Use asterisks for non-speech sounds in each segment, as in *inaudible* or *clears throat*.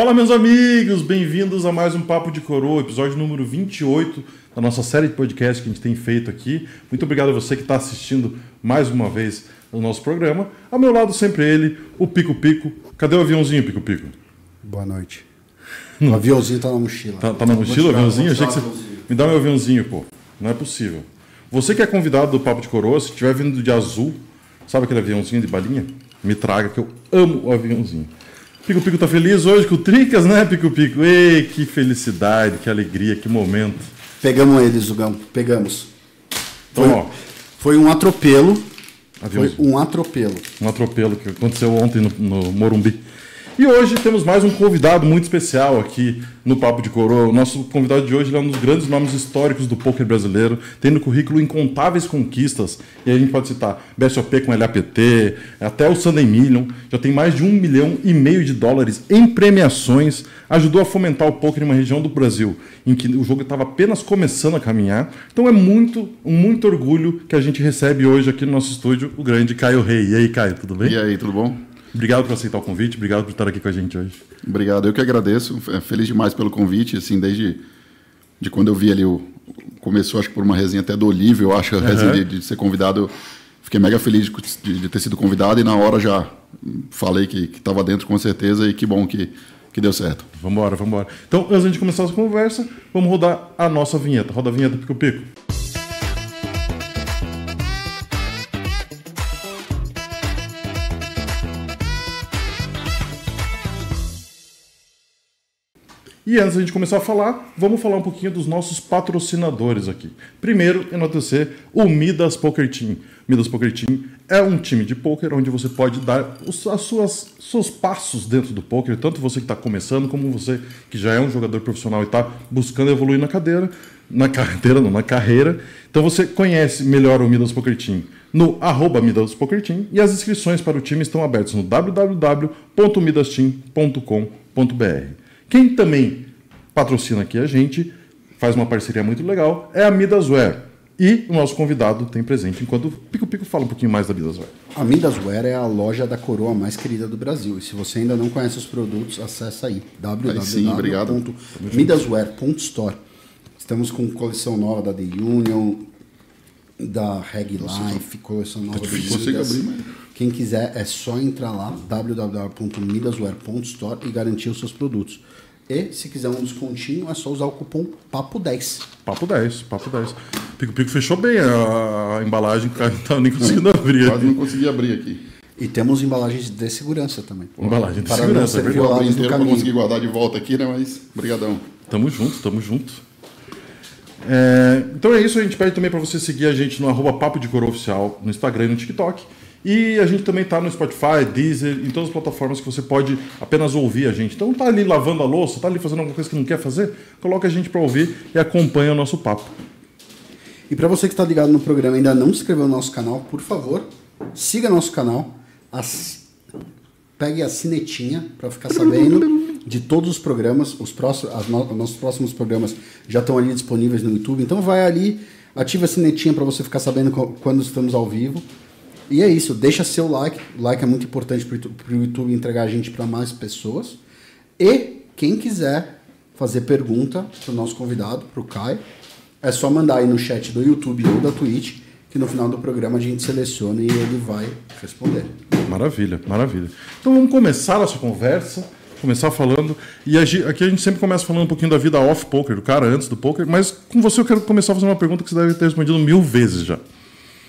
Fala, meus amigos! Bem-vindos a mais um Papo de Coroa, episódio número 28 da nossa série de podcast que a gente tem feito aqui. Muito obrigado a você que está assistindo mais uma vez o nosso programa. Ao meu lado, sempre ele, o Pico Pico. Cadê o aviãozinho, Pico Pico? Boa noite. *laughs* O aviãozinho tá na mochila. Tá, tá na mochila o aviãozinho? Achei que você... Me dá meu aviãozinho, pô. Não é possível. Você que é convidado do Papo de Coroa, se estiver vindo de azul, sabe aquele aviãozinho de balinha? Me traga, que eu amo o aviãozinho. Pico Pico tá feliz hoje com o Tricas, né, Pico Pico? Ei, que felicidade, que alegria, que momento. Pegamos eles, Zugão. Pegamos. Então, Foi, ó, foi um atropelo. Foi um atropelo. um atropelo que aconteceu ontem no, no Morumbi. E hoje temos mais um convidado muito especial aqui no Papo de Coroa. O nosso convidado de hoje é um dos grandes nomes históricos do poker brasileiro, tem no currículo incontáveis conquistas. E a gente pode citar BSOP com LAPT, até o Sunday Million. Já tem mais de um milhão e meio de dólares em premiações. Ajudou a fomentar o poker em uma região do Brasil em que o jogo estava apenas começando a caminhar. Então é muito, muito orgulho que a gente recebe hoje aqui no nosso estúdio o grande Caio Rei. E aí, Caio, tudo bem? E aí, tudo bom? Obrigado por aceitar o convite, obrigado por estar aqui com a gente hoje. Obrigado, eu que agradeço. É, Feliz demais pelo convite, assim, desde de quando eu vi ali o começou acho que por uma resenha até do Olívio, eu acho, a resenha de, de ser convidado. Fiquei mega feliz de, de- de ter sido convidado e na hora já falei que estava dentro com certeza e que bom que, que deu certo. Vamos embora, vamos embora. Então, antes de começar essa conversa, vamos rodar a nossa vinheta. Roda a vinheta Pico Pico. E antes da gente começar a falar, vamos falar um pouquinho dos nossos patrocinadores aqui. Primeiro, enaltecer o Midas Poker Team. Midas Poker Team é um time de poker onde você pode dar os as suas, seus passos dentro do poker, tanto você que está começando, como você que já é um jogador profissional e está buscando evoluir na cadeira, na carteira, não, na carreira. Então você conhece melhor o Midas Poker Team no arroba Midas Poker Team e as inscrições para o time estão abertas no www.midasteam.com.br. Quem também patrocina aqui a gente, faz uma parceria muito legal, é a Midasware. E o nosso convidado tem presente, enquanto o Pico Pico fala um pouquinho mais da Midasware. A Midasware é a loja da coroa mais querida do Brasil. E se você ainda não conhece os produtos, acessa aí. www.midasware.store Estamos com coleção nova da The Union, da Reg Life, coleção nova do difícil Midas. conseguir abrir, mas- Quem quiser é só entrar lá, www.midasware.store e garantir os seus produtos. E se quiser um descontinho, é só usar o cupom PAPO10. Papo 10, papo 10. Pico Pico fechou bem a, a embalagem, o cara não tava nem conseguindo abrir. Quase não consegui abrir aqui. E temos embalagens de segurança também. Embalagem de Para segurança, não é ser abri violados no inteiro caminho. conseguir guardar de volta aqui, né? Mas, brigadão. Tamo junto, tamo junto. É, então é isso, a gente pede também para você seguir a gente no arroba Papo de Coroa Oficial, no Instagram e no TikTok. E a gente também tá no Spotify, Deezer, em todas as plataformas que você pode apenas ouvir a gente. Então tá ali lavando a louça, tá ali fazendo alguma coisa que não quer fazer, coloca a gente para ouvir e acompanha o nosso papo. E para você que está ligado no programa e ainda não se inscreveu no nosso canal, por favor, siga nosso canal, pegue a sinetinha para ficar sabendo de todos os programas. Os próximos, no- nossos próximos programas já estão ali disponíveis no YouTube. Então vai ali, ativa a sinetinha para você ficar sabendo quando estamos ao vivo. E é isso, deixa seu like. O like é muito importante para o YouTube entregar a gente para mais pessoas. E quem quiser fazer pergunta para o nosso convidado, para o Caio, é só mandar aí no chat do YouTube ou da Twitch, que no final do programa a gente seleciona e ele vai responder. Maravilha, maravilha. Então vamos começar a nossa conversa, começar falando. E a aqui a gente sempre começa falando um pouquinho da vida off poker, do cara antes do poker, mas com você eu quero começar fazendo uma pergunta que você deve ter respondido mil vezes já.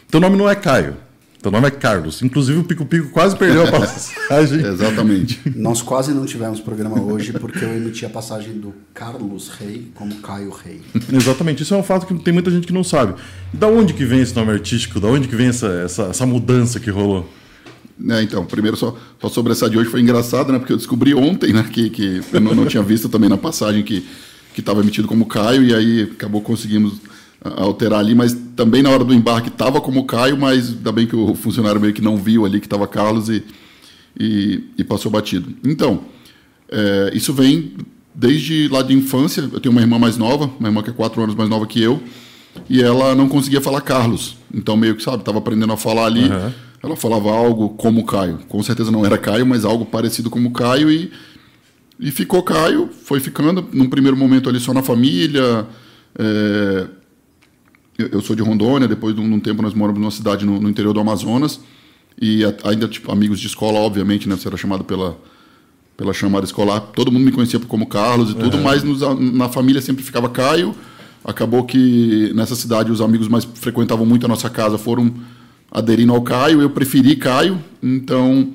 Teu nome não é Caio, teu nome é Carlos. Inclusive o Pico Pico quase perdeu a *laughs* passagem. Exatamente. Nós quase não tivemos programa hoje porque eu emiti a passagem do Carlos Rei como Caio Rei. Exatamente, isso é um fato que tem muita gente que não sabe. E da onde que vem esse nome artístico? Da onde que vem essa, essa, essa mudança que rolou? Né, então, primeiro só, só sobre essa de hoje foi engraçado, né? Porque eu descobri ontem, né? Que, que eu não, não tinha visto também na passagem que que estava emitido como Caio e aí acabou conseguimos alterar ali, mas também na hora do embarque estava como Caio, mas ainda bem que o funcionário meio que não viu ali que estava Carlos e, e, e passou batido. Então, é, isso vem desde lá de infância. Eu tenho uma irmã mais nova, uma irmã que é quatro anos mais nova que eu, e ela não conseguia falar Carlos. Então, meio que, sabe, estava aprendendo a falar ali. Uhum. Ela falava algo como Caio. Com certeza não era Caio, mas algo parecido como Caio e E ficou Caio, foi ficando, num primeiro momento ali só na família. É, eu, eu sou de Rondônia, depois de um, de um tempo nós moramos numa cidade no, no interior do Amazonas. E a- ainda, tipo, amigos de escola, obviamente, né? Você era chamado pela, pela chamada escolar. Todo mundo me conhecia como Carlos e tudo, mas nos- na família sempre ficava Caio. Acabou que nessa cidade os amigos mais frequentavam muito a nossa casa foram aderindo ao Caio. Eu preferi Caio, então.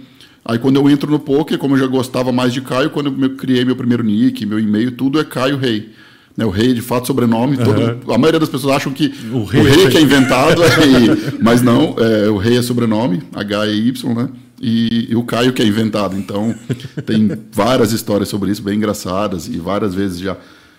Aí quando eu entro no poker, como eu já gostava mais de Caio, quando eu criei meu primeiro nick, meu e-mail, tudo é Caio Rei. Né, o Rei é de fato sobrenome. todo- a maioria das pessoas acham que O o Rei Rei, é- que é inventado, e- *laughs* mas não, é, o Rei é sobrenome, H-E-Y, né? E, e o Caio que é inventado. Então, tem várias histórias sobre isso, bem engraçadas, e várias vezes já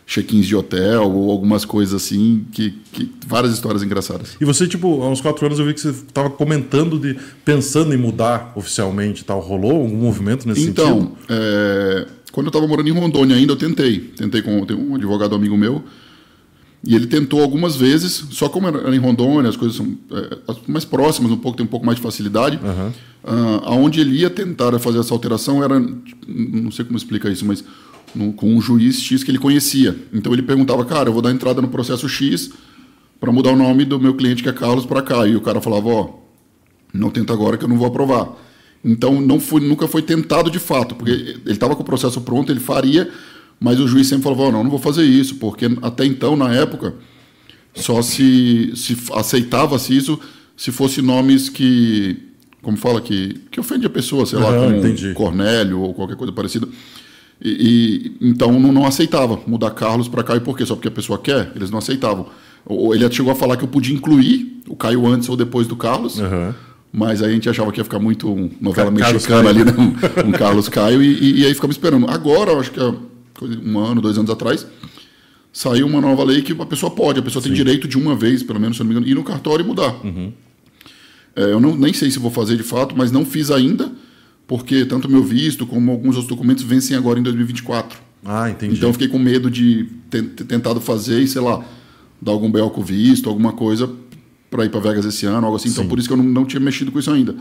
check-ins de hotel ou algumas coisas assim, que, que várias histórias engraçadas. E você, tipo, há uns quatro anos eu vi que você estava comentando de pensando em mudar oficialmente e tal. Rolou algum movimento nesse Então, sentido? é, quando eu estava morando em Rondônia ainda, eu tentei. Tentei com tem um advogado amigo meu. E ele tentou algumas vezes, só como era em Rondônia, as coisas são é, mais próximas, um pouco tem um pouco mais de facilidade. Ah, aonde ele ia tentar fazer essa alteração era, não sei como explica isso, mas no- com um juiz X que ele conhecia. Então ele perguntava, cara, eu vou dar entrada no processo X para mudar o nome do meu cliente que é Carlos para cá. E o cara falava, ó, não tenta agora que eu não vou aprovar. Então não foi, nunca foi tentado de fato, porque ele estava com o processo pronto, ele faria, mas o juiz sempre falava, "Ó, não, não vou fazer isso, porque até então, na época, só se, se aceitava-se isso se fosse nomes que, como fala, que, que ofende a pessoa, sei lá, como entendi. Cornélio ou qualquer coisa parecida. E, e- então não, não aceitava mudar Carlos para Caio, por quê? Só porque a pessoa quer? Eles não aceitavam. Ou ele chegou a falar que eu podia incluir o Caio antes ou depois do Carlos, Aham. mas aí a gente achava que ia ficar muito um novela Ca- mexicana Caio. ali, né? um, um Carlos Caio, e, e- aí ficamos esperando. Agora, acho que há coisa- um ano, dois anos atrás, saiu uma nova lei que a pessoa pode, a pessoa tem direito de uma vez, pelo menos, se eu não me engano, ir no cartório e mudar. É, eu não, nem sei se vou fazer de fato, mas não fiz ainda, porque tanto meu visto como alguns outros documentos vencem agora em 2024. Ah, entendi. Então eu fiquei com medo de ter, ter tentado fazer e, sei lá, dar algum BO com visto, alguma coisa para ir para Vegas esse ano, algo assim. Então Sim. por isso que eu não, não tinha mexido com isso ainda.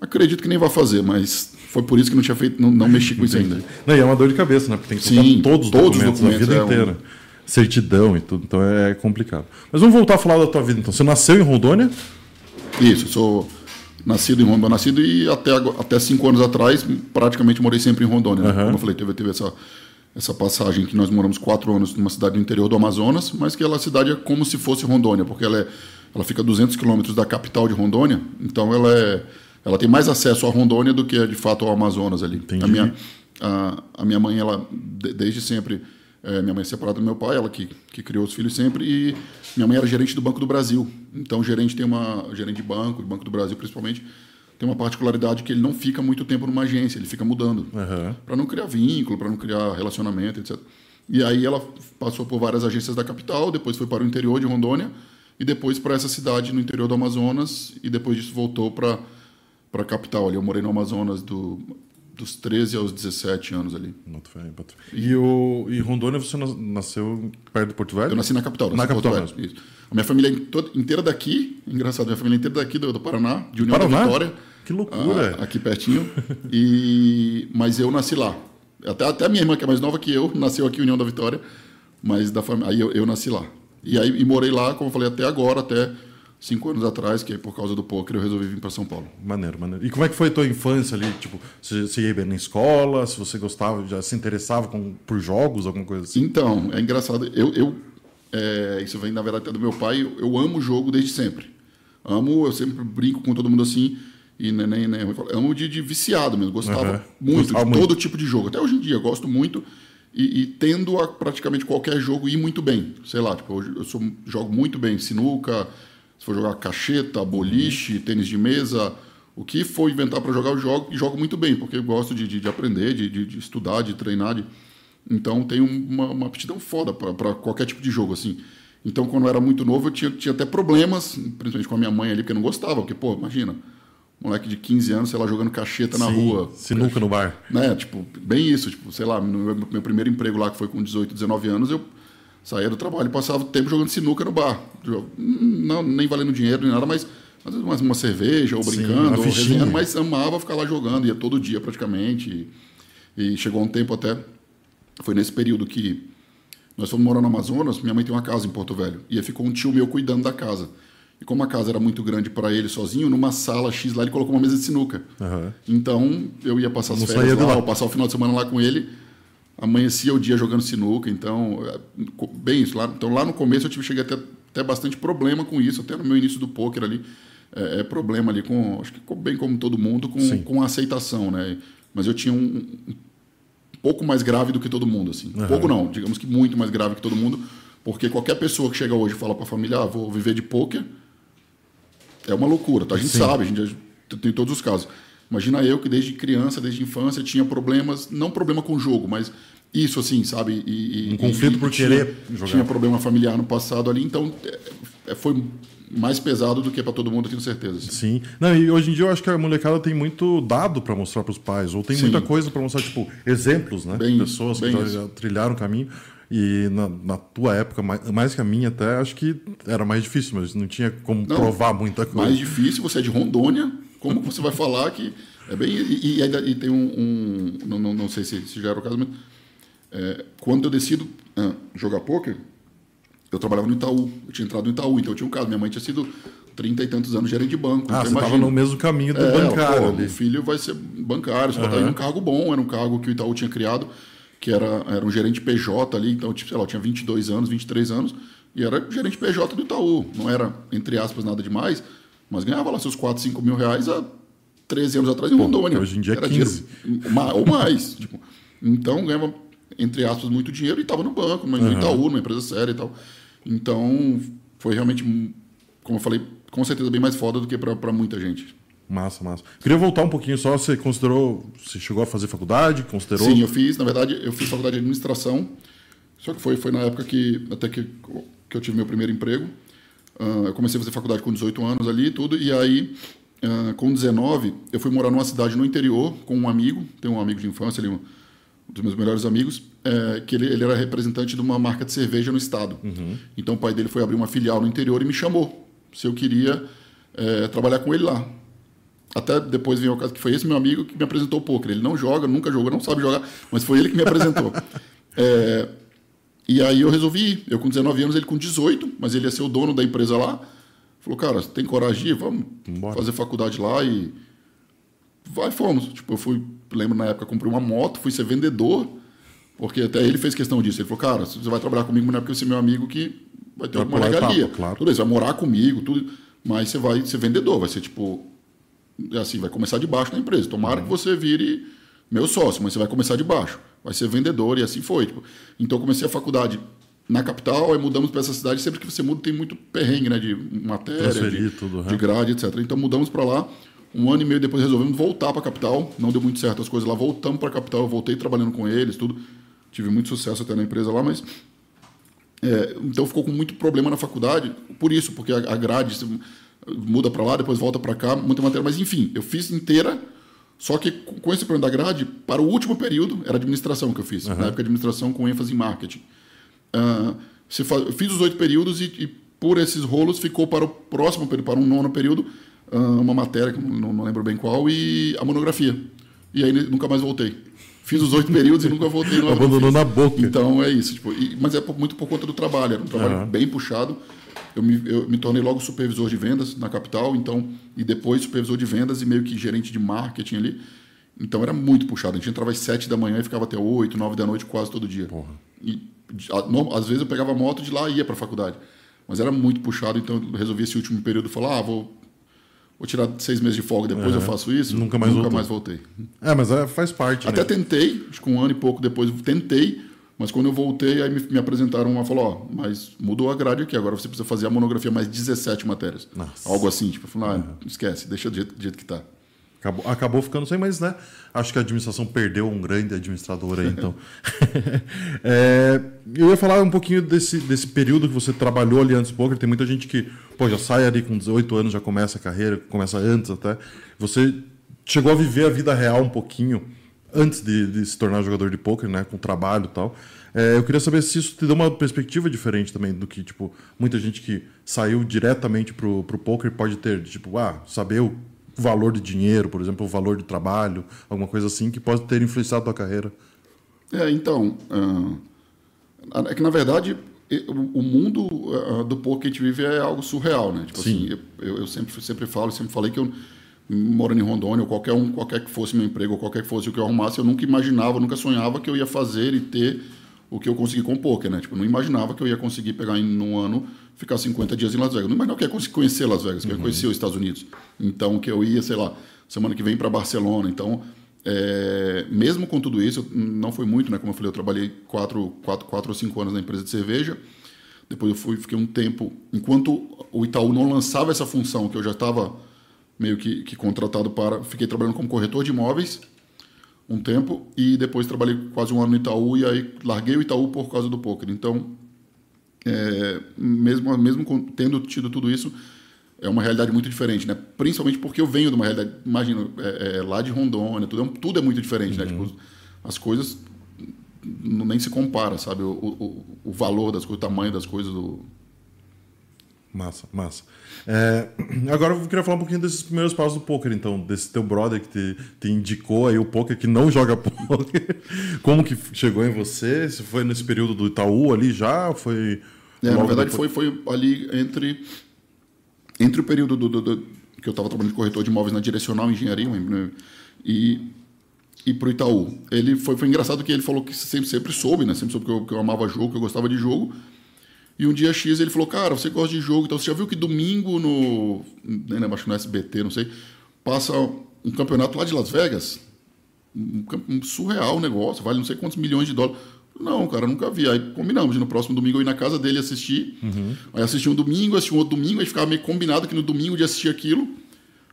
Acredito que nem vai fazer, mas foi por isso que não tinha feito, não, não mexi com isso ainda. Não, e é uma dor de cabeça, né? Porque tem que Sim, todos os todos os documentos, documentos, a vida é um- inteira. Certidão e tudo, então é complicado. Mas vamos voltar a falar da tua vida, então. Você nasceu em Rondônia? Isso, sou nascido em Rondônia, nascido e até, até cinco anos atrás praticamente morei sempre em Rondônia. né? Aham. Como eu falei, teve, teve essa, essa passagem que nós moramos quatro anos numa cidade do interior do Amazonas, mas que ela, a cidade é como se fosse Rondônia, porque ela, é, ela fica a 200 quilômetros da capital de Rondônia, então ela, é, ela tem mais acesso a Rondônia do que é, de fato ao Amazonas ali. Entendi. A minha, a, a minha mãe, ela de- desde sempre, é, minha mãe é separada do meu pai, ela que, que criou os filhos sempre, e minha mãe era gerente do Banco do Brasil. Então, o gerente tem uma gerente de banco, do Banco do Brasil principalmente, tem uma particularidade que ele não fica muito tempo numa agência, ele fica mudando Aham. para não criar vínculo, para não criar relacionamento, etc. E aí ela passou por várias agências da capital, depois foi para o interior de Rondônia e depois para essa cidade no interior do Amazonas e depois disso voltou para para a capital. Ali eu morei no Amazonas do, dos 13 aos 17 anos ali. E, o, e Rondônia você nas- nasceu perto de Porto Velho? Eu nasci na capital, nasci Na capital Velho, isso. A minha família é inteira daqui, engraçado, minha família é inteira daqui do, do Paraná, de União Paraná? da Vitória. Que loucura. Ah, aqui pertinho. E, mas eu nasci lá. Até, até a minha irmã, que é mais nova que eu, nasceu aqui em União da Vitória. Mas da aí eu, eu nasci lá. E aí e morei lá, como eu falei, até agora, até cinco anos atrás, que aí por causa do poker eu resolvi vir para São Paulo. Maneiro, maneiro. E como é que foi a tua infância ali? Tipo, você, você ia bem na escola? Se você gostava, já se interessava com, por jogos, alguma coisa assim? Então, é engraçado. Eu, eu é, isso vem, na verdade, até do meu pai. Eu, eu amo jogo desde sempre. Amo, eu sempre brinco com todo mundo assim. E nem, nem, nem eu falo, amo de, de viciado mesmo. Gostava Aham. muito de muito. todo tipo de jogo. Até hoje em dia, gosto muito. E, e tendo a praticamente qualquer jogo ir muito bem. Sei lá, tipo, hoje eu sou, jogo muito bem sinuca, se for jogar cacheta, boliche, tênis de mesa, o que for inventar para jogar, eu jogo e jogo muito bem, porque eu gosto de, de, de aprender, de, de, de estudar, de treinar. De... Então tenho uma, uma aptidão foda para qualquer tipo de jogo, assim. Então, quando eu era muito novo, eu tinha, tinha até problemas, principalmente com a minha mãe ali, porque eu não gostava, porque, pô, imagina, moleque de 15 anos, sei lá, jogando cacheta na Sim, rua. Sinuca no bar. Né, tipo, bem isso, tipo, sei lá, no meu, meu primeiro emprego lá, que foi com 18, 19 anos, eu saía do trabalho e passava o tempo jogando sinuca no bar. Não, nem valendo dinheiro, nem nada, mas às vezes uma, cerveja, ou Sim, brincando, uma ou resenhando, mas amava ficar lá jogando, ia todo dia praticamente. E, e chegou um tempo até foi nesse período que nós fomos morar no Amazonas, minha mãe tem uma casa em Porto Velho, e aí ficou um tio meu cuidando da casa. E como a casa era muito grande para ele sozinho, numa sala X lá ele colocou uma mesa de sinuca. Aham. Então eu ia passar as Não férias lá, lá. passar o final de semana lá com ele. Amanhecia o dia jogando sinuca, então bem isso. Lá, então lá no começo eu tive cheguei até até bastante problema com isso, até no meu início do poker ali é, é problema ali com acho que bem como todo mundo com, Sim. com a aceitação, né? Mas eu tinha um, um pouco mais grave do que todo mundo, assim. Pouco não, digamos que muito mais grave que todo mundo, porque qualquer pessoa que chega hoje e fala para a família, ah, vou viver de poker, é uma loucura, tá? A gente Sim. sabe, a gente tem todos os casos. Imagina eu que desde criança, desde infância, tinha problemas, não problema com o jogo, mas isso assim, sabe? E, e- Um conflito e- por tinha- querer jogar. Tinha problema familiar no passado ali, então é, foi mais pesado do que para todo mundo, eu tenho certeza. assim. Sim. Não, e hoje em dia eu acho que a molecada tem muito dado pra mostrar pros pais, ou tem Sim. muita coisa pra mostrar, tipo, exemplos, né? Bem Pessoas isso, que bem já, trilharam o caminho. E na, na tua época, mais, mais que a minha até, acho que era mais difícil, mas não tinha como Não, provar muita coisa. Mais difícil, você é de Rondônia, como você vai falar que é bem e, e e tem um, um- não, não, não sei se, se já era o caso, mas é, quando eu decido ah, jogar poker, eu trabalhava no Itaú, eu tinha entrado no Itaú, então eu tinha um caso, minha mãe tinha sido trinta e tantos anos gerente de banco, Ah, você tava imagina. no mesmo caminho do É, bancário pô. O filho vai ser bancário, você vai Aham. em um cargo bom, era um cargo que o Itaú tinha criado, que era, era um gerente PJ ali, então, tipo, sei lá, eu tinha 22 anos, 23 anos, e era gerente PJ do Itaú. Não era, entre aspas, nada demais, mas ganhava lá seus 4, 5 mil reais há 13 anos atrás em Rondônia. hoje em dia é era 15. dinheiro- ou mais. *laughs* tipo, então, ganhava, entre aspas, muito dinheiro e estava no banco, no Itaú, numa empresa séria e tal. Então, foi realmente, como eu falei, com certeza bem mais foda do que para muita gente. Massa, massa. Queria voltar um pouquinho só, você considerou, você chegou a fazer faculdade, considerou? Sim, eu fiz, na verdade, eu fiz faculdade de administração, só que foi, foi na época que, até que, que eu tive meu primeiro emprego. Ah, eu comecei a fazer faculdade com 18 anos ali e tudo, e aí, ah, com 19, eu fui morar numa cidade no interior com um amigo, tem um amigo de infância ali, um dos meus melhores amigos, eh, que ele, ele era representante de uma marca de cerveja no estado. Então o pai dele foi abrir uma filial no interior e me chamou se eu queria eh, trabalhar com ele lá. Até depois veio o caso que foi esse meu amigo que me apresentou o poker. Ele não joga, nunca jogou, não sabe jogar, mas foi ele que me apresentou. *laughs* É, e aí eu resolvi ir. Eu com 19 anos, ele com 18, mas ele ia ser o dono da empresa lá. Falou, cara, você tem coragem? Vamos Vambora. fazer faculdade lá e. Vai, fomos. Tipo, eu fui, lembro na época, comprei uma moto, fui ser vendedor, porque até ele fez questão disso. Ele falou, cara, você vai trabalhar comigo, mas não é porque você é meu amigo que vai ter Vai alguma regalia. etapa, claro. Tudo você vai morar comigo, tudo, mas você vai ser vendedor, vai ser tipo. É assim, vai começar de baixo na empresa. Tomara Uhum. que você vire meu sócio, mas você vai começar de baixo. Vai ser vendedor e assim foi. Tipo. Então eu comecei a faculdade na capital, aí mudamos para essa cidade. Sempre que você muda tem muito perrengue, né? De matéria, de, tudo, de né? grade, etc. Então mudamos para lá. Um ano e meio depois resolvemos voltar para a capital. Não deu muito certo as coisas lá. Voltamos para a capital. Eu voltei trabalhando com eles, tudo. Tive muito sucesso até na empresa lá, mas é, então ficou com muito problema na faculdade, por isso, porque a, grade muda para lá, depois volta para cá, muita matéria. Mas enfim, eu fiz inteira, só que com esse problema da grade, para o último período, era administração que eu fiz. Na época, administração com ênfase em marketing. Ah, se fa- eu fiz os oito períodos e, e por esses rolos ficou para o próximo período, para um nono período, ah, uma matéria, não, não lembro bem qual, e a monografia. E aí nunca mais voltei. Fiz os oito *laughs* períodos e nunca voltei. no- Abandonou na boca. então é isso. Tipo, e- mas é muito por conta do trabalho. Era um trabalho Aham. bem puxado. Eu me, eu me tornei logo supervisor de vendas na capital, então e depois supervisor de vendas e meio que gerente de marketing ali. Então era muito puxado. A gente entrava às sete da manhã e ficava até oito, nove da noite quase todo dia. Porra. E a- no- às vezes eu pegava a moto de lá e ia para a faculdade. Mas era muito puxado, então eu resolvi esse último período falar, ah, vou, vou tirar seis meses de folga, depois eu faço isso. Nunca mais Nunca voltou. mais voltei. É, mas é, faz parte, Até né? tentei, acho que um ano e pouco depois tentei, mas quando eu voltei, aí me, me apresentaram uma falou, ó, mas mudou a grade aqui, agora você precisa fazer a monografia mais 17 matérias. Nossa. Algo assim, tipo, eu falei, ah, esquece, deixa do jeito, do jeito que tá. Acabou, acabou ficando sem, mas né? Acho que a administração perdeu um grande administrador aí, então. *laughs* É, eu ia falar um pouquinho desse, desse período que você trabalhou ali antes do poker. Tem muita gente que pô, já sai ali com 18 anos, já começa a carreira, começa antes até. Você chegou a viver a vida real um pouquinho antes de, de se tornar jogador de poker, né? Com trabalho e tal. É, eu queria saber se isso te deu uma perspectiva diferente também do que, tipo, muita gente que saiu diretamente pro, pro poker pode ter, tipo, ah, saber o valor de dinheiro, por exemplo, o valor de trabalho, alguma coisa assim que pode ter influenciado a tua carreira. É, então. ah, é que na verdade o o mundo ah, do poker que a gente vive é algo surreal, né? Tipo Sim. assim, eu, eu sempre, sempre falo, sempre falei que eu morando em Rondônia, ou qualquer um, qualquer que fosse meu emprego, ou qualquer que fosse o que eu arrumasse, eu nunca imaginava, nunca sonhava que eu ia fazer e ter o que eu consegui com o poker, né? Tipo, não imaginava que eu ia conseguir pegar em um ano, ficar 50 dias em Las Vegas. Não imaginava que eu ia conhecer Las Vegas, que eu ia conhecer os Estados Unidos. Então, que eu ia, sei lá, semana que vem para Barcelona. Então, é, mesmo com tudo isso, não foi muito, né? Como eu falei, eu trabalhei quatro, quatro, quatro ou cinco anos na empresa de cerveja. Depois eu fui, fiquei um tempo, enquanto o Itaú não lançava essa função, que eu já estava meio que, que contratado para, fiquei trabalhando como corretor de imóveis um tempo e depois trabalhei quase um ano no Itaú e aí larguei o Itaú por causa do poker. Então, é, mesmo mesmo tendo tido tudo isso, é uma realidade muito diferente, né? Principalmente porque eu venho de uma realidade, imagina, é, é, lá de Rondônia, tudo é, tudo é muito diferente, né? Tipo, as coisas não, nem se compara, sabe? O, o, o valor das coisas, o tamanho das coisas. O... Massa, massa. É, *clears throat* agora eu queria falar um pouquinho desses primeiros passos do poker, então, desse teu brother que te, te indicou aí o poker, que não *laughs* joga poker. Como que chegou em você? Se foi nesse período do Itaú ali já? Foi. É, na verdade, depois? foi, foi ali entre, entre o período do, do- do- que eu estava trabalhando de corretor de imóveis na Direcional Engenharia e, e para o Itaú. Ele foi, foi engraçado que ele falou que sempre, sempre soube, né? Sempre soube que eu, que eu amava jogo, que eu gostava de jogo. E um dia X ele falou, cara, você gosta de jogo, então você já viu que domingo no. Nem lembro, acho que no SBT, não sei, passa um campeonato lá de Las Vegas? Um, um surreal negócio, vale não sei quantos milhões de dólares. Não, cara, nunca vi. Aí combinamos de no próximo domingo eu ir na casa dele assistir. Aí assisti um domingo, assisti um outro domingo, aí ficava meio combinado que no domingo de assistir aquilo.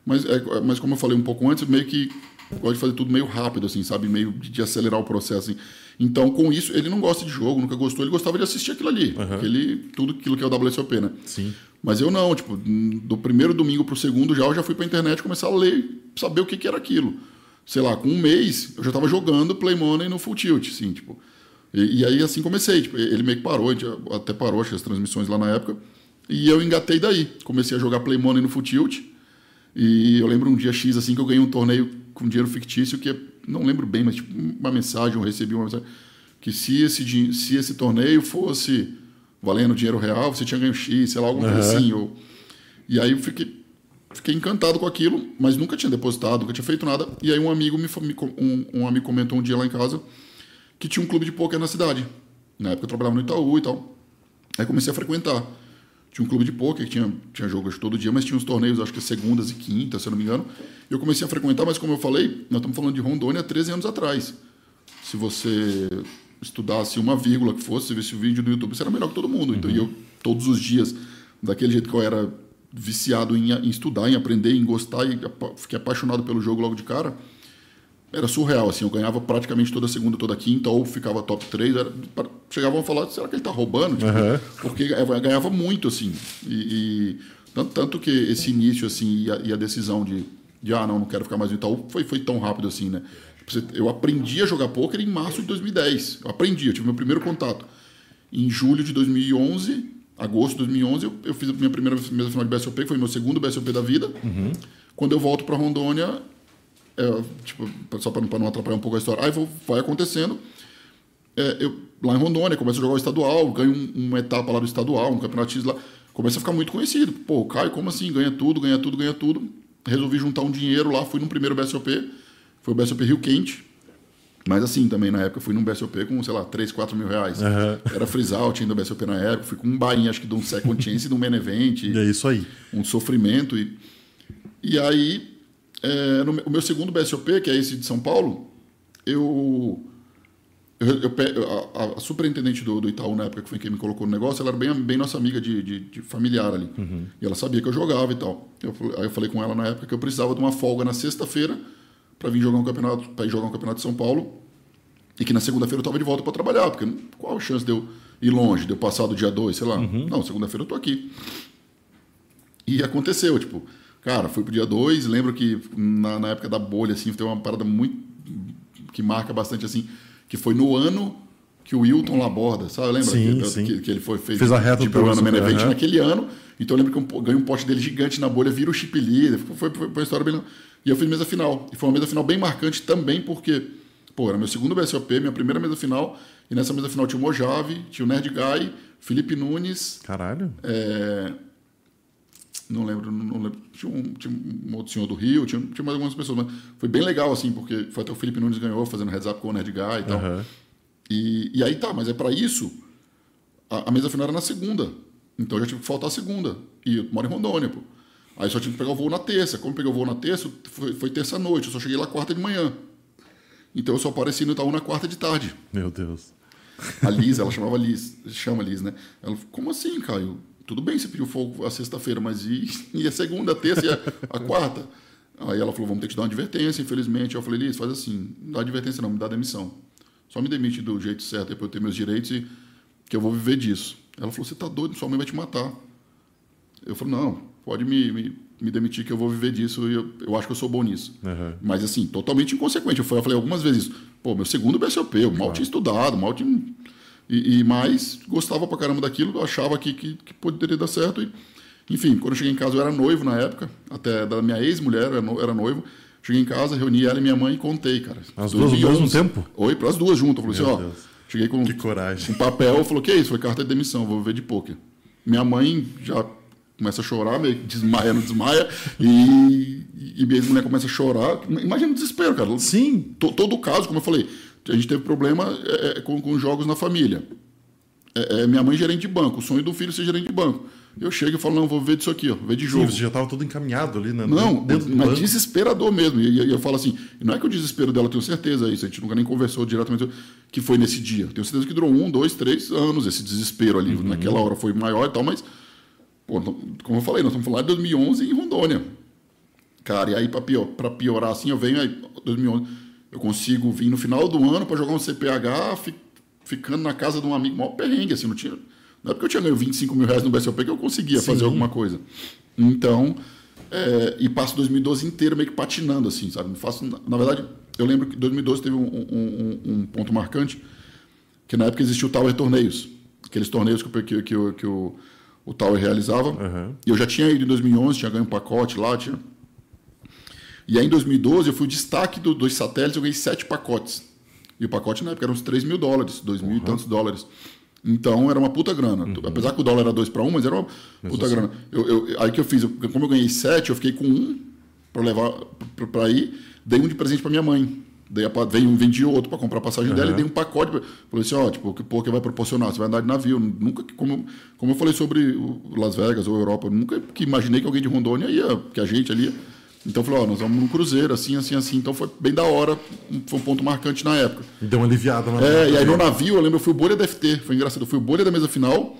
Mas, é, mas como eu falei um pouco antes, meio que gosto de fazer tudo meio rápido, assim, sabe? Meio de, de acelerar o processo, assim. Então, com isso, ele não gosta de jogo, nunca gostou, ele gostava de assistir aquilo ali. Aquele, tudo aquilo que é o WSOP, né? Sim. Mas eu não, tipo, do primeiro domingo pro segundo já, eu já fui pra internet começar a ler, saber o que, que era aquilo. Sei lá, com um mês, eu já tava jogando Play Money no Full Tilt, assim, tipo. E, e aí, assim, comecei. Tipo, ele meio que parou, até parou, as transmissões lá na época. E eu engatei daí. Comecei a jogar Play Money no Full Tilt. E eu lembro um dia X, assim, que eu ganhei um torneio com dinheiro fictício, que não lembro bem, mas tipo, uma mensagem, eu recebi uma mensagem, que se esse, se esse torneio fosse valendo dinheiro real, você tinha ganho X, sei lá, alguma coisa Aham. assim. Ou... E aí eu fiquei, fiquei encantado com aquilo, mas nunca tinha depositado, nunca tinha feito nada. E aí um amigo me, um, um amigo comentou um dia lá em casa que tinha um clube de pôquer na cidade. Na época eu trabalhava no Itaú e tal. Aí comecei a frequentar. Tinha um clube de pôquer que tinha, tinha jogos todo dia, mas tinha uns torneios, acho que segundas e quintas, se eu não me engano. Eu comecei a frequentar, mas como eu falei, nós estamos falando de Rondônia há 13 anos atrás. Se você estudasse uma vírgula que fosse, se visse o vídeo no YouTube, você era melhor que todo mundo. Então, e eu, todos os dias, daquele jeito que eu era viciado em, em estudar, em aprender, em gostar, e apa- fiquei apaixonado pelo jogo logo de cara, era surreal, assim, eu ganhava praticamente toda segunda, toda quinta, ou ficava top 3, era, chegavam a falar, será que ele tá roubando? Tipo, Aham. Porque eu ganhava muito, assim, e, e tanto, tanto que esse início, assim, e a, e a decisão de, de, ah, não, não quero ficar mais no Itaú, foi, foi tão rápido, assim, né? Eu aprendi a jogar pôquer em março de 2010, eu aprendi, eu tive meu primeiro contato. Em julho de 2011, agosto de 2011, eu, eu fiz a minha primeira mesa final de BSOP, que foi meu segundo BSOP da vida. Quando eu volto para Rondônia, é, tipo, só para não atrapalhar um pouco a história, aí vou- vai acontecendo. É, eu, lá em Rondônia, começo a jogar o estadual, ganho um- uma etapa lá do estadual, um campeonato X lá. Começa a ficar muito conhecido. Pô, Caio, como assim? Ganha tudo, ganha tudo, ganha tudo. Resolvi juntar um dinheiro lá, fui no primeiro BSOP, foi o BSOP Rio Quente. Mas assim, também na época fui num BSOP com, sei lá, 3, 4 mil reais. Aham. Era freeze out ainda BSOP na época. Fui com um bainha, acho que de um second chance e de um main event *laughs* E é isso aí. um sofrimento. E, e aí, é, no o meu segundo BSOP, que é esse de São Paulo, eu. Eu, eu a, a- superintendente do, do Itaú, na época que foi quem me colocou no negócio, ela era bem, bem nossa amiga de, de- de familiar ali. E ela sabia que eu jogava e tal. Eu, aí eu falei com ela na época que eu precisava de uma folga na sexta-feira para vir jogar um campeonato, para ir jogar um campeonato de São Paulo. E que na segunda-feira eu estava de volta para trabalhar, porque qual a chance de eu ir longe, de eu passar do dia 2, sei lá. Não, segunda-feira eu tô aqui. E aconteceu, tipo, cara, fui pro dia 2, lembro que na, na época da bolha, assim, tem uma parada muito. que marca bastante, assim, que foi no ano que o Wilton Laborda, sabe? Lembra? Sim, que, sim. Que, que ele foi fez, Fez a reta de programa no Super, Main Event naquele ano. Então eu lembro que eu ganhei um pote dele gigante na bolha, vira o chip leader, foi, foi, foi uma história bem. E eu fiz mesa final. E foi uma mesa final bem marcante também, porque Pô, era meu segundo BSOP, minha primeira mesa final. E nessa mesa final tinha o Mojave, tinha o Nerd Guy, Felipe Nunes. Caralho. É... Não lembro, não lembro. Tinha um, tinha um outro senhor do Rio, tinha, tinha mais algumas pessoas. Mas foi bem legal, assim, porque foi até o Felipe Nunes ganhou fazendo heads up com o Nerd Guy e tal. Aham. E, e aí tá, mas é pra isso. A, a mesa final era na segunda. Então eu já tive que faltar a segunda. E eu moro em Rondônia, pô. Aí só tive que pegar o voo na terça. Como peguei o voo na terça, foi, foi terça-noite. Eu só cheguei lá quarta de manhã. Então eu só apareci no Itaú na quarta de tarde. Meu Deus. A Liz, ela chamava Liz, chama Liz, né? Ela falou, como assim, Caio? Tudo bem, você pediu fogo a sexta-feira, mas e, *laughs* e a segunda, a terça e a, a quarta? Aí ela falou, vamos ter que te dar uma advertência, infelizmente. Eu falei, Liz, faz assim, não dá advertência não, me dá demissão. Só me demite do jeito certo, para eu ter meus direitos e que eu vou viver disso. Ela falou, você tá doido, sua mãe vai te matar. Eu falei, não, pode me, me, me demitir que eu vou viver disso e eu, eu acho que eu sou bom nisso. Aham. Mas assim, totalmente inconsequente. Eu falei, eu falei algumas vezes isso. Pô, meu segundo BSOP, eu mal tinha estudado, mal tinha. E, e mais gostava pra caramba daquilo, achava que, que, que poderia dar certo. E, enfim, quando eu cheguei em casa, eu era noivo na época, até da minha ex-mulher, era, no- era noivo. Cheguei em casa, reuni ela e minha mãe e contei, cara. As duas ao mesmo 2011. tempo? Oi, para as duas juntas. Eu falei Meu assim, ó. Deus. Cheguei com Que coragem. um papel, falou, que isso? Foi carta de demissão, vou viver de pôquer. Minha mãe já começa a chorar, meio que desmaia, não desmaia, e, e minha mulher começa a chorar. Imagina o desespero, cara. Sim. To- todo caso, como eu falei, a gente teve problema é, é, com, com jogos na família. É, é, minha mãe é gerente de banco, o sonho do filho é ser gerente de banco. Eu chego e falo, não, vou ver disso aqui, ó, ver de Sim, jogo. você já estava todo encaminhado ali, né? Não, dentro do mas banco. desesperador mesmo. E, e eu falo assim, e não é que o desespero dela, eu tenho certeza é isso, a gente nunca nem conversou diretamente que foi nesse dia. Tenho certeza que durou um, dois, três anos esse desespero ali. Uhum. Naquela hora foi maior e tal, mas, pô, como eu falei, nós estamos falando de 2011 em Rondônia. Cara, e aí pra, pior, piorar assim, eu venho aí, 2011, eu consigo vir no final do ano para jogar um CPH, fi- ficando na casa de um amigo, maior perrengue, assim, não tinha... Não é porque eu tinha ganho 25 mil reais no BSOP que eu conseguia fazer alguma coisa. Então, é, e passo 2012 inteiro meio que patinando, assim, sabe? Não faço, na, na verdade, eu lembro que 2012 teve um, um- um- um ponto marcante, que na época existia o Tower Torneios, aqueles torneios que, o- que, que, que o, o Tower realizava. Aham. E eu já tinha ido em 2011, tinha ganho um pacote lá, tinha... E aí em 2012 eu fui o destaque do- dos satélites, eu ganhei sete pacotes. E o pacote na época era uns 3 mil dólares, 2 mil e tantos dólares. Então era uma puta grana. Apesar que o dólar era 2 para 1, mas era uma puta grana. Eu, eu- aí que eu fiz, eu- como eu ganhei 7, eu fiquei com um para levar para ir, dei um de presente para minha mãe. Dei a, veio um, vendi outro para comprar a passagem dela e dei um pacote. pra- Falei assim: ó, tipo, que pô, que vai proporcionar? Você vai andar de navio. Nunca, como, como eu falei sobre Las Vegas ou Europa, eu nunca que imaginei que alguém de Rondônia ia, que a gente ali. ia. Então eu falei: ó, nós vamos num cruzeiro, assim, assim, assim. Então foi bem da hora, foi um ponto marcante na época. Deu uma aliviada na É, e aí no navio, eu lembro, eu fui o bolha da FT, foi engraçado, eu fui o bolha da mesa final.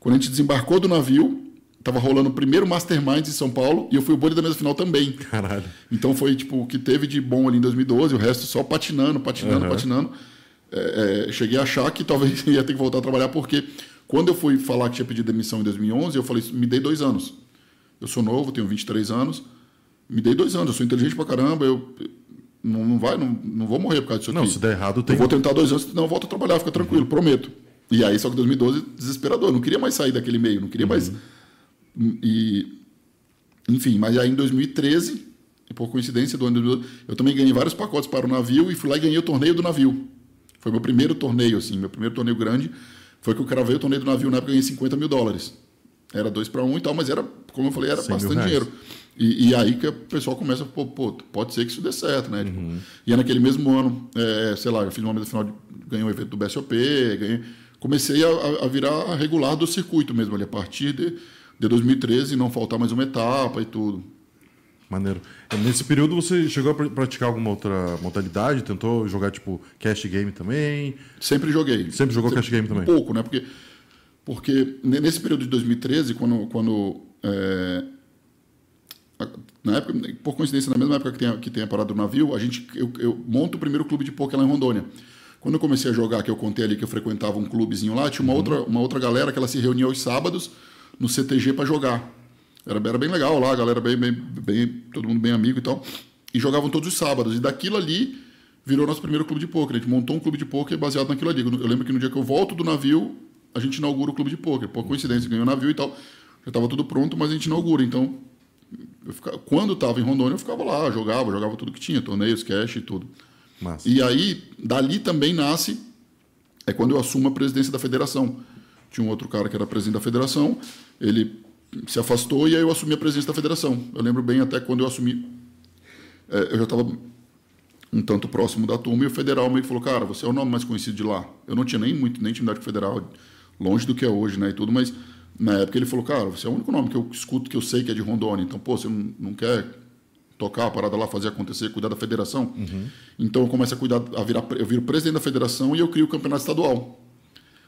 Quando a gente desembarcou do navio, tava rolando o primeiro Masterminds em São Paulo, e eu fui o bolha da mesa final também. Caralho. Então foi tipo o que teve de bom ali em 2012, o resto só patinando, patinando, Aham. patinando. É, é, cheguei a achar que talvez *laughs* ia ter que voltar a trabalhar, porque quando eu fui falar que tinha pedido demissão em 2011, eu falei, me dei dois anos. Eu sou novo, tenho 23 anos, me dei dois anos, eu sou inteligente pra caramba, eu não, não vai, não, não vou morrer por causa disso Não, aqui. se der errado, tem. Eu vou tentar dois anos, senão eu volto a trabalhar, fica tranquilo, prometo. E aí, só que 2012, desesperador. Eu não queria mais sair daquele meio, não queria mais. E, enfim, mas aí em 2013, e por coincidência do ano de 2012, eu também ganhei vários pacotes para o navio e fui lá e ganhei o torneio do navio. Foi meu primeiro torneio, assim, meu primeiro torneio grande. Foi que eu cravei o torneio do navio na época, eu ganhei 50 mil dólares. Era dois para um e tal, mas era, como eu falei, era 100 mil bastante dinheiro. E, e aí que o pessoal começa, pô, pô, pode ser que isso dê certo, né? Tipo, e é naquele mesmo ano, é, sei lá, eu fiz uma mesa final, de, ganhei um evento do BSOP, ganhei, comecei a, a- virar regular do circuito mesmo ali, a partir de, de 2013, não faltar mais uma etapa e tudo. Maneiro. É, Nesse período você chegou a pr- praticar alguma outra modalidade? Tentou jogar tipo cash game também? Sempre joguei. Sempre jogou cash game também? Um pouco, né? Porque, porque ne- nesse período de 2013, quando, quando é, na época, por coincidência, na mesma época que tem, a- que tem a parada do navio, a gente, eu, eu monto o primeiro clube de poker lá em Rondônia. Quando eu comecei a jogar, que eu contei ali que eu frequentava um clubezinho lá, tinha uma, outra, uma outra galera que ela se reunia aos sábados no CTG para jogar. Era, era bem legal lá, a galera bem, bem, bem, todo mundo bem amigo e tal. E jogavam todos os sábados. E daquilo ali virou nosso primeiro clube de pôquer. A gente montou um clube de pôquer baseado naquilo ali. Eu lembro que no dia que eu volto do navio, a gente inaugura o clube de pôquer. Por coincidência, ganhou o navio e tal. Já estava tudo pronto, mas a gente inaugura. Então, ficava- quando estava em Rondônia, eu ficava lá, jogava, jogava tudo que tinha, torneios, cash e tudo. Massa. E aí, dali também nasce, é quando eu assumo a presidência da federação. Tinha um outro cara que era presidente da federação, ele se afastou e aí eu assumi a presidência da federação. Eu lembro bem até quando eu assumi, é, eu já estava um tanto próximo da turma e o federal meio que falou, cara, você é o nome mais conhecido de lá. Eu não tinha nem muito nem intimidade com o federal, longe do que é hoje, né, e tudo, mas na época ele falou, cara, você é o único nome que eu escuto que eu sei que é de Rondônia, então, pô, você não, não quer tocar a parada lá, fazer acontecer, cuidar da federação? Então eu começo a cuidar, a virar, eu viro presidente da federação e eu crio o campeonato estadual.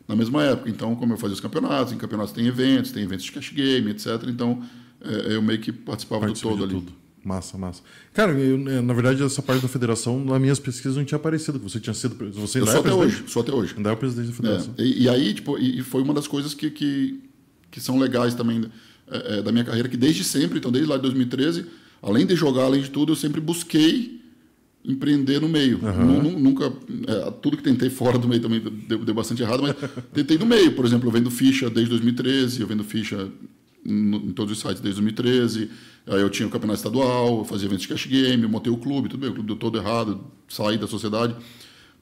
Na mesma época, então, como eu fazia os campeonatos, em campeonatos tem eventos, tem eventos de cash game, etc. Então, é, eu meio que participava Participa do todo ali. tudo. Massa, massa. Cara, eu, eh, na verdade, essa parte da federação, nas minhas pesquisas, não tinha aparecido. que Você tinha sido. Você Eu ainda sou é até presidente? hoje, sou até hoje. Ainda é o presidente da federação. É, e, e aí, tipo, e, e foi uma das coisas que, que, que são legais também é, é, da minha carreira, que desde sempre, então desde lá de 2013, além de jogar, além de tudo, eu sempre busquei empreender no meio. Nu- Nunca, é, tudo que tentei *laughs* fora do meio também deu, deu bastante errado, mas tentei no meio. Por exemplo, eu vendo ficha desde 2013, eu vendo ficha no- em todos os sites desde 2013. Aí eu tinha o campeonato estadual, eu fazia eventos de cash game, montei o clube, tudo bem, o clube deu todo errado, saí da sociedade,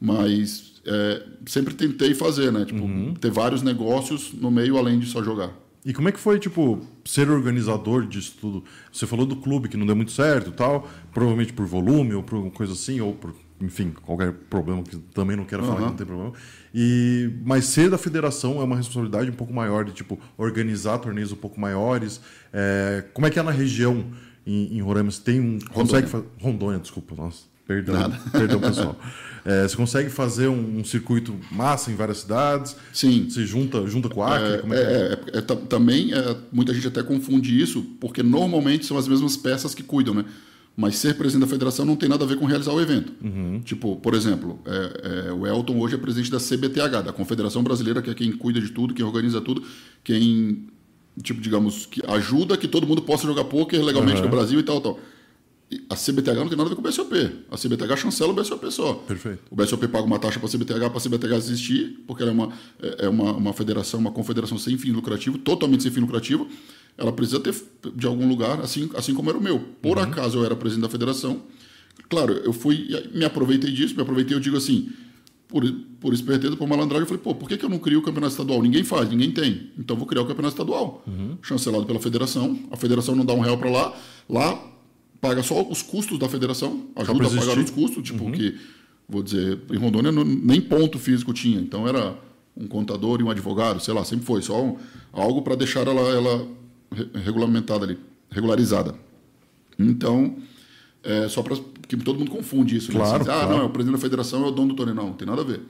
mas é, sempre tentei fazer, né? Tipo, ter vários negócios no meio além de só jogar. E como é que foi, tipo, ser organizador disso tudo? Você falou do clube que não deu muito certo e tal, provavelmente por volume ou por coisa assim, ou por, enfim, qualquer problema que também não quero falar que Aham. não tem problema. E, mas ser da federação é uma responsabilidade um pouco maior, de, tipo, organizar torneios um pouco maiores. É, como é que é na região, em, em Roraima? Você tem um... Consegue fa- Rondônia, desculpa, nossa. Perdão, Nada. *laughs* perdão pessoal. É, você consegue fazer um, um circuito massa em várias cidades? Sim. Se junta, junta com a Acre? como é que é? É, é, é, ta- também muita gente até confunde isso, porque normalmente são as mesmas peças que cuidam, né? Mas ser presidente da federação não tem nada a ver com realizar o evento. Uhum. Tipo, por exemplo, é, é, o Elton hoje é presidente da CBTH, da Confederação Brasileira, que é quem cuida de tudo, quem organiza tudo, quem, tipo, digamos, que ajuda que todo mundo possa jogar poker legalmente Uhum. no Brasil e tal, tal. A CBTH não tem nada a ver com o BSOP. A CBTH chancela o BSOP só. Perfeito. O BSOP paga uma taxa para a CBTH, para a CBTH existir, porque ela é uma, é é uma, uma federação, uma confederação sem fim lucrativo, totalmente sem fim lucrativo. Ela precisa ter de algum lugar, assim, assim como era o meu. Por acaso eu era presidente da federação. Claro, eu fui, me aproveitei disso, me aproveitei, eu digo assim, por, por esperteza, por malandragem, eu falei, pô, por que, que eu não crio o campeonato estadual? Ninguém faz, ninguém tem. Então vou criar o campeonato estadual. Chancelado pela federação. A federação não dá um real para lá. Lá paga só os custos da federação, ajuda a pagar os custos, tipo, que, vou dizer, em Rondônia não- nem ponto físico tinha. Então era um contador e um advogado, sei lá, sempre foi. Só um- algo para deixar ela, ela re- regulamentada ali, regularizada. Então, é só para que todo mundo confunde isso. né? Claro, Assim, ah, claro. não, é o presidente da federação, é o dono do torneio. Não, não tem nada a ver.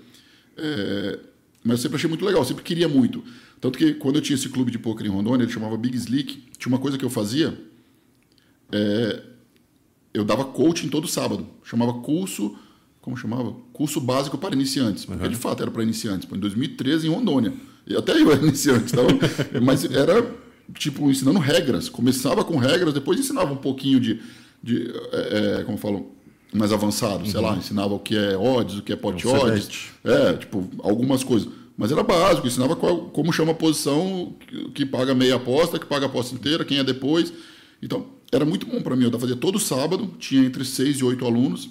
É, mas eu sempre achei muito legal, sempre queria muito. Tanto que quando eu tinha esse clube de poker em Rondônia, ele chamava Big Slick, tinha uma coisa que eu fazia, é, eu dava coaching todo sábado. Chamava curso, como chamava? Curso básico para iniciantes. Porque de fato era para iniciantes. Em 2013 em Rondônia. E até eu era *laughs* iniciante, então, mas era tipo ensinando regras. Começava com regras, depois ensinava um pouquinho de, de é, é, como eu falo, mais avançado, sei lá, ensinava o que é odds, o que é pot Uhum. Um odds, sedete. é, tipo, algumas coisas. Mas era básico, ensinava qual- como chama a posição que, que paga meia aposta, que paga a aposta inteira, quem é depois. Então, era muito bom para mim. Eu fazia todo sábado, tinha entre seis e oito alunos.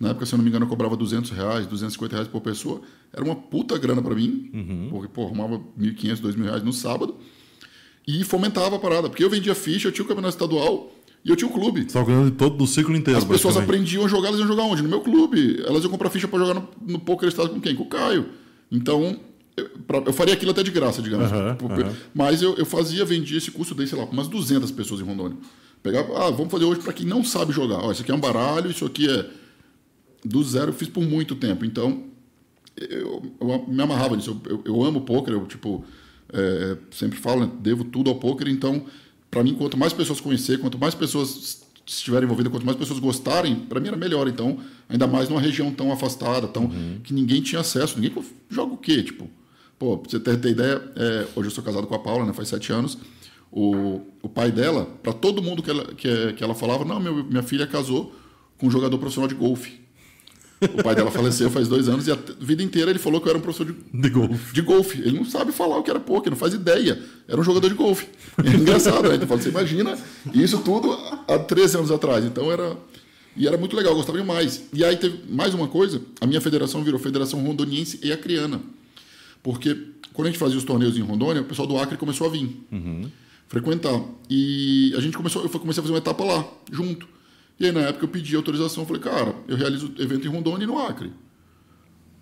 Na época, se eu não me engano, eu cobrava 200 reais, 250 reais por pessoa. Era uma puta grana para mim, porque, pô, arrumava 1.500, 2.000 reais no sábado. E fomentava a parada, porque eu vendia ficha, eu tinha o campeonato estadual e eu tinha o clube. Você de todo do ciclo inteiro. As pessoas aprendiam a jogar, elas iam jogar onde? No meu clube. Elas iam comprar ficha para jogar no, no Poker Estado com quem? Com o Caio. Então, eu, pra- eu faria aquilo até de graça, digamos. Por- aham. Mas eu, eu fazia, vendia esse curso, dei, sei lá, umas 200 pessoas em Rondônia. Pegava, ah, vamos fazer hoje para quem não sabe jogar. Ó, isso aqui é um baralho, isso aqui é do zero, eu fiz por muito tempo. Então, eu, eu me amarrava nisso. Eu, eu, eu amo poker, eu, tipo, é, sempre falo, né, devo tudo ao poker. Então, para mim, quanto mais pessoas conhecer, quanto mais pessoas estiverem envolvidas, quanto mais pessoas gostarem, para mim era melhor. Então, ainda mais numa região tão afastada, tão que ninguém tinha acesso. Ninguém pô, joga o quê? Tipo, pô, pra você ter, ter ideia, é, hoje eu sou casado com a Paula, né, faz sete anos. O, o pai dela, para todo mundo que ela, que, que ela falava, não, meu, minha filha casou com um jogador profissional de golfe. O pai dela faleceu faz dois anos e a vida inteira ele falou que eu era um professor de, De golfe. de golfe. Ele não sabe falar o que era poker, não faz ideia. Era um jogador de golfe. É *laughs* engraçado, né? Então, você imagina isso tudo há 13 anos atrás. Então era. E era muito legal, gostava demais. E aí teve mais uma coisa, a minha federação virou Federação Rondoniense e Acreana. Porque quando a gente fazia os torneios em Rondônia, o pessoal do Acre começou a vir. Frequentar. E a gente começou, eu comecei a fazer uma etapa lá, junto. E aí na época eu pedi autorização, falei, cara, eu realizo evento em Rondônia e no Acre.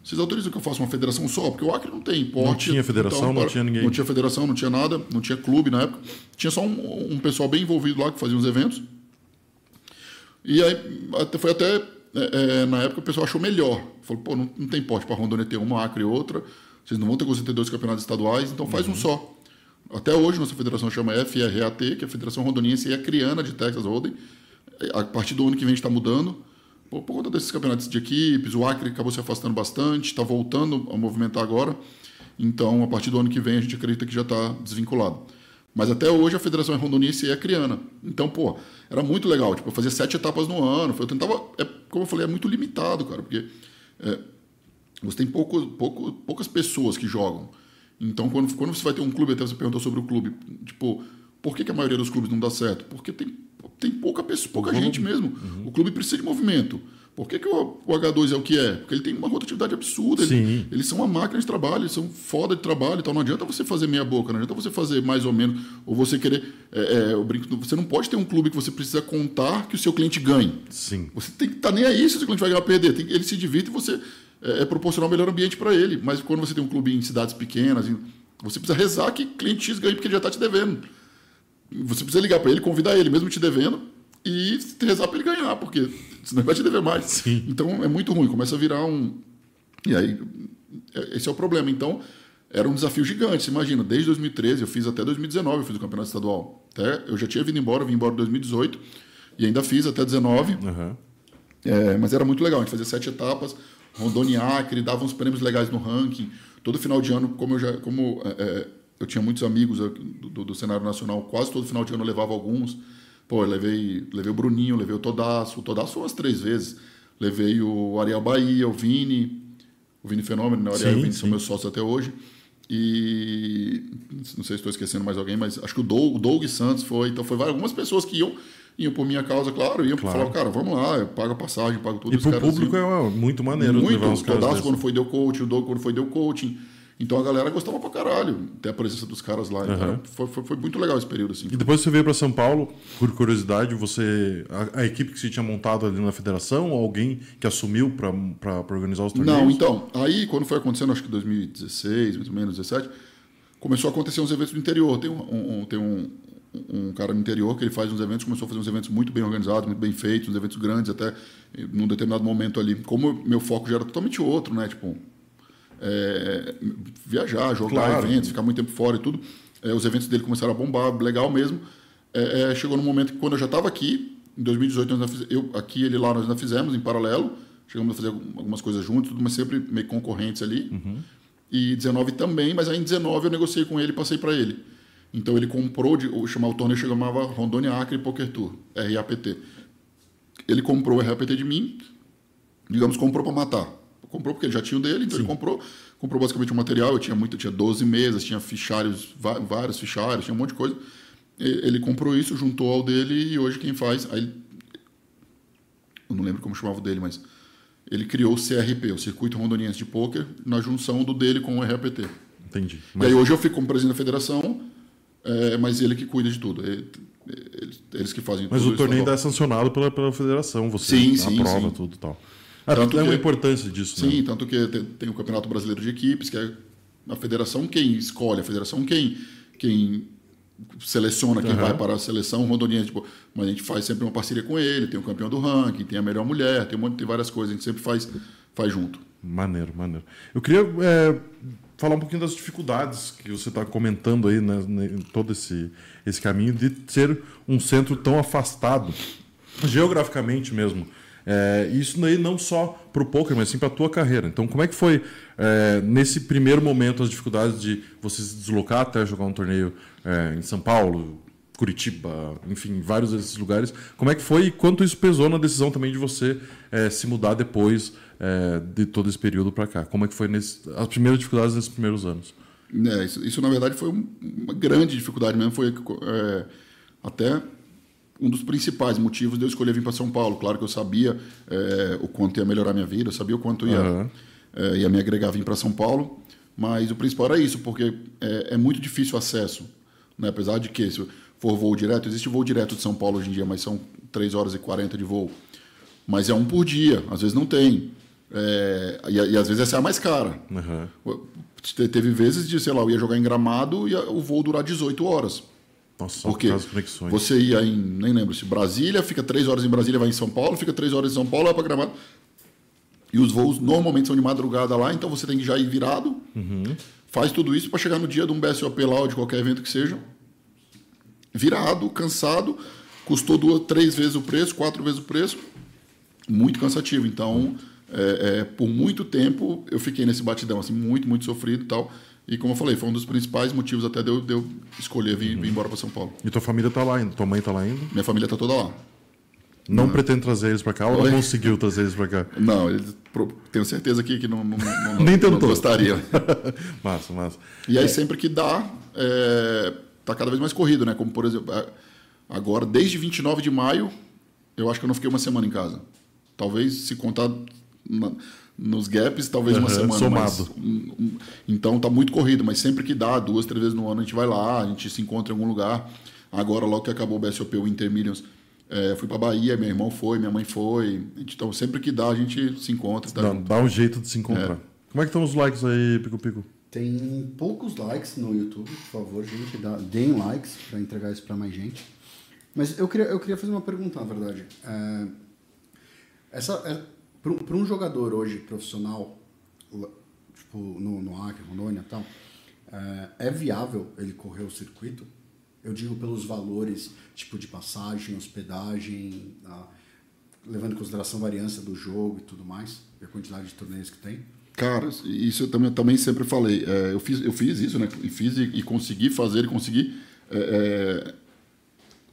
Vocês autorizam que eu faça uma federação só? Porque o Acre não tem porte. Não tinha federação, não tinha ninguém. Não tinha federação, não tinha nada, não tinha clube na época. Tinha só um, um pessoal bem envolvido lá que fazia os eventos. E aí até, foi até. é, é, na época o pessoal achou melhor. Falou, pô, não, não tem porte para Rondônia ter uma, Acre e outra. Vocês não vão ter conseguido ter dois campeonatos estaduais, então faz um só. Até hoje nossa federação chama FRAT, que é a Federação Rondoniense e Acreana de Texas Hold'em. A partir do ano que vem está mudando. Por, por conta desses campeonatos de equipes, o Acre acabou se afastando bastante, está voltando a movimentar agora. Então, a partir do ano que vem, a gente acredita que já está desvinculado. Mas até hoje a federação é rondoniense e é acriana. Então, pô, era muito legal. Tipo, eu fazia sete etapas no ano. Eu tentava. É, como eu falei, é muito limitado, cara, porque é, você tem pouco, pouco, poucas pessoas que jogam. Então, quando, quando você vai ter um clube, até você perguntou sobre o clube, tipo, por que, que a maioria dos clubes não dá certo? Porque tem, tem pouca, pessoa, pouca gente mesmo. O clube precisa de movimento. Por que, que o, o H2 é o que é? Porque ele tem uma rotatividade absurda. ele- eles são uma máquina de trabalho, eles são foda de trabalho. Então não adianta você fazer meia boca, não adianta você fazer mais ou menos, ou você querer. É, é, eu brinco, você não pode ter um clube que você precisa contar que o seu cliente ganhe. Sim. Você tem que estar nem aí se o seu cliente vai ganhar ou perder. Tem ele se divirta e você é, é proporcionar o melhor ambiente para ele. Mas quando você tem um clube em cidades pequenas, você precisa rezar que cliente X ganhe porque ele já está te devendo. Você precisa ligar para ele, convidar ele, mesmo te devendo, e rezar para ele ganhar, porque senão ele vai te dever mais. Sim. Então é muito ruim, começa a virar um. E aí, é- esse é o problema. Então, era um desafio gigante. Você imagina, desde 2013, eu fiz até 2019, eu fiz o campeonato estadual. Até, eu já tinha vindo embora, eu vim embora em 2018, e ainda fiz até 19. Aham. É, mas era muito legal, a gente fazia sete etapas, Rondônia e Acre, dava uns prêmios legais no ranking. Todo final de ano, como eu já. Como, é, é, eu tinha muitos amigos do, do- do cenário nacional, quase todo final de ano eu levava alguns. Pô, eu levei, levei o Bruninho, levei o Todaço, o Todaço umas três vezes. Levei o Ariel Bahia, o Vini, o Vini Fenômeno, né? o Ariel Sim, e o Vini sim. são meus sócios até hoje. E não sei se estou esquecendo mais alguém, mas acho que o Doug, o Doug Santos foi. Então foi várias- algumas pessoas que iam, iam por minha causa, claro, iam Claro. falar, cara, vamos lá, eu pago a passagem, pago tudo. E os pro caras público iam. é muito maneiro Muito, levar uns o caras Todaço quando foi deu coaching, o Doug quando foi deu coaching. Então a galera gostava pra caralho ter a presença dos caras lá. Então, Aham. foi, foi, foi muito legal esse período, assim. E depois você veio para São Paulo, por curiosidade, você a, a equipe que você tinha montado ali na federação, ou alguém que assumiu para organizar os torneios? Não, então, aí quando foi acontecendo, acho que 2016, mais ou menos 17, começou a acontecer uns eventos no interior. Tem um- um- tem um, um cara no interior que ele faz uns eventos, começou a fazer uns eventos muito bem organizados, muito bem feitos, uns eventos grandes até num determinado momento ali. Como meu foco já era totalmente outro, né? Tipo, é, viajar, jogar Claro. eventos, ficar muito tempo fora e tudo. É, os eventos dele começaram a bombar, legal mesmo. É, é, chegou num momento que quando eu já estava aqui, em 2018, nós eu aqui ele lá nós ainda fizemos em paralelo. Chegamos a fazer algum- algumas coisas juntos, tudo, mas sempre meio concorrentes ali. E 19 também, mas aí em 19 eu negociei com ele e passei para ele. Então ele comprou, de, o, chamava, o torneio chamava Rondônia Acre Poker Tour, RAPT. Ele comprou o RAPT de mim, digamos, comprou para matar. Comprou porque ele já tinha o dele, então ele comprou. Comprou basicamente o material, eu tinha muito, eu tinha 12 mesas, tinha fichários, vários fichários, tinha um monte de coisa. E- Ele comprou isso, juntou ao dele e hoje quem faz. Aí, eu não lembro como chamava o dele, mas ele criou o CRP, o Circuito Rondoniense de Pôquer, na junção do dele com o RAPT. Entendi. E Mas aí hoje eu fico como presidente da federação, é, mas ele que cuida de tudo. Ele- eles, que fazem Mas o isso torneio ainda é sancionado pela, pela federação, você Sim, sim, aprova sim. tudo e tal. Ah, Tanto é uma que- importância disso, né? Sim, tanto que tem, tem o Campeonato Brasileiro de Equipes, que é a federação quem escolhe, a federação quem, quem seleciona quem Aham. vai para a seleção rondoniense. Tipo, mas a gente faz sempre uma parceria com ele, tem o campeão do ranking, tem a melhor mulher, tem, um monte, tem várias coisas, a gente sempre faz, faz junto. Maneiro, maneiro. Eu queria é, falar um pouquinho das dificuldades que você está comentando aí, né, em todo esse, esse caminho de ser um centro tão afastado, geograficamente mesmo. É, isso daí não só para o poker, mas sim para a tua carreira. Então, como é que foi é, nesse primeiro momento as dificuldades de você se deslocar até jogar um torneio é, em São Paulo, Curitiba, enfim, vários desses lugares. Como é que foi e quanto isso pesou na decisão também de você eh, se mudar depois eh, de todo esse período para cá? Como é que foi nesse, as primeiras dificuldades nesses primeiros anos? É, isso, isso, na verdade foi um- uma grande dificuldade mesmo, foi é, até um dos principais motivos de eu escolher vir para São Paulo. Claro que eu sabia é, o quanto ia melhorar minha vida, eu sabia o quanto ia, Aham. é, ia me agregar vir para São Paulo, mas o principal era isso, porque é, é muito difícil o acesso. Né? Apesar de que, se for voo direto, existe voo direto de São Paulo hoje em dia, mas são 3 horas e 40 de voo. Mas é um por dia, às vezes não tem. É, e, e às vezes essa é a mais cara. Te- Teve vezes de, sei lá, eu ia jogar em gramado e o voo durar 18 horas. Nossa, só Por. Você ia em, nem lembro se Brasília, fica três horas em Brasília, vai em São Paulo, fica três horas em São Paulo, vai para Gramado. E os voos normalmente são de madrugada lá, então você tem que já ir virado. Faz tudo isso para chegar no dia de um BSOP lá ou de qualquer evento que seja. Virado, cansado, custou duas, três vezes o preço, quatro vezes o preço. Muito cansativo. Então, é, é, por muito tempo eu fiquei nesse batidão, assim, muito, muito sofrido e tal. E como eu falei, foi um dos principais motivos até de eu, de eu escolher vir, vir embora para São Paulo. E tua família tá lá ainda? Tua mãe tá lá ainda? Minha família tá toda lá. Não pretende trazer eles pra cá ou não conseguiu trazer eles pra cá? Não, eles tenho certeza que, que não, não, não, *laughs* Nem não tentou. gostaria. *laughs* massa, massa. E aí sempre que dá, é, tá cada vez mais corrido, né? Como por exemplo, agora desde 29 de maio, eu acho que eu não fiquei uma semana em casa. Talvez se contar na- nos gaps, talvez uma Aham, semana. somado. mas, um, um, então tá muito corrido, mas sempre que dá, duas, três vezes no ano a gente vai lá, a gente se encontra em algum lugar. Agora, logo que acabou o BSOP, o Inter Millions, é, fui pra Bahia, meu irmão foi, minha mãe foi. Então sempre que dá, a gente se encontra. Tá Dá, dá um jeito de se encontrar. Como é que estão os likes aí, Pico Pico? Tem poucos likes no YouTube, por favor, gente. Dá, deem likes para entregar isso para mais gente. Mas eu queria, eu queria fazer uma pergunta, na verdade. É, essa, é, para um jogador hoje profissional, tipo no, no Acre, Rondônia e tal, é, é viável ele correr o circuito? Eu digo pelos valores, tipo de passagem, hospedagem, levando em consideração a variância do jogo e tudo mais, e a quantidade de torneios que tem. Cara, isso eu também, também sempre falei. É, eu, fiz, eu fiz isso, né? E fiz e, e consegui fazer e consegui é, é,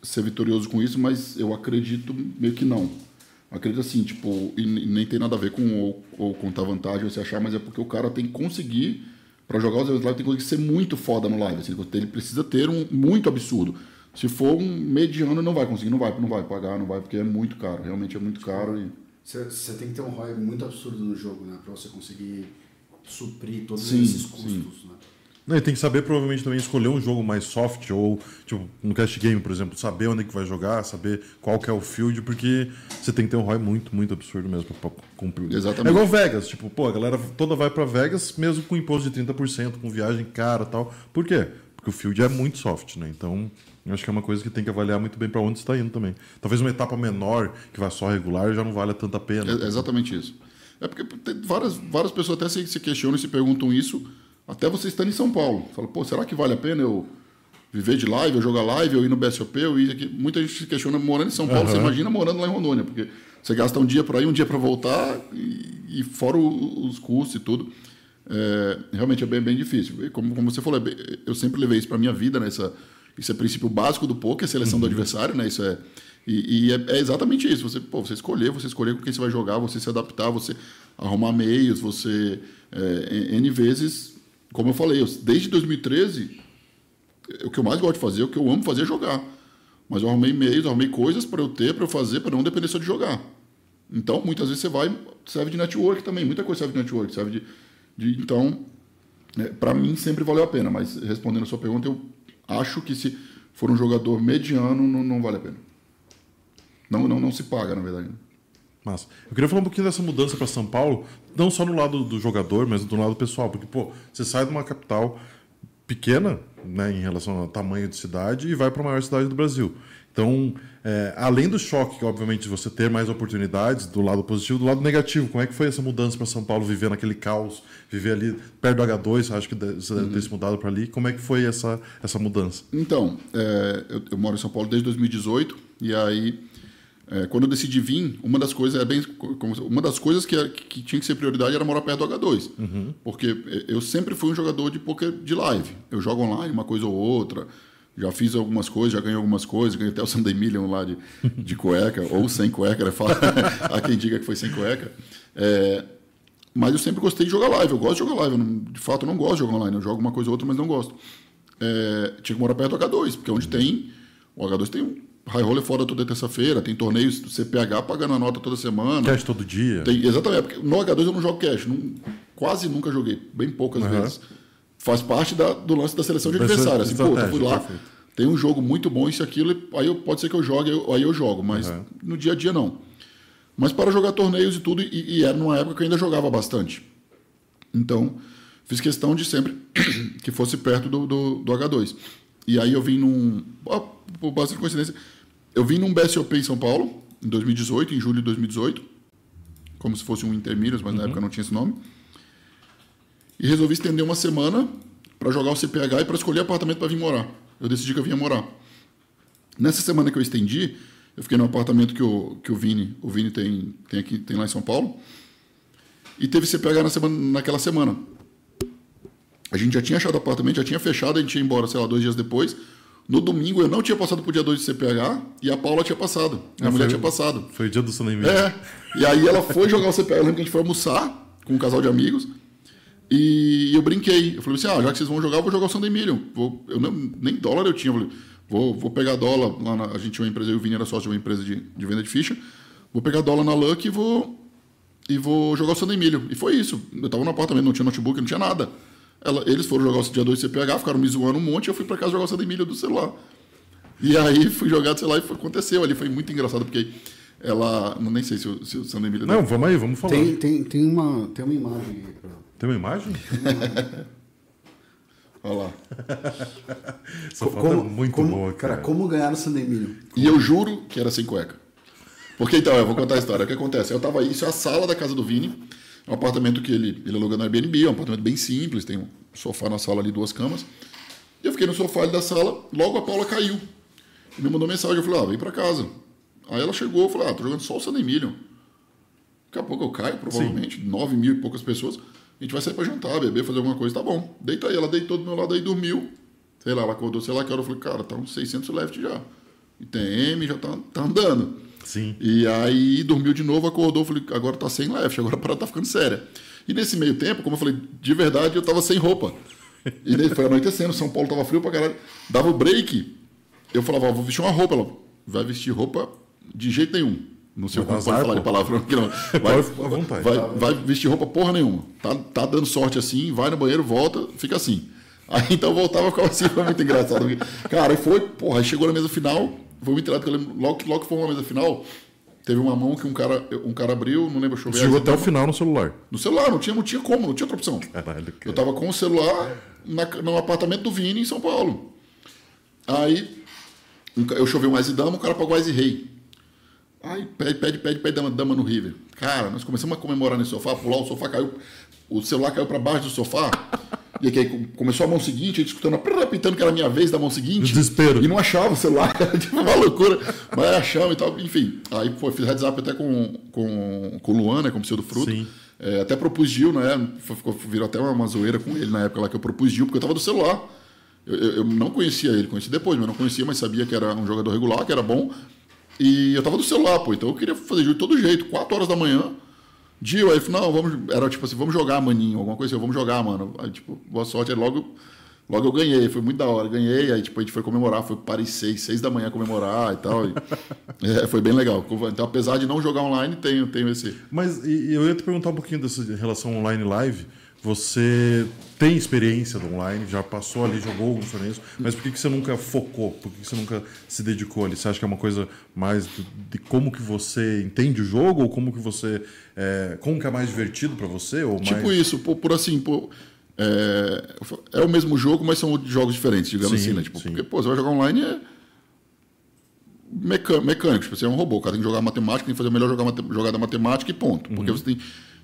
ser vitorioso com isso, mas eu acredito meio que não. Acredito assim, tipo, e nem tem nada a ver com ou, ou contar vantagem ou se achar, mas é porque o cara tem que conseguir, para jogar os eventos live, tem que conseguir ser muito foda no live. Assim, ele precisa ter um muito absurdo. Se for um mediano, não vai conseguir, não vai, não vai pagar, não vai, porque é muito caro, realmente é muito caro e. Você tem que ter um ROI muito absurdo no jogo, né? Pra você conseguir suprir todos Sim, esses sim. custos, né? Não, e tem que saber provavelmente também escolher um jogo mais soft ou, tipo, no cast game, por exemplo, saber onde é que vai jogar, saber qual que é o field, porque você tem que ter um ROI muito, muito absurdo mesmo pra, pra cumprir. Exatamente. É igual Vegas, tipo, pô, a galera toda vai pra Vegas mesmo com imposto de 30%, com viagem cara e tal. Por quê? Porque o field é muito soft, né? Então, eu acho que é uma coisa que tem que avaliar muito bem pra onde está indo também. Talvez uma etapa menor, que vai só regular, já não vale tanta pena. É, exatamente isso. É porque várias, várias pessoas até se, se questionam e se perguntam isso, até você estando em São Paulo. Fala, pô, será que vale a pena eu viver de live, eu jogar live, eu ir no BSOP, eu ir aqui? Muita gente se questiona morando em São Paulo, Aham. você imagina morando lá em Rondônia, porque você gasta um dia para ir, um dia para voltar, e, e fora os custos e tudo. É, realmente é bem, bem difícil. E como, como você falou, é eu sempre levei isso para minha vida, né? Essa, isso é princípio básico do poker, seleção do adversário, né? Isso é e, e é, é exatamente isso. Você, pô, você escolher, você escolher com quem você vai jogar, você se adaptar, você arrumar meios, você é, n vezes, como eu falei, eu- desde 2013 o que eu mais gosto de fazer, o que eu amo fazer é jogar. Mas eu arrumei meios, arrumei coisas para eu ter, para eu fazer, para não depender só de jogar. Então, muitas vezes você vai, serve de network também, muita coisa serve de network, serve de. de então, para mim sempre valeu a pena, mas respondendo a sua pergunta, eu acho que se for um jogador mediano, não, não vale a pena. Não, não, não se paga, na verdade. Massa. Eu queria falar um pouquinho dessa mudança para São Paulo, não só no lado do jogador, mas do lado pessoal, porque pô, você sai de uma capital pequena, né, em relação ao tamanho de cidade e vai para a maior cidade do Brasil. Então, é, além do choque, que obviamente de você ter mais oportunidades do lado positivo, do lado negativo, como é que foi essa mudança para São Paulo, viver naquele caos, viver ali perto do H2, acho que você deve ter se mudado para ali. Como é que foi essa essa mudança? Então, é, eu, eu moro em São Paulo desde 2018 e aí é, quando eu decidi vir, uma das coisas é bem uma das coisas que, que tinha que ser prioridade era morar perto do H2, porque eu sempre fui um jogador de poker de live. Eu jogo online uma coisa ou outra, já fiz algumas coisas, já ganhei algumas coisas, ganhei até o Sunday Million lá de, de cueca ou sem cueca, né? Fala- *laughs* Há quem diga que foi sem cueca. É, mas eu sempre gostei de jogar live. Eu gosto de jogar live. Eu não- de fato, eu não gosto de jogar online. Eu jogo uma coisa ou outra, mas não gosto. É, tinha que morar perto do H2, porque onde tem. O H2 tem um, high roller fora toda terça-feira, tem torneios do CPH pagando a nota toda semana. Cash todo dia. Tem, exatamente, porque no H2 eu não jogo cash, não, quase nunca joguei, bem poucas Uhum. vezes. Faz parte da- do lance da seleção de adversário. Assim, pô, eu fui lá, perfeito. tem um jogo muito bom, isso e aquilo, aí eu, pode ser que eu jogue, eu- aí eu jogo, mas Uhum. no dia a dia não. Mas para jogar torneios e tudo, e, e era numa época que eu ainda jogava bastante. Então, fiz questão de sempre *coughs* que fosse perto do, do, do H2. E aí eu vim num. ó, Por bastante coincidência, eu vim num BSOP em São Paulo, em 2018, em julho de 2018, como se fosse um Intermídios, mas na época não tinha esse nome. E resolvi estender uma semana para jogar o CPH e para escolher apartamento para vir morar. Eu decidi que eu vinha morar. Nessa semana que eu estendi, eu fiquei no apartamento que o, que o Vini, o Vini tem, tem, aqui, tem lá em São Paulo. E teve CPH na semana, naquela semana. A gente já tinha achado apartamento, já tinha fechado, a gente ia embora, sei lá, dois dias depois. No domingo eu não tinha passado pro dia 2 de CPH e a Paula tinha passado. Minha Ah, mulher foi- tinha passado. Foi o dia do Sunday. É. E aí ela foi jogar o CPH. Eu lembro que a gente foi almoçar com um casal de amigos. E eu brinquei. Eu falei assim: ah, já que vocês vão jogar, eu vou jogar o Sunday Million. Vou, eu não, nem dólar eu tinha. Eu falei, vou, vou pegar dólar. Lá na, a gente tinha uma empresa, eu e o Vini era sócio de uma empresa de, de venda de ficha. Vou pegar dólar na Luck e vou, e vou jogar o Sunday Million. E foi isso. Eu tava no apartamento, não tinha notebook, não tinha nada. Ela- eles foram jogar o dia 2 CPH, ficaram me zoando um monte. Eu fui pra casa jogar o Sunday Million do celular. E aí fui jogar do celular e foi, aconteceu ali. Foi muito engraçado, porque ela. não- Nem sei se o, se o Million. Não, vamos aí, vamos falar. Tem, Tem, tem, tem, uma, tem uma imagem aí pra... uma imagem? *laughs* Olha lá. Essa foto é muito como- boa, cara. Cara, como ganhar o Sunday Million? E eu juro que era sem cueca. Porque então, eu vou contar a história. O que acontece? Eu tava aí, isso é a sala da casa do Vini. É um apartamento que ele, ele aluga no Airbnb, é um apartamento bem simples, tem um sofá na sala ali, duas camas. E eu fiquei no sofá ali da sala, logo a Paula caiu. E me mandou mensagem, eu falei, ah, vem pra casa. Aí ela chegou, eu falei, ah, tô jogando só o Sunday Million. Daqui a pouco eu caio, provavelmente, nove mil e poucas pessoas. A gente vai sair pra jantar, beber, fazer alguma coisa, tá bom. Deita aí, ela deitou do meu lado aí, dormiu. Sei lá, ela acordou, sei lá que hora, eu falei, cara, tá uns 600 left já. E TM já tá, tá andando. Sim. E aí dormiu de novo, acordou, falei, agora tá sem left, agora a parada tá ficando séria. E nesse meio tempo, como eu falei, de verdade eu tava sem roupa. E daí foi anoitecendo, São Paulo tava frio pra caralho. Dava o break, eu falava, vou vestir uma roupa. Ela, vai vestir roupa de jeito nenhum. Não sei como pode falar de palavra aqui não. *laughs* Vai, vontade. vai, vai vestir roupa porra nenhuma. Tá, tá dando sorte assim, vai no banheiro, volta, fica assim. Aí então eu voltava com assim, foi muito engraçado. Cara, aí foi, porra, aí chegou na mesa final, foi muito irado, que eu lembro, logo, que- logo que foi uma mesa final, teve uma mão que um cara, um cara abriu, não lembro, deixa eu ver. Você chegou até o final no celular. No celular, não tinha, não tinha como, não tinha outra opção. Caralho, cara. Eu tava com o celular na, no apartamento do Vini em São Paulo. Aí eu chovei um Ice Dama, o cara pagou Ice Rei. Aí pede, pede, pede, pede dama, dama no River. Cara, nós começamos a comemorar nesse sofá, pular, o sofá caiu, o celular caiu pra baixo do sofá. E aí começou a mão seguinte, a gente escutando, prrr, pitando que era a minha vez da mão seguinte. Desespero. E não achava o celular, *laughs* tipo uma loucura. Mas achamos e tal, enfim. Aí pô, fiz heads up até com, com, com o Luan, né, como seu do fruto. Sim. É, até propus Gil, né? Foi- Ficou, virou até uma, uma zoeira com ele na época lá que eu propus Gil, porque eu tava do celular. Eu, eu- eu não conhecia ele, conheci depois, mas não conhecia, mas sabia que era um jogador regular, que era bom. E eu tava do celular, pô, então eu queria fazer Gil de todo jeito, 4 horas da manhã. Gil, aí não, vamos. Era tipo assim, vamos jogar, maninho, alguma coisa assim, vamos jogar, mano. Aí, tipo, boa sorte, aí logo. Logo eu ganhei, foi muito da hora. Ganhei, aí tipo, a gente foi comemorar, foi para Paris 6, 6 da manhã comemorar e tal. e- *laughs* é, foi bem legal. Então, apesar de não jogar online, tenho, tenho esse. Mas e- eu ia te perguntar um pouquinho dessa relação online live. Você tem experiência do online, já passou ali, jogou alguns torneios, mas por que, que você nunca focou? Por que, que você nunca se dedicou ali? Você acha que é uma coisa mais de, de como que você entende o jogo ou como que você é, como que é mais divertido para você ou Tipo mais isso, por, por assim, por, é, é o mesmo jogo, mas são jogos diferentes, digamos Sim, assim, né? Tipo, sim. porque, pô, você vai jogar online é mecânico, tipo, você é um robô, o cara tem que jogar matemática, tem que fazer a melhor joga- mate- jogada matemática e ponto. Uhum. Porque você tem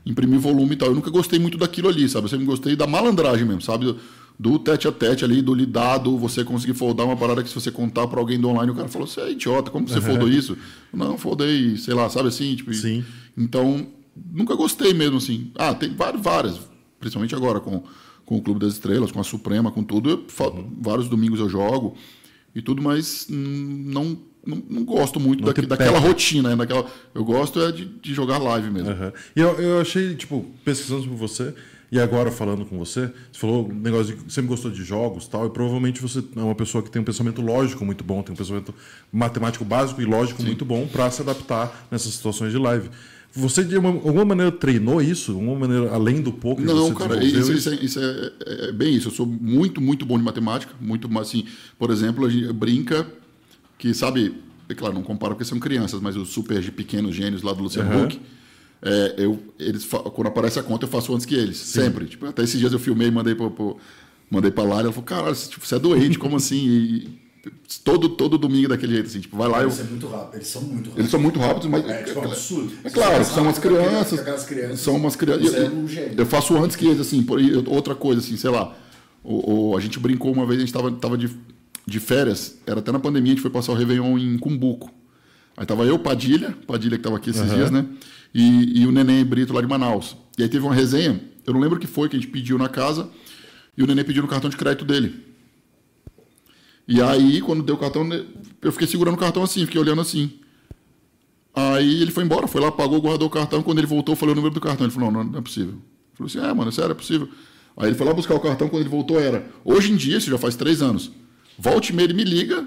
imprimir volume e tal. Eu nunca gostei muito daquilo ali, sabe? Eu sempre gostei da malandragem mesmo, sabe? Do, do tete a tete ali, do lidado, você conseguir foldar uma parada que se você contar pra alguém do online, o cara falou, você é idiota, como você foldou isso? Não, foldei, sei lá, sabe assim? Tipo, Sim. então, nunca gostei mesmo, assim. Ah, tem várias, várias principalmente agora com, com o Clube das Estrelas, com a Suprema, com tudo. Eu, fa- Vários domingos eu jogo e tudo, mas não, não, não gosto muito Não te daquela pega. rotina. né? Daquela, eu gosto é de, de jogar live mesmo. Aham. E eu, eu achei, tipo, pesquisando sobre você, E agora, falando com você, você falou um negócio de sempre gostou de jogos tal, e provavelmente você é uma pessoa que tem um pensamento lógico muito bom, tem um pensamento matemático básico e lógico Sim. muito bom para se adaptar nessas situações de live. Você, de uma, alguma maneira, treinou isso? De alguma maneira, além do pouco Não, cara, isso, isso, é, isso é, é, bem isso. Eu sou muito, muito bom de matemática. Muito, assim, por exemplo, a gente brinca que, sabe, é claro, não comparo porque são crianças, mas os super pequenos gênios lá do Luciano uhum. Huck, é, eu, eles, quando aparece a conta, eu faço antes que eles. Sim. Sempre. Tipo, até esses dias eu filmei e mandei para mandei pra Lara. Ela falou, caralho, tipo, você é doente, como assim? E, todo, todo domingo daquele jeito, assim, tipo, vai lá Eles, eu... é muito rápido. Eles são muito rápidos. Eles são muito rápidos, mas. É, tipo, é absurdo. É claro, são umas crianças. crianças. São umas crianças. Eu, um eu, faço antes que eles, assim, por, outra coisa, assim, sei lá. O, o, a gente brincou uma vez, a gente tava, tava de, de férias, era até na pandemia, a gente foi passar o Réveillon em Cumbuco. Aí tava eu, Padilha, Padilha que tava aqui esses uhum. dias, né? E, e o Neném Brito lá de Manaus. E aí teve uma resenha, eu não lembro o que foi que a gente pediu na casa, e o Neném pediu no cartão de crédito dele. E aí, quando deu o cartão, eu fiquei segurando o cartão assim, fiquei olhando assim. Aí ele foi embora, foi lá, pagou, guardou o cartão. Quando ele voltou, eu falei o número do cartão. Ele falou: não, não é possível. Eu falei assim: é, mano, sério, é possível. Aí ele foi lá buscar o cartão, quando ele voltou, era. Hoje em dia, isso já faz três anos. Volte e meia, ele me liga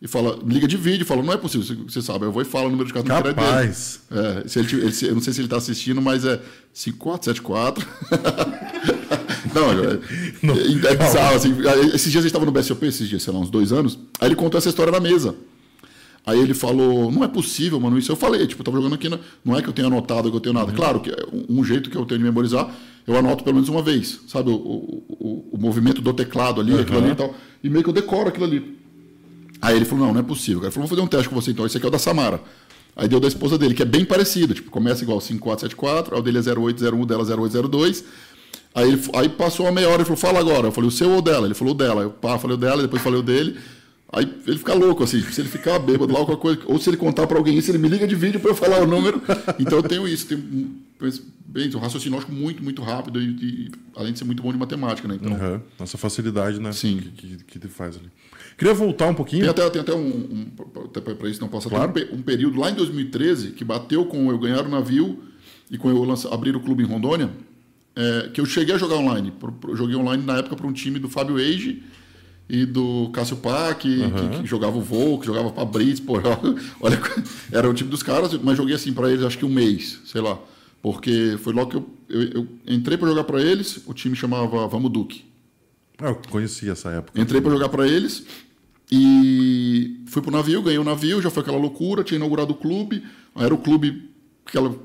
e fala, liga de vídeo, fala, não é possível, você sabe, eu vou e falo o número de cartão Capaz. de crédito dele. É, se ele, ele, eu não sei se ele está assistindo, mas é 5474. *laughs* Não, é, não. é bizarro, assim. Esses dias a gente estava no BSOP, esses dias, sei lá, uns dois anos. Aí ele contou essa história na mesa. Aí ele falou, não é possível, mano, isso eu falei, tipo, eu tava jogando aqui, na... não é que eu tenha anotado, que eu tenho nada. Uhum. Claro que é um jeito que eu tenho de memorizar, eu anoto pelo menos uma vez, sabe, o, o, o movimento do teclado ali, uhum. aquilo ali e tal, e meio que eu decoro aquilo ali. Aí ele falou, não, não é possível. Ele falou, vou fazer um teste com você então, esse aqui é o da Samara. Aí deu da esposa dele, que é bem parecido, tipo, começa igual 5474, aí o dele é 0801, dela 0802, Aí, ele, aí passou uma meia hora e falou, fala agora. Eu falei, o seu ou dela? Ele falou o dela. Eu pá, falei o dela, depois falei o dele. Aí ele fica louco, assim, se ele ficar bêbado lá, alguma coisa, ou se ele contar para alguém isso, ele me liga de vídeo para eu falar o número. Então eu tenho isso, tenho bem, um raciocínio muito, muito rápido e, e, além de ser muito bom de matemática, né? Então, uhum. Nossa facilidade, né? Sim. Que, que, que te faz ali. Queria voltar um pouquinho. Tem até, tem até um, um para isso não posso claro. um, um, período lá em 2013 que bateu com eu ganhar o navio e com eu lançar, abrir o clube em Rondônia é, que eu cheguei a jogar online. Joguei online na época para um time do Fábio Age e do Cássio Pac, uhum. que, que, jogava o Voo, que jogava para Brits, pô, *laughs* olha, era o time dos caras, mas joguei assim para eles acho que um mês, sei lá. Porque foi logo que eu, eu, eu entrei para jogar para eles, o time chamava Vamos Duque. Ah, eu conheci essa época. Entrei para jogar para eles e fui pro navio, ganhei o navio, já foi aquela loucura, tinha inaugurado o clube, era o clube, aquela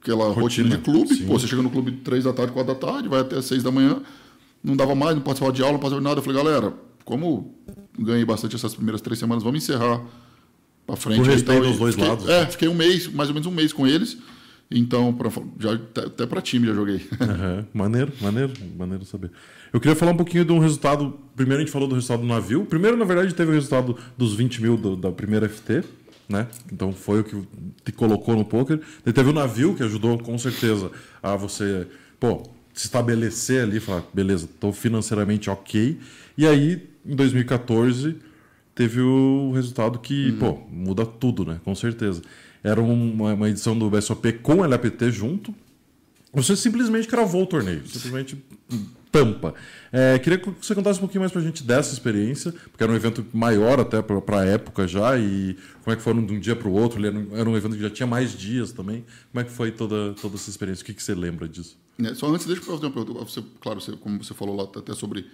aquela rotina, rotina de clube. Sim. Pô, você chega no clube três da tarde, quatro da tarde, vai até seis da manhã. Não dava mais, não participava de aula, não participava de nada. Eu falei, galera, como ganhei bastante essas primeiras três semanas, vamos encerrar para frente. Por respeito dos dois fiquei, lados. É, fiquei um mês, mais ou menos um mês com eles. Então, pra, já, até para time já joguei. *laughs* Uhum. Maneiro, maneiro, maneiro saber. Eu queria falar um pouquinho de um resultado. Primeiro a gente falou do resultado do navio. Primeiro, na verdade, teve o resultado dos 20 mil do, da primeira FT né? Então foi o que te colocou no poker. Daí teve o navio que ajudou com certeza a você, pô, se estabelecer ali, falar, beleza, estou financeiramente ok. E aí, em 2014, teve o resultado que, uhum. pô, muda tudo, né? Com certeza. Era uma, uma edição do BSOP com LAPT junto. Você simplesmente cravou o torneio. Simplesmente tampa. É, queria que você contasse um pouquinho mais pra gente dessa experiência, porque era um evento maior até pra, pra época já, e como é que foram de um dia pro outro? Era um, era um evento que já tinha mais dias também. Como é que foi toda, toda essa experiência? O que, que você lembra disso? É, só antes, deixa eu fazer uma pergunta. Você, claro, você, como você falou lá até sobre,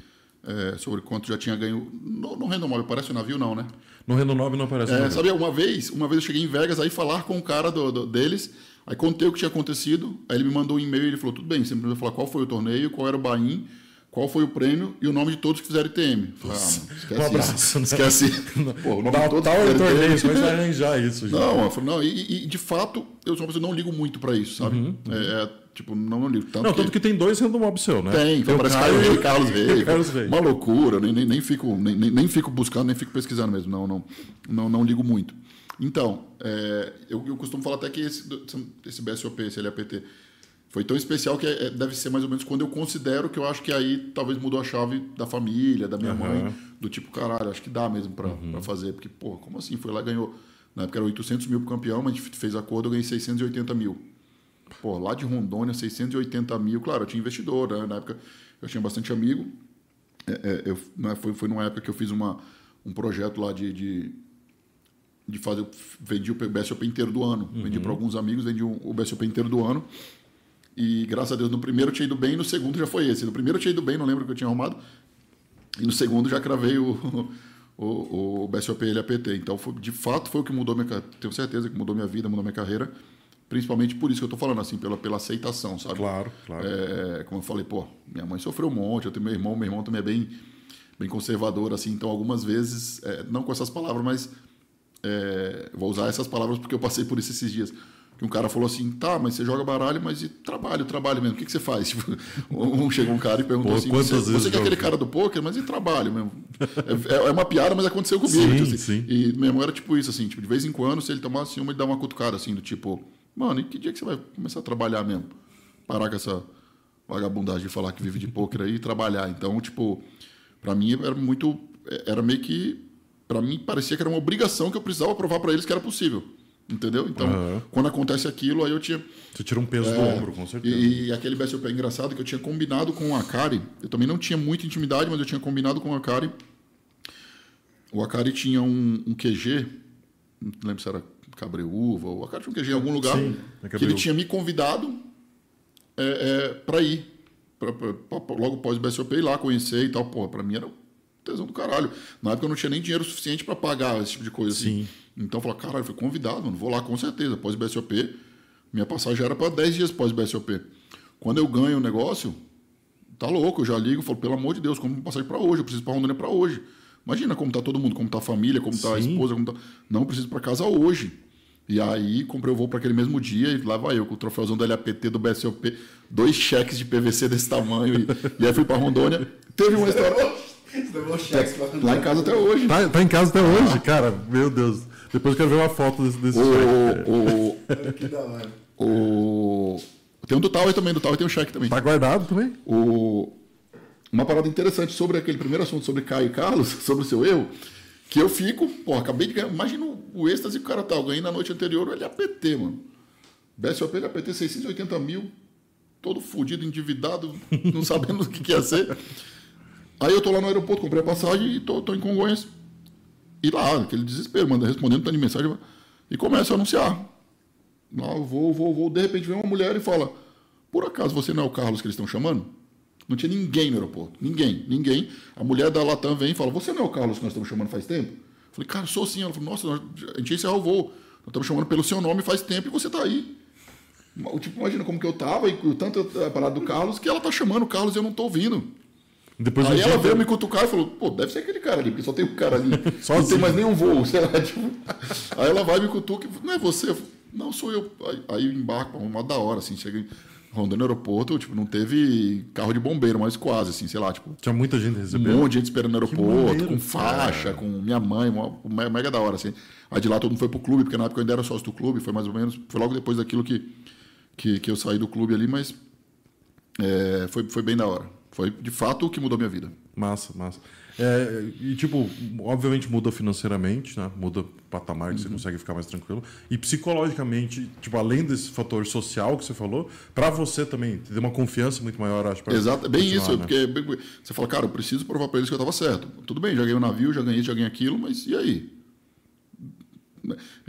é, sobre quanto já tinha ganho. No, no Rendomóvel, parece o navio, não, né? No Rendomóvel não aparece é, Sabe, uma vez, uma vez eu cheguei em Vegas aí falar com o cara do, do deles. Aí contei o que tinha acontecido, aí ele me mandou um e-mail e ele falou: tudo bem, você precisa falar qual foi o torneio, qual era o bain, qual foi o prêmio e o nome de todos que fizeram ITM. Falei, ah, esquece um abraço, isso. Né? Esquece. *laughs* Pô, o nome Dá, de todos fizeram torneio, vai arranjar isso. Já. Não, eu falei, não e, e, de fato, eu sou uma pessoa que não ligo muito para isso, sabe? Uhum, uhum. É, é, tipo, não, não ligo. Tanto não, que... tanto que tem dois random mob seu, né? Tem, tem parece Caio e Carlos Reis. Carlos Reis. Uma loucura, nem, nem, nem, fico, nem, nem fico buscando, nem fico pesquisando mesmo. Não, não, não, não ligo muito. Então, é, eu, eu, costumo falar até que esse, esse BSOP, esse LAPT, foi tão especial que é, é, deve ser mais ou menos quando eu considero que eu acho que aí talvez mudou a chave da família, da minha uhum. mãe, do tipo, caralho, acho que dá mesmo para uhum. fazer. Porque, pô, como assim? Foi lá ganhou. Na época era 800 mil pro campeão, mas a gente fez acordo, eu ganhei 680 mil. pô, lá de Rondônia, 680 mil. Claro, eu tinha investidor, né? Na época eu tinha bastante amigo. É, é, eu, né, foi, foi numa época que eu fiz uma, um projeto lá de, de, de fazer. Vendi o BSOP inteiro do ano. Uhum. Vendi para alguns amigos, vendi o BSOP inteiro do ano. E graças a Deus, no primeiro eu tinha ido bem, no segundo já foi esse. No primeiro eu tinha ido bem, não lembro o que eu tinha arrumado. E no segundo já cravei o, *laughs* o, o BSOP LAPT. Então, foi, de fato, foi o que mudou minha Tenho certeza que mudou minha vida, mudou minha carreira. Principalmente por isso que eu estou falando, assim, pela, pela aceitação, sabe? Claro, claro. É, como eu falei, pô, minha mãe sofreu um monte, eu tenho meu irmão, meu irmão também é bem, bem conservador, assim, então algumas vezes, é, não com essas palavras, mas é, vou usar essas palavras porque eu passei por isso esses dias que um cara falou assim, tá, mas você joga baralho, mas e trabalho, trabalho mesmo, o que, que você faz? *laughs* Tipo, um chegou um cara e perguntou Pô, assim, você, você que é aquele cara do poker, mas e trabalho mesmo? É, é, uma piada, mas aconteceu comigo. Sim, tipo assim. sim. E meu irmão era tipo isso, assim, tipo, de vez em quando, se ele tomasse uma, ele dava uma cutucada, assim, do tipo, mano, e que dia que você vai começar a trabalhar mesmo? Parar com essa vagabundagem de falar que vive de poker aí e trabalhar. Então, tipo, para mim era muito, era meio que, para mim parecia que era uma obrigação que eu precisava provar para eles que era possível. Entendeu? Então, uhum. quando acontece aquilo, aí eu tinha. Você tira um peso é, do ombro, com certeza. E, e aquele BSOP é engraçado que eu tinha combinado com o Akari. Eu também não tinha muita intimidade, mas eu tinha combinado com o Akari. O Akari tinha um, um QG, não lembro se era Cabreúva, o Akari tinha um QG em algum lugar, Sim, é que ele tinha me convidado é, é, para ir. Pra, pra, pra, logo após o BSOP, ir lá conhecer e tal. Porra, pra mim era tesão do caralho. Na época eu não tinha nem dinheiro suficiente para pagar esse tipo de coisa assim. Sim. Então eu falei, caralho, fui convidado, mano, vou lá com certeza. Pós BSOP, minha passagem era para 10 dias pós BSOP. Quando eu ganho o negócio, tá louco, eu já ligo, falo, pelo amor de Deus, como passagem para hoje, eu preciso para Rondônia para hoje. Imagina como tá todo mundo, como tá a família, como tá Sim. a esposa, como tá. Não, preciso para casa hoje. E aí comprei o voo para aquele mesmo dia e lá vai eu com o troféuzão do LAPT do BSOP, dois cheques de PVC desse tamanho e, *laughs* e aí fui para Rondônia. Teve uma *laughs* história Lá em casa até hoje. Tá, tá em casa até hoje, cara. Meu Deus. Depois eu quero ver uma foto desse, desse o, cheque. O, *laughs* que da hora. O, tem um do Tower também, do Tower tem um cheque também. Tá guardado também? O, uma parada interessante sobre aquele primeiro assunto sobre Caio e Carlos, *laughs* sobre o seu erro, que eu fico, pô, acabei de ganhar. Imagina o êxtase que o cara tá. Eu ganhei na noite anterior ele APT, mano. BSOP ele APT 680 mil, todo fudido, endividado, não sabendo o que, que ia ser. Aí eu tô lá no aeroporto, comprei a passagem e tô, tô em Congonhas. E lá, aquele desespero, manda respondendo tanto de mensagem. E começa a anunciar. Lá vou, vou, vou. De repente vem uma mulher e fala: Por acaso você não é o Carlos que eles estão chamando? Não tinha ninguém no aeroporto. Ninguém, ninguém. A mulher da Latam vem e fala: Você não é o Carlos que nós estamos chamando faz tempo? Eu falei: Cara, sou sim. Ela falou: Nossa, a gente ia encerrar o voo. Nós estamos chamando pelo seu nome faz tempo e você está aí. Tipo, imagina como que eu tava e tanto a parada do Carlos que ela tá chamando o Carlos e eu não tô ouvindo. Depois aí ela veio me cutucar e falou, pô, deve ser aquele cara ali, porque só tem um cara ali. só *laughs* não tem mais nenhum voo, *laughs* sei lá. Tipo... Aí ela vai me cutuca e fala, não é você? Não, sou eu. Aí, aí eu embarco, uma da hora, assim, chega em Rondônia Aeroporto, tipo, não teve carro de bombeiro, mas quase, assim, sei lá, tipo. Tinha muita gente recebendo. Um monte de gente esperando no aeroporto, com faixa, com minha mãe, uma, mega da hora, assim. Aí de lá todo mundo foi pro clube, porque na época eu ainda era sócio do clube, foi mais ou menos, foi logo depois daquilo que, que, que eu saí do clube ali, mas é, foi, foi bem da hora. Foi de fato o que mudou minha vida. Massa, massa. É, e tipo, obviamente muda financeiramente, né? Muda o patamar que uhum. você consegue ficar mais tranquilo. E psicologicamente, tipo, além desse fator social que você falou, para você também ter uma confiança muito maior, acho. Exato, bem isso, né? porque você fala, cara, eu preciso provar para eles que eu estava certo. Tudo bem, já ganhei o um navio, já ganhei, já ganhei aquilo, mas e aí?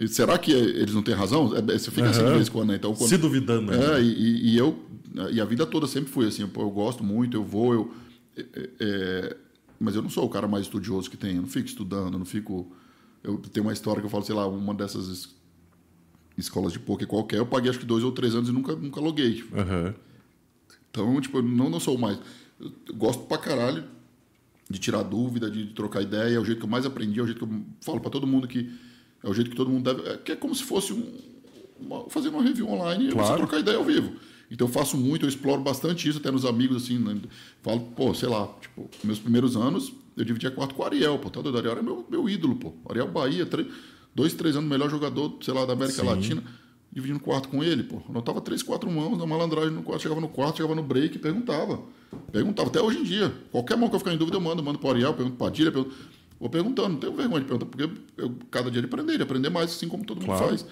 Será que eles não têm razão? É, você fica uhum. assim de vez em quando, né? Então, quando, Se duvidando. Né? É, e, e eu e a vida toda sempre fui assim, eu, gosto muito, eu vou, eu. É, é, é, mas eu não sou o cara mais estudioso que tem, eu não fico estudando, eu não fico. Eu tenho uma história que eu falo, sei lá, uma dessas escolas de poker qualquer, eu paguei acho que dois ou três anos e nunca, nunca loguei. Tipo. Uhum. Então, tipo, eu não, não sou mais. Eu gosto pra caralho de tirar dúvida, de, de, trocar ideia, é o jeito que eu mais aprendi, é o jeito que eu falo para todo mundo que é o jeito que todo mundo deve. É, que é como se fosse um, uma, fazer uma review online claro. e você trocar ideia ao vivo. Então eu faço muito, eu exploro bastante isso até nos amigos, assim, né? falo, pô, sei lá, tipo, meus primeiros anos eu dividia quarto com o Ariel, pô, tá doido? Ariel era meu, meu ídolo, pô. Ariel Bahia, três, dois, três anos, melhor jogador, sei lá, da América Sim. Latina, dividindo quarto com ele, pô. Eu notava três, quatro mãos na malandragem no quarto, chegava no quarto, chegava no break e perguntava. Perguntava, até hoje em dia. Qualquer mão que eu ficar em dúvida, eu mando, mando pro Ariel, pergunto pra Padilha, pergunto. Vou perguntando, não tenho vergonha de perguntar, porque eu, cada dia ele aprender, ele aprender mais, assim como todo mundo claro. faz.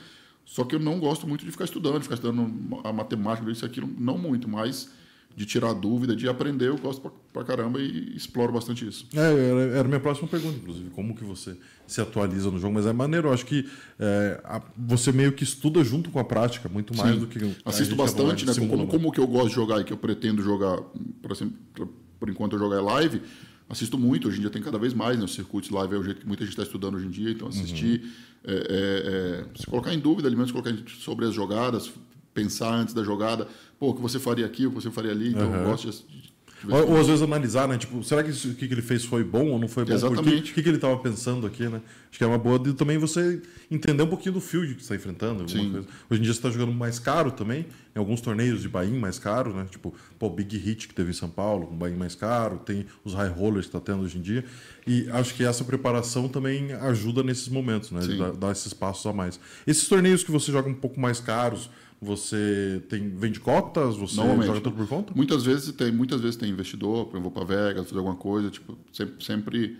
Só que eu não gosto muito de ficar estudando, de ficar estudando a matemática, isso e aquilo, não muito, mas de tirar dúvida, de aprender, eu gosto pra, pra caramba e exploro bastante isso. É, era, era a minha próxima pergunta, inclusive, como que você se atualiza no jogo, mas é maneiro, eu aacho que é, a- você meio que estuda junto com a prática, muito mais Sim. do que... Assisto bastante, né? Como, como que eu gosto de jogar e que eu pretendo jogar, por, exemplo, por- por enquanto eu jogar live, assisto muito. Hoje em dia tem cada vez mais, né? Os circuitos live é o jeito que muita gente está estudando hoje em dia, então assistir, Uhum. é, é, é, se colocar em dúvida, ali mesmo, se colocar sobre as jogadas, pensar antes da jogada, pô, o que você faria aqui, o que você faria ali, então eu Uhum. gosto de, Ou, ou às vezes analisar, né? Tipo, será que isso- o que, ele fez foi bom ou não foi bom? Exatamente. O que, que ele estava pensando aqui, né? Acho que é uma boa de também você entender um pouquinho do field que você está enfrentando. Sim. coisa. Hoje em dia você está jogando mais caro também, em alguns torneios de buy mais caro, né? Tipo, pô, Big Hit que teve em São Paulo, um buy mais caro, tem os high rollers que está tendo hoje em dia. E acho que essa preparação também ajuda nesses momentos, né? Dar, dar esses passos a mais. Esses torneios que você joga um pouco mais caros, você tem vende cotas, você joga tudo por conta? Muitas vezes tem, muitas vezes tem investidor, eu vou para Vegas fazer alguma coisa, tipo, sempre, sempre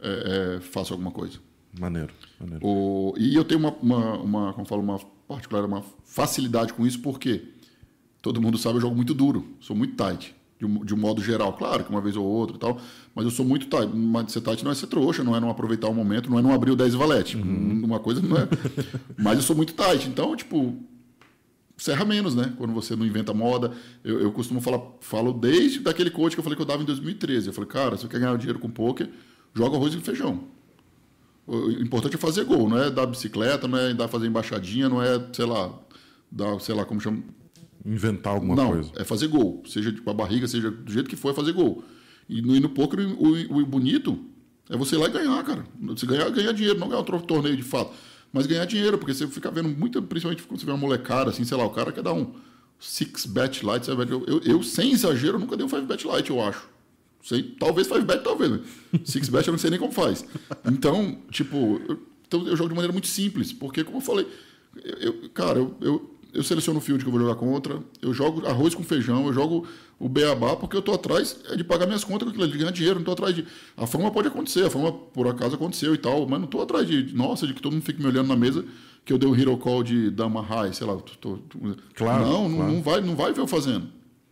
é, é, faço alguma coisa. Maneiro, maneiro. O, e eu tenho uma, uma, uma, como eu falo, uma particular, uma facilidade com isso, porque todo mundo sabe, eu jogo muito duro, sou muito tight, de um, de um modo geral. Claro que uma vez ou outra e tal, mas eu sou muito tight. Mas ser tight não é ser trouxa, não é não aproveitar o momento, não é não abrir o 10 e valete. Uma coisa não é. *laughs* mas eu sou muito tight, então, tipo, serra menos, né? Quando você não inventa moda. Eu, eu costumo falar, falo desde daquele coach que eu falei que eu dava em 2013. Eu falei, cara, se você quer ganhar dinheiro com poker, joga arroz e feijão. O importante é fazer gol, não é dar bicicleta, não é dar fazer embaixadinha, não é, sei lá, dar, sei lá, como chama. Inventar alguma não, coisa. é fazer gol. Seja com a barriga, seja do jeito que for, é fazer gol. E no, e no poker, o, o- o bonito é você ir lá e ganhar, cara. Se ganhar, ganhar dinheiro, não ganhar um torneio de fato. Mas ganhar dinheiro, porque você fica vendo muito, principalmente quando você vê uma molecada, assim, sei lá, o cara quer dar um six bet light, sabe? Eu, eu, eu, sem exagero, nunca dei um five bet light, eu acho. Sei, talvez five bet, talvez. né? Six *laughs* bet eu não sei nem como faz. Então, tipo, eu, então eu jogo de maneira muito simples, porque, como eu falei, eu, eu- cara, eu, eu, eu seleciono o field que eu vou jogar contra, eu jogo arroz com feijão, eu jogo o beabá, porque eu tô atrás de pagar minhas contas com de ganhar dinheiro, não tô atrás de. A fama pode acontecer, a fama por acaso aconteceu e tal, mas não tô atrás de, nossa, de que todo mundo fique me olhando na mesa que eu dei o hero call de Dama High, sei lá. Tô, tô- Claro, não, não- claro. não vai, não vai ver eu fazendo.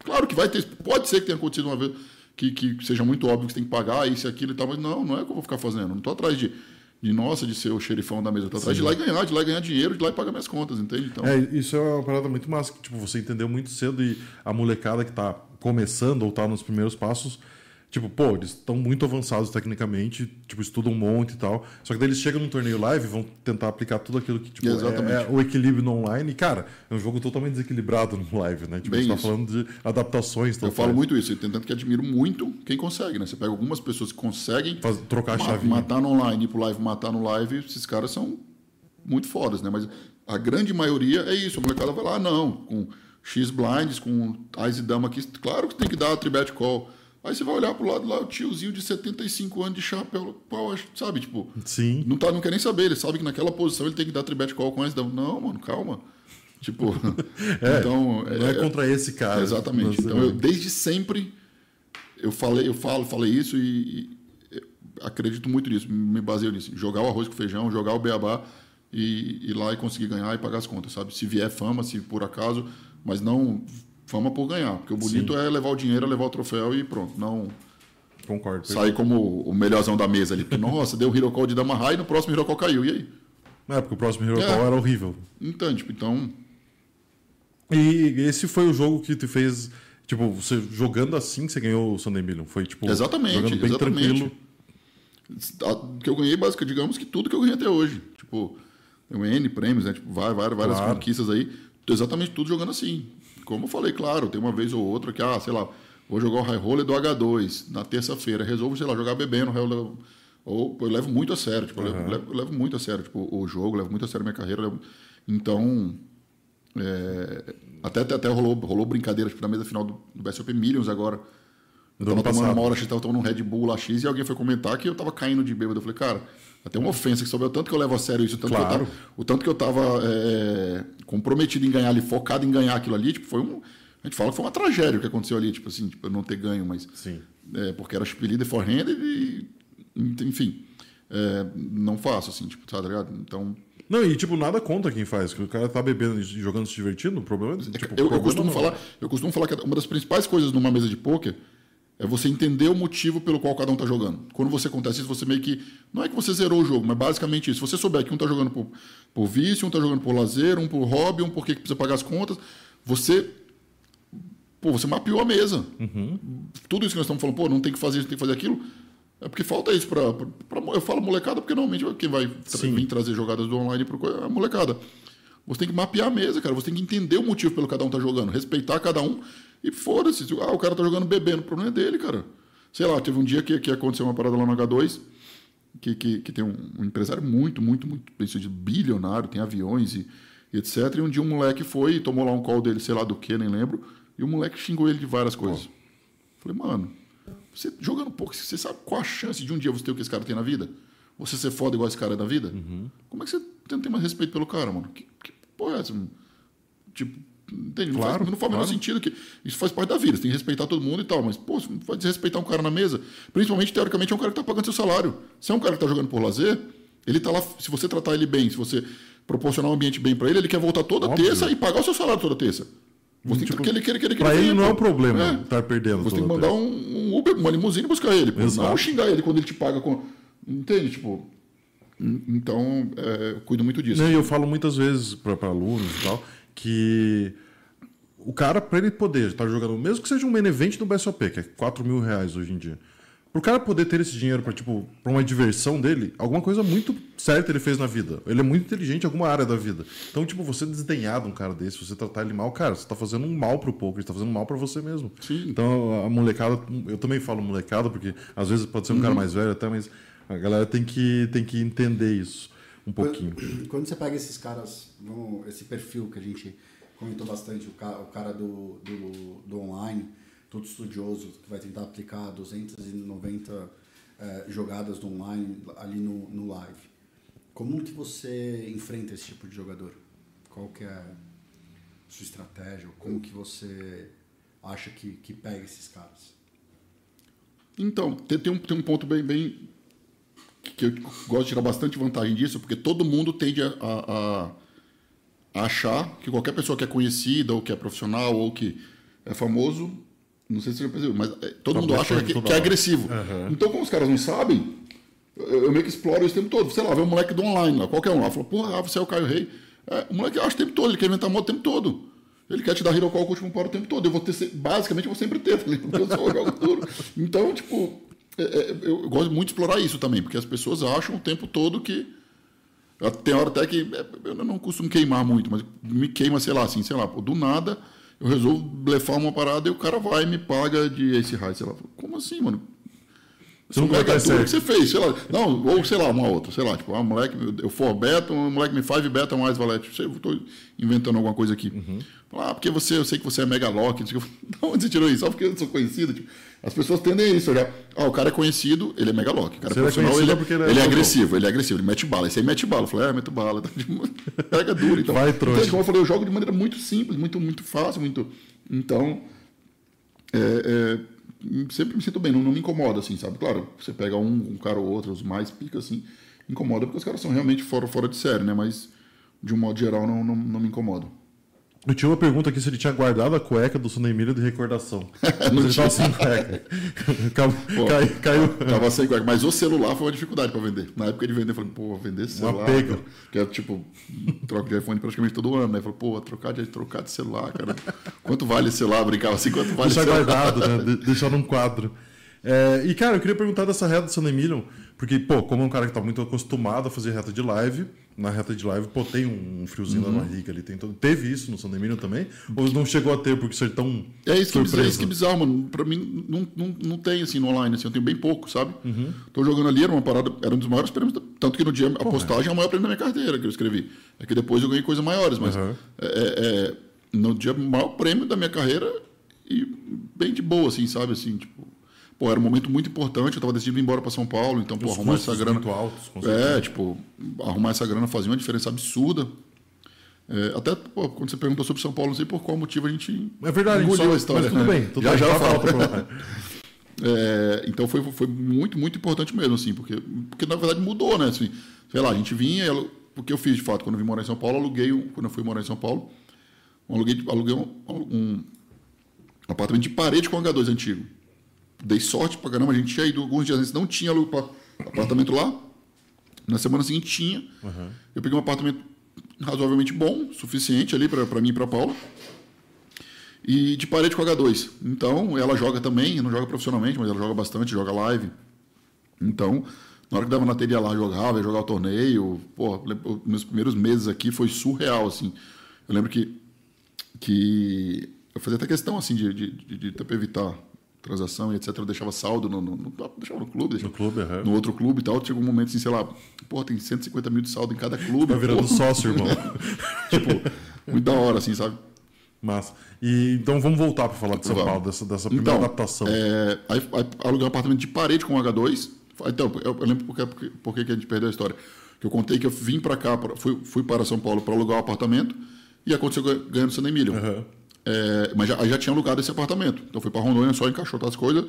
Claro que vai ter, pode ser que tenha acontecido uma vez que, que seja muito óbvio que você tem que pagar isso e aquilo e tal, mas não, não é o que eu vou ficar fazendo. Não tô atrás de, de nossa, de ser o xerifão da mesa. Tô atrás de lá e ganhar, de lá e ganhar dinheiro, de lá e pagar minhas contas, entende? Então, É, isso é uma parada muito massa, que tipo, você entendeu muito cedo e a molecada que tá começando ou tá nos primeiros passos, tipo, pô, eles estão muito avançados tecnicamente, tipo, estudam um monte e tal. Só que daí eles chegam num torneio live e vão tentar aplicar tudo aquilo que, tipo, é, é o equilíbrio no online. E, cara, é um jogo totalmente desequilibrado no live, né? Tipo, Bem gente tá falando de adaptações. eu falo muito isso, e tanto que admiro muito quem consegue, né? Você pega algumas pessoas que conseguem Faz- trocar a chavinha. matar no online, ir pro live, matar no live, esses caras são muito fodas, né? Mas a grande maioria é isso, a molecada vai lá, não, com X blinds, com Ais e Dama aqui, claro que tem que dar a tribet call. Aí você vai olhar pro lado lá, o tiozinho de 75 anos de chapéu, pau, sabe, tipo, Sim. não, tá, não quer nem saber, ele sabe que naquela posição ele tem que dar tribet call com Ais Dama. Não, mano, calma. Tipo, *laughs* É, então... não é, contra esse cara. Exatamente. Então, é, eu, desde sempre, eu falei, eu falo, falei isso e, e acredito muito nisso, me baseio nisso. Jogar o arroz com feijão, jogar o beabá e ir lá e conseguir ganhar e pagar as contas, sabe? Se vier fama, se por acaso, mas não fama por ganhar, porque o bonito Sim. é levar o dinheiro, levar o troféu e pronto, não Concordo. sair como o melhorzão da mesa ali. Porque, nossa, deu o Hero Call de Dama High e no próximo Hero Call caiu, e aí? É, porque o próximo Hero É. Call era horrível. Então, tipo, então, E esse foi o jogo que te fez. Tipo, você jogando assim, você ganhou o Sunday Million. Foi tipo. Exatamente, Jogando bem exatamente. tranquilo. que eu ganhei, basicamente, digamos que tudo que eu ganhei até hoje. Tipo, eu N prêmios, né? Tipo, várias, várias, várias Claro. conquistas aí. Exatamente tudo jogando assim. Como eu falei, claro, tem uma vez ou outra que, ah, sei lá, vou jogar o High Roller do H2 na terça-feira. Resolvo, sei lá, jogar bebendo. Roller, ou eu levo muito a sério. Tipo, eu, levo, eu levo muito a sério tipo, o jogo, eu levo muito a sério a minha carreira. eu levo- Então, é, até, até, até rolou, rolou brincadeira tipo, na mesa final do, do BSOP Millions agora. Eu tava tomando uma hora tava tomando um Red Bull lá X e alguém foi comentar que eu tava caindo de bêbado. Eu falei, cara, até uma ofensa que souber o tanto que eu levo a sério isso, o tanto, Claro. que, eu tava, o tanto que eu tava é, comprometido em ganhar ali, focado em ganhar aquilo ali, tipo, foi um. A gente fala que foi uma tragédia o que aconteceu ali, tipo assim, tipo, eu não ter ganho, mas. Sim. É, porque era chip leader forehand e. Enfim. é, não faço, assim, tipo, tá ligado? Então. Não, e tipo, nada contra quem faz. que O cara tá bebendo e jogando se divertindo, o problema é. Tipo, eu, eu costumo não. falar, eu costumo falar que uma das principais coisas numa mesa de pôquer é você entender o motivo pelo qual cada um tá jogando. Quando você acontece isso, você meio que. Não é que você zerou o jogo, mas basicamente isso. Se você souber que um tá jogando por, por vício, um tá jogando por lazer, um por hobby, um porque precisa pagar as contas, você. Pô, você mapeou a mesa. Tudo isso que nós estamos falando, pô, não tem que fazer isso, tem que fazer aquilo. É porque falta isso para. Eu falo molecada porque normalmente quem vai Sim. vir trazer jogadas do online é a molecada. Você tem que mapear a mesa, cara. Você tem que entender o motivo pelo que cada um tá jogando, respeitar cada um e foda-se. Ah, o cara tá jogando bebendo, o problema é dele, cara. Sei lá, teve um dia que, que aconteceu uma parada lá no H2, que, que, que tem um, um empresário muito, muito, muito sucedido, bilionário, tem aviões e, e etc. E um dia um moleque foi e tomou lá um call dele, sei lá do que, nem lembro, e o moleque xingou ele de várias coisas. Falei, mano, você jogando pouco, você sabe qual a chance de um dia você ter o que esse cara tem na vida? Você ser foda igual esse cara é da vida? Como é que você não tem mais respeito pelo cara, mano? Que, que porra é essa? Tipo, entende? Não Claro, faz, não faz o menor claro. sentido que isso faz parte da vida, você tem que respeitar todo mundo e tal, mas, pô, você não vai desrespeitar um cara na mesa, principalmente, teoricamente, é um cara que tá pagando seu salário. Se é um cara que tá jogando por lazer, ele tá lá, se você tratar ele bem, se você proporcionar um ambiente bem pra ele, ele quer voltar toda Óbvio. terça e pagar o seu salário toda terça. Você tem que Tipo, ele, que ele, que ele, que ele venha, não é o problema É. estar perdendo. Você tem que mandar um, um Uber, uma limusine buscar ele. Exato. Não xingar ele quando ele te paga com. Entende? Tipo. en- Então, é, eu cuido muito disso. Não, e eu falo muitas vezes para alunos e tal que o cara, para ele poder estar jogando, mesmo que seja um main event no BSOP, que é 4 mil reais hoje em dia, pro cara poder ter esse dinheiro para tipo, pra uma diversão dele, alguma coisa muito certa ele fez na vida. Ele é muito inteligente em alguma área da vida. Então, tipo, você desdenhar de um cara desse, você tratar ele mal, cara, você tá fazendo um mal pro poker, você tá fazendo mal para você mesmo. Sim. Então, a molecada, eu também falo molecada, porque às vezes pode ser um Uhum. cara mais velho até, mas a galera tem que, tem que entender isso um pouquinho. Quando, *clears throat* quando você pega esses caras, vamos- esse perfil que a gente comentou bastante, o cara, o cara do, do, do online, todo estudioso, que vai tentar aplicar 290 eh, jogadas do online ali no, no live. Como que você enfrenta esse tipo de jogador? Qual que é a sua estratégia? Como que você acha que, que pega esses caras? Então, tem, tem um, tem um ponto bem, bem. Que eu gosto de tirar bastante vantagem disso, porque todo mundo tende a, a- a achar que qualquer pessoa que é conhecida, ou que é profissional, ou que é famoso, não sei se você já percebeu, mas é, todo Tá mundo acha que, que é agressivo. Aham. Então, como os caras não sabem, eu, eu meio que exploro isso o tempo todo. Sei lá, vê um moleque do online lá, qualquer um lá, fala, porra, você é o Caio Rei. É, o moleque acha o tempo todo, ele quer inventar moda o tempo todo. Ele quer te dar hero call com o último paro o tempo todo. Eu vou ter, basicamente, eu vou sempre ter, *laughs* eu sou o jogo duro. Então, tipo, eu gosto muito de explorar isso também, porque as pessoas acham o tempo todo que. Tem hora até que é, eu não costumo queimar muito, mas me queima, sei lá, assim, sei lá, pô, do nada eu resolvo blefar uma parada e o cara vai e me paga de Ace High, sei lá. Como assim, mano? Você não Tour certo. que você fez, sei lá. Não, ou sei lá, uma outra, sei lá, tipo, ah, moleque, eu for beta, um moleque me five beta mais valete. Sei, eu tô inventando alguma coisa aqui. Uhum. Ah, porque você, eu sei que você é mega lock, não sei o que. *laughs* Da onde você tirou isso? Só porque eu sou conhecido. Tipo, as pessoas tendem isso, já. Ah, o cara é conhecido, ele é mega lock. O cara Se é profissional, ele, é porque ele é ele é agressivo, ele é agressivo, ele mete bala. Esse aí mete bala. Eu falei, é, meto bala. *laughs* Pega duro. Então, Vai, trouxa. Entende? Como eu falei, eu jogo de maneira muito simples, muito, muito fácil, muito. Então, é, é, sempre me sinto bem, não, não me incomoda, assim, sabe? Claro, você pega um, um cara ou outro, os mais pica, assim, incomoda porque os caras são realmente fora, fora de série, né? Mas, de um modo geral, não, não, não me incomoda. Eu tinha uma pergunta aqui se ele tinha guardado a cueca do Emílio de recordação. *laughs* Não ele tava sem cueca. *laughs* Caiu- Pô, cai- caiu. Tava sem cueca, mas o celular foi uma dificuldade pra vender. Na época de vender, eu falei, pô, vender celular. pega. cara, Que é tipo, troco de iPhone praticamente todo ano, né? Falei, pô, trocar de, trocar de celular, cara. Quanto vale esse celular? Brincava assim, quanto vale Deixar celular? guardado, né? *laughs* De- Deixar num quadro. É, e, cara, eu queria perguntar dessa reta do San Emilion, porque, pô, como é um cara que tá muito acostumado a fazer reta de live, na reta de live, pô, tem um friozinho Uhum. na barriga ali, tem todo... Teve isso no San também? Ou não chegou a ter porque é tão É isso que, é surpreso? isso que é bizarro, mano. Pra mim, não, não, não tem assim no online, assim, eu tenho bem pouco, sabe? Uhum. Tô jogando ali, era uma parada, era um dos maiores prêmios, tanto que no dia a postagem é o maior prêmio da minha carteira que eu escrevi. É que depois eu ganhei coisas maiores, mas Uhum. é, é, é, no dia o maior prêmio da minha carreira e bem de boa, assim, sabe? Assim, tipo, pô, era um momento muito importante, eu tava decidindo ir embora pra São Paulo, então, pô, Os arrumar essa grana. muito altos, com É, tipo, arrumar essa grana fazia uma diferença absurda. É, até pô, quando você perguntou sobre São Paulo, não sei por qual motivo a gente É verdade, engoliu só- a história. mas tudo né? bem. Tudo já bem, já eu tá falo. *laughs* É, então foi, foi muito, muito importante mesmo, assim, porque, porque na verdade mudou, né? Assim, sei lá, a gente vinha, ela- o que eu fiz de fato. Quando eu vim morar em São Paulo, aluguei, quando eu fui morar em São Paulo, aluguei, aluguei um, um, apartamento de parede com H2 antigo. Dei sorte pra caramba, a gente tinha ido alguns dias antes, não tinha apartamento lá. Na semana seguinte tinha. Uhum. Eu peguei um apartamento razoavelmente bom, suficiente ali para mim e para Paula. E de parede com H2. Então, ela joga também, não joga profissionalmente, mas ela joga bastante, joga live. Então, na hora que dava na teria lá, jogava, jogar o torneio. Pô, meus primeiros meses aqui foi surreal, assim. Eu lembro que, que eu fazia até questão, assim, de, de, de, de evitar transação e etc. Eu deixava saldo no, no, no deixava no clube, deixava no, clube uhum. no outro clube e tal. Chegou um momento assim, sei lá, pô, tem 150 mil de saldo em cada clube. Tá virando pô. sócio, irmão. *laughs* tipo, muito da hora, assim, sabe? Mas, e, então vamos voltar para falar de São Paulo, dessa, dessa primeira então, adaptação. É, aí, aí aluguei um apartamento de parede com H2. Então, eu, eu lembro porque, porque, porque que a gente perdeu a história. Que eu contei que eu vim para cá, pra, fui, fui para São Paulo para alugar um apartamento e aconteceu ganhando San Emílio. Uhum. É, mas já, já tinha alugado esse apartamento. Então fui para Rondônia só encaixotar as coisas,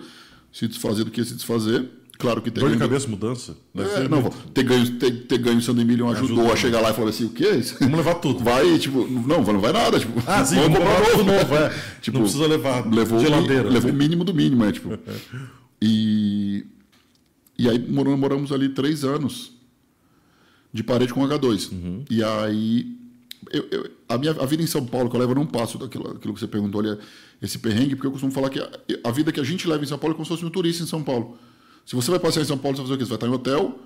se desfazer do que se desfazer. Claro que ter Dor ganho... de cabeça, mudança? É, não, ter ganho, ter, ter ganho o Sandro Emílio ajudou, ajudou a chegar lá e falar assim: o quê? Vamos levar tudo. Vai, tipo, não, não vai nada. Tipo, ah, sim, vamos comprar novo. novo é. *laughs* tipo, não precisa levar levou, geladeira. Levou o mínimo do mínimo, é, tipo. *laughs* e, e aí moramos, moramos ali três anos de parede com H2. Uhum. E aí eu, eu, a minha a vida em São Paulo que eu levo, eu não passo daquilo, daquilo que você perguntou ali, esse perrengue, porque eu costumo falar que a, a, vida que a gente leva em São Paulo é como se fosse um turista em São Paulo. Se você vai passear em São Paulo, você vai fazer o quê? Você vai estar em hotel,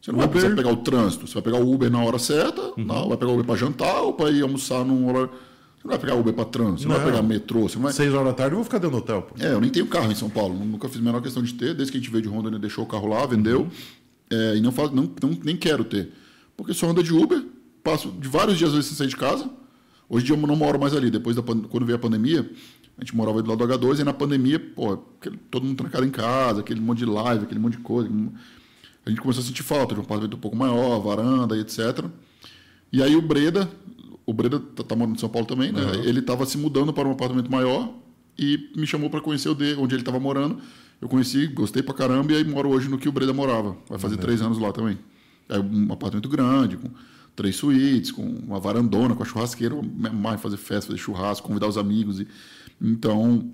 você não Uber. vai precisar pegar o trânsito, você vai pegar o Uber na hora certa, uhum. não, vai pegar o Uber para jantar ou para ir almoçar num hora. Você não vai pegar Uber para trânsito, você não, não vai pegar metrô. Você vai... Seis horas da tarde eu vou ficar dentro do hotel. Pô. É, eu nem tenho carro em São Paulo, nunca fiz a menor questão de ter, desde que a gente veio de Rondônia, deixou o carro lá, vendeu, uhum. é, e não, faz, não, não, nem quero ter. Porque só anda de Uber, passo de vários dias às vezes sem sair de casa, Hoje em dia eu não moro mais ali. Depois da quando veio a pandemia, a gente morava do lado do H2 e na pandemia, pô, todo mundo trancado em casa, aquele monte de live, aquele monte de coisa. A gente começou a sentir falta de um apartamento um pouco maior, varanda e etc. E aí o Breda, o Breda tá, tá morando em São Paulo também, né? Uhum. Ele estava se mudando para um apartamento maior e me chamou para conhecer o dele, onde ele estava morando. Eu conheci, gostei pra caramba e aí moro hoje no que o Breda morava. Vai fazer uhum. três anos lá também. É um apartamento grande, com três suítes, com uma varandona, com a churrasqueira, mais fazer festa, fazer churrasco, convidar os amigos. E, então,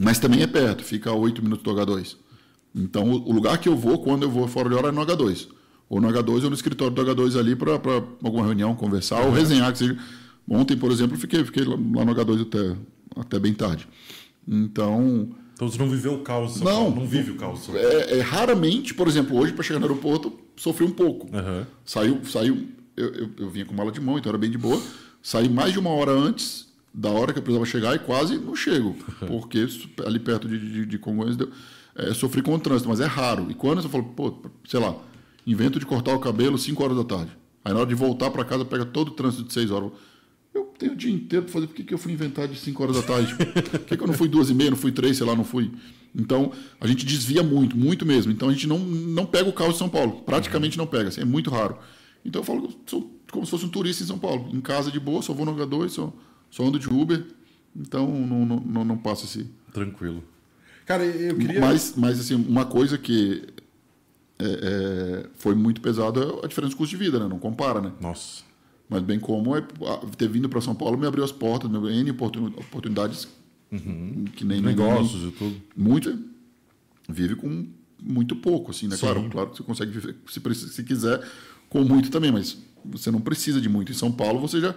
mas também é perto, fica a 8 minutos do H2. Então, o lugar que eu vou, quando eu vou fora de hora, é no H2. Ou no H2 ou no escritório do H2 ali para alguma reunião, conversar uhum. ou resenhar. Que seja. Ontem, por exemplo, fiquei, fiquei lá no H2 até, até bem tarde. Então. Então você não viveu o caos? Não, não vive o caos. É, é, raramente, por exemplo, hoje para chegar no aeroporto, sofri um pouco. Uhum. Saiu, saiu eu, eu, eu, vinha com mala de mão, então era bem de boa. Saí mais de uma hora antes da hora que eu precisava chegar e quase não chego, *laughs* porque ali perto de, de, de Congonhas deu, é, sofri com o trânsito, mas é raro. E quando você fala, pô, sei lá, invento de cortar o cabelo 5 horas da tarde. Aí na hora de voltar para casa pega todo o trânsito de 6 horas. Eu tenho o dia inteiro para fazer, por que, que eu fui inventar de 5 horas da tarde? por que, que eu não fui duas e meia, não fui três, sei lá, não fui. Então, a gente desvia muito, muito mesmo. Então, a gente não, não pega o carro de São Paulo. Praticamente não pega, assim, é muito raro. Então eu falo sou como se fosse um turista em São Paulo. Em casa de boa, só vou no H2, só, só ando de Uber. Então não, não, não, não passo assim. Tranquilo. Cara, eu queria. Mas, mas assim, uma coisa que é, é, foi muito pesada é a diferença de custo de vida, né? Não compara, né? Nossa. Mas bem como é, ter vindo para São Paulo me abriu as portas, me abriu N oportunidades uhum. que nem negócios nem, e tudo. Muito. Vive com muito pouco, assim, né? Claro, claro que você consegue viver se, se quiser com muito também, mas você não precisa de muito. Em São Paulo você já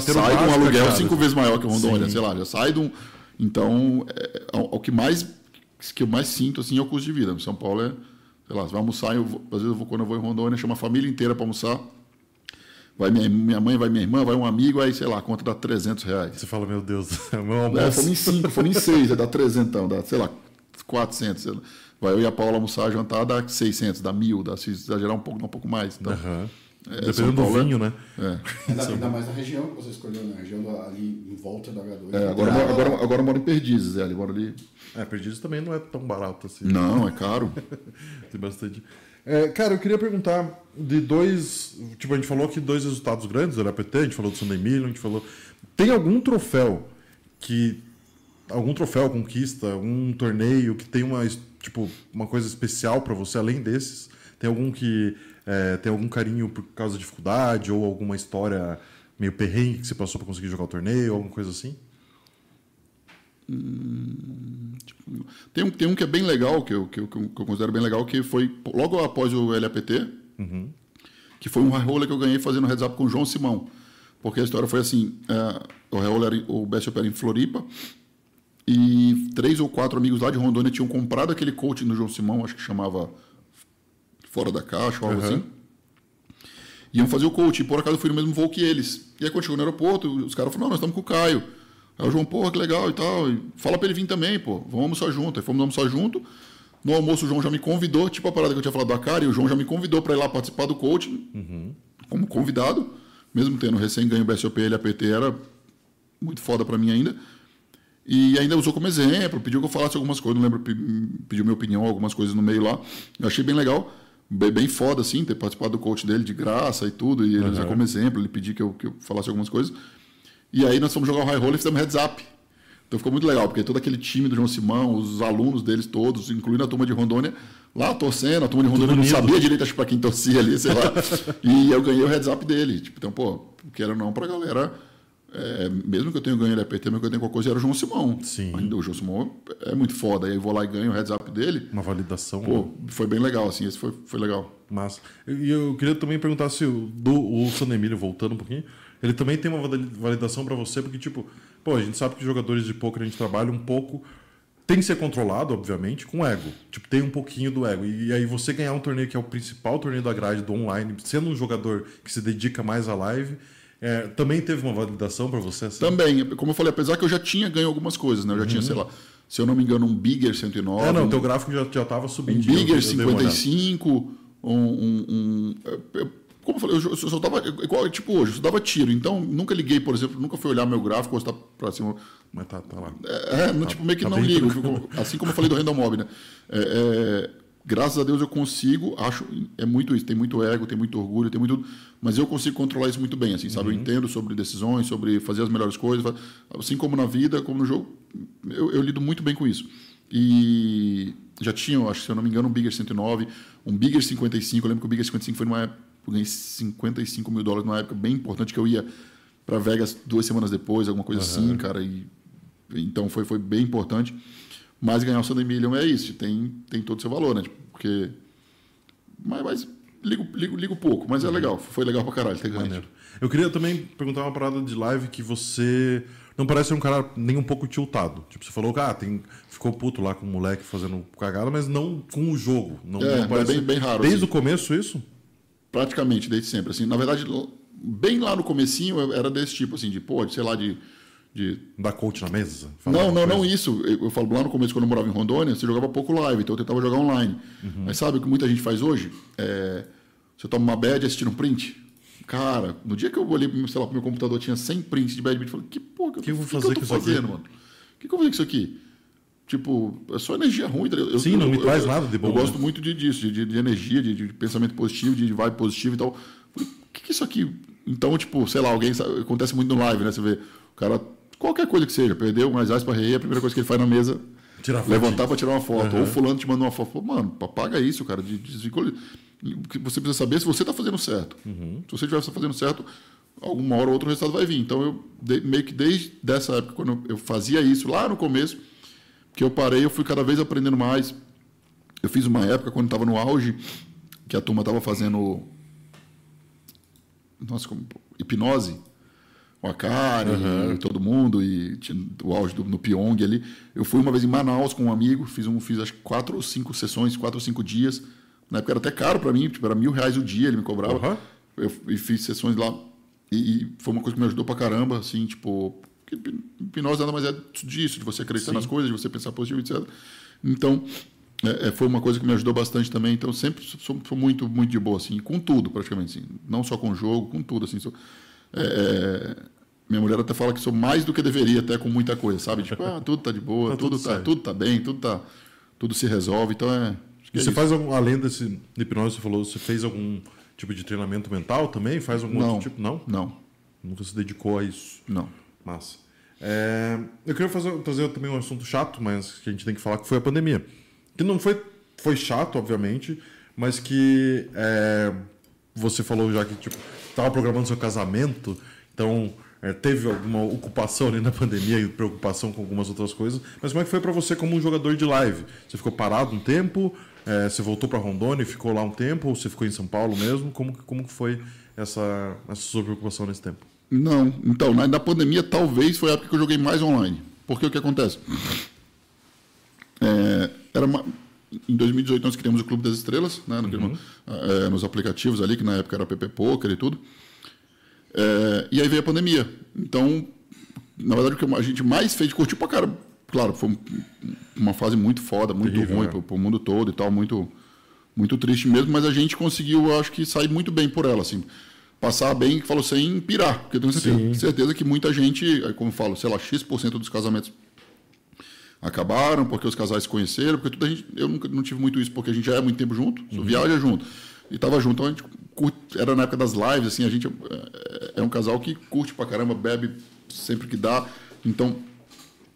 sai com um aluguel cara. cinco vezes maior que o Rondônia, Sim. sei lá, já sai de um. Então, é, é, o que mais que eu mais sinto assim é o custo de vida. Em São Paulo é, sei lá, você vai almoçar, eu às vezes eu vou, quando eu vou em Rondônia, chama a família inteira para almoçar. Vai minha, minha mãe, vai minha irmã, vai um amigo, aí, sei lá, a conta dá 300 reais. Você fala, meu Deus, *laughs* é o meu almoço. É, fomos em 5, fomos em 6, dá 300, então, dá, sei lá, 400. Sei lá. Vai eu e a Paula almoçar, jantar, dá 600, dá mil, dá, se exagerar um pouco, dá um pouco mais. Então, uhum. é, Dependendo do vinho, né? É. Ainda, ainda mais na região que você escolheu, na região ali em volta da H2. É, agora, ah, agora, agora eu moro em Perdizes, é, ali, moro ali. É, Perdizes também não é tão barato assim. Não, é caro. *laughs* Tem bastante. É, cara, eu queria perguntar de dois. Tipo, a gente falou aqui dois resultados grandes do LAPT, a gente falou do Sunday Million, a gente falou. Tem algum troféu que. Algum troféu, conquista, algum torneio que tem uma tipo, uma coisa especial para você, além desses? Tem algum que é, tem algum carinho por causa da dificuldade ou alguma história meio perrengue que você passou para conseguir jogar o torneio, alguma coisa assim? Hum, tipo, tem, um, tem um que é bem legal, que eu, que, eu, que eu considero bem legal, que foi logo após o LAPT, uhum. que foi um high roller que eu ganhei fazendo heads up com o João Simão. Porque a história foi assim: é, o high roller, o Best Opera em Floripa, e três ou quatro amigos lá de Rondônia tinham comprado aquele coaching do João Simão, acho que chamava Fora da Caixa ou algo uhum. assim. Iam fazer o coaching, por acaso eu fui no mesmo voo que eles. E aí quando chegou no aeroporto, os caras falaram: Não, nós estamos com o Caio. Aí o João, porra, que legal e tal. E fala pra ele vir também, pô. Vamos almoçar junto. Aí fomos almoçar junto. No almoço, o João já me convidou, tipo a parada que eu tinha falado da cara, e o João já me convidou para ir lá participar do coaching, uhum. como convidado, mesmo tendo recém-ganho o BSOP e APT, era muito foda para mim ainda. E ainda usou como exemplo, pediu que eu falasse algumas coisas, não lembro, pediu minha opinião, algumas coisas no meio lá. Eu achei bem legal, bem, bem foda, assim, ter participado do coach dele de graça e tudo, e ele uhum. usar como exemplo, ele pediu que eu, que eu falasse algumas coisas. E aí nós fomos jogar o high roll e fizemos heads up. Então ficou muito legal, porque todo aquele time do João Simão, os alunos deles todos, incluindo a turma de Rondônia, lá torcendo, a turma de Rondônia não sabia direito para quem torcia ali, sei lá. *laughs* e eu ganhei o heads up dele. Tipo, então, pô, quero não pra galera. É, mesmo que eu tenha ganho ele APT, mesmo que eu tenha qualquer coisa, era o João Simão. Sim. Ainda o João Simão é muito foda. Aí eu vou lá e ganho o heads up dele. Uma validação. Pô, foi bem legal, assim. Esse foi, foi legal. Mas. E eu queria também perguntar se o, do, o San Emílio, voltando um pouquinho, ele também tem uma validação para você, porque, tipo, pô, a gente sabe que jogadores de poker a gente trabalha um pouco. Tem que ser controlado, obviamente, com ego. Tipo, tem um pouquinho do ego. E aí você ganhar um torneio que é o principal torneio da grade do online, sendo um jogador que se dedica mais à live, é, também teve uma validação para você? Assim? Também. Como eu falei, apesar que eu já tinha ganho algumas coisas, né? Eu já uhum. tinha, sei lá, se eu não me engano, um Bigger 109. É, não, um, teu gráfico já, já tava subindo. Um Bigger 55, um, um, um, como eu falei, eu, só dava, igual tipo hoje, eu só dava tiro. Então, nunca liguei, por exemplo, nunca fui olhar meu gráfico ou estar para cima. Mas tá, tá lá. É, é tá, tipo, meio que tá não ligo. Fico, assim como eu falei do Random Mob, né? É, é, graças a Deus eu consigo, acho, é muito isso, tem muito ego, tem muito orgulho, tem muito. Mas eu consigo controlar isso muito bem, assim, sabe? Uhum. Eu entendo sobre decisões, sobre fazer as melhores coisas. Assim como na vida, como no jogo, eu, eu lido muito bem com isso. E já tinha, acho que se eu não me engano, um Bigger 109, um Bigger 55. Eu lembro que o Bigger 55 foi numa época eu ganhei 55 mil dólares numa época bem importante que eu ia para Vegas duas semanas depois, alguma coisa uhum. assim, cara. E, então foi, foi bem importante. Mas ganhar o Sunday Million é isso, tem, tem todo o seu valor, né? Tipo, porque. Mas, mas ligo, ligo, ligo pouco, mas é uhum. é legal. Foi legal pra caralho ter ganho. Eu queria também perguntar uma parada de live que você não parece ser um cara nem um pouco tiltado. Tipo, você falou que ah, tem, ficou puto lá com o moleque fazendo cagada, mas não com o jogo. Não, é, não parece... é bem, bem raro. Desde assim. o começo isso? praticamente desde sempre. Assim, na verdade, bem lá no comecinho era desse tipo, assim, de, pô, de, sei lá, de. De... Dar coach na mesa? Não, não, não isso. Eu, eu, falo lá no começo, quando eu morava em Rondônia, você jogava pouco live, então eu tentava jogar online. Uhum. Mas sabe o que muita gente faz hoje? É, você toma uma bad assistindo um print. Cara, no dia que eu olhei, sei lá, pro meu computador tinha 100 prints de bad beat, eu falei, que porra que, que eu, vou fazer que eu tô fazendo, mano? O que, que eu vou fazer com isso aqui? Tipo, é só energia ruim. Eu, Sim, não eu, me eu, traz nada de bom. Eu gosto né? muito de, disso, de, de energia, de, de, pensamento positivo, de vibe positivo e tal. O que, que é isso aqui? Então, tipo, sei lá, alguém. Sabe, acontece muito no live, né? Você vê, o cara, qualquer coisa que seja, perdeu mais reais para rei, a primeira coisa que ele faz na mesa tirar levantar para tirar uma foto. Uhum. Ou fulano te manda uma foto. Pô, mano, apaga isso, cara. De, de, de, você precisa saber se você está fazendo certo. Uhum. Se você estiver fazendo certo, alguma hora ou outra o resultado vai vir. Então, eu meio que desde essa época, quando eu fazia isso lá no começo que eu parei, eu fui cada vez aprendendo mais. Eu fiz uma época, quando estava no auge, que a turma estava fazendo. Nossa, como, hipnose. O Akari, uhum. todo mundo, e o auge do, no Pyong ali. Eu fui uma vez em Manaus com um amigo, fiz, um, fiz acho quatro ou cinco sessões, quatro ou cinco dias. Na época era até caro para mim, tipo, era mil reais o dia, ele me cobrava. Uhum. Eu, eu fiz sessões lá e, e, foi uma coisa que me ajudou pra caramba, assim, tipo, hipnose nada mais é disso, de você acreditar Sim. nas coisas, de você pensar positivo, etc. Então, é, é, foi uma coisa que me ajudou bastante também. Então, sempre sou, sou, muito, muito de boa, assim, com tudo, praticamente. Assim. Não só com o jogo, com tudo. Assim, sou, é, é, minha mulher até fala que sou mais do que deveria, até com muita coisa, sabe? Tipo, ah, tudo tá de boa, *laughs* tá tudo, tudo, tá, tudo tá bem, tudo, tá, tudo se resolve. Então, é. E você isso. faz algum, além desse hipnose, você falou, você fez algum tipo de treinamento mental também? Faz algum não, outro tipo? Não? Não. Nunca se dedicou a isso? Não. Massa. É, eu queria fazer, trazer também um assunto chato, mas que a gente tem que falar, que foi a pandemia. Que não foi, foi chato, obviamente, mas que é, você falou já que tipo estava programando seu casamento, então é, teve alguma ocupação ali na pandemia e preocupação com algumas outras coisas. Mas como é que foi para você como um jogador de live? Você ficou parado um tempo? É, você voltou para Rondônia e ficou lá um tempo? Ou você ficou em São Paulo mesmo? Como, como foi essa, essa sua preocupação nesse tempo? Não, então, na, na pandemia talvez foi a época que eu joguei mais online. Porque o que acontece? É, era uma, em 2018 nós criamos o Clube das Estrelas, né, uhum. é, nos aplicativos ali, que na época era PP Poker e tudo. É, e aí veio a pandemia. Então, na verdade, o que a gente mais fez, curtiu pra cara. Claro, foi uma fase muito foda, muito Terrível, ruim né? pro, pro mundo todo e tal, muito, muito triste mesmo, mas a gente conseguiu, eu acho que, sair muito bem por ela, assim. Passar bem, que falou, sem pirar. Porque eu tenho certeza, certeza que muita gente, como eu falo, sei lá, X% dos casamentos acabaram, porque os casais se conheceram, porque tudo a gente, eu nunca não tive muito isso, porque a gente já é muito tempo junto, uhum. viaja junto. E tava junto, então a gente curte, era na época das lives, assim, a gente é, é um casal que curte pra caramba, bebe sempre que dá. Então,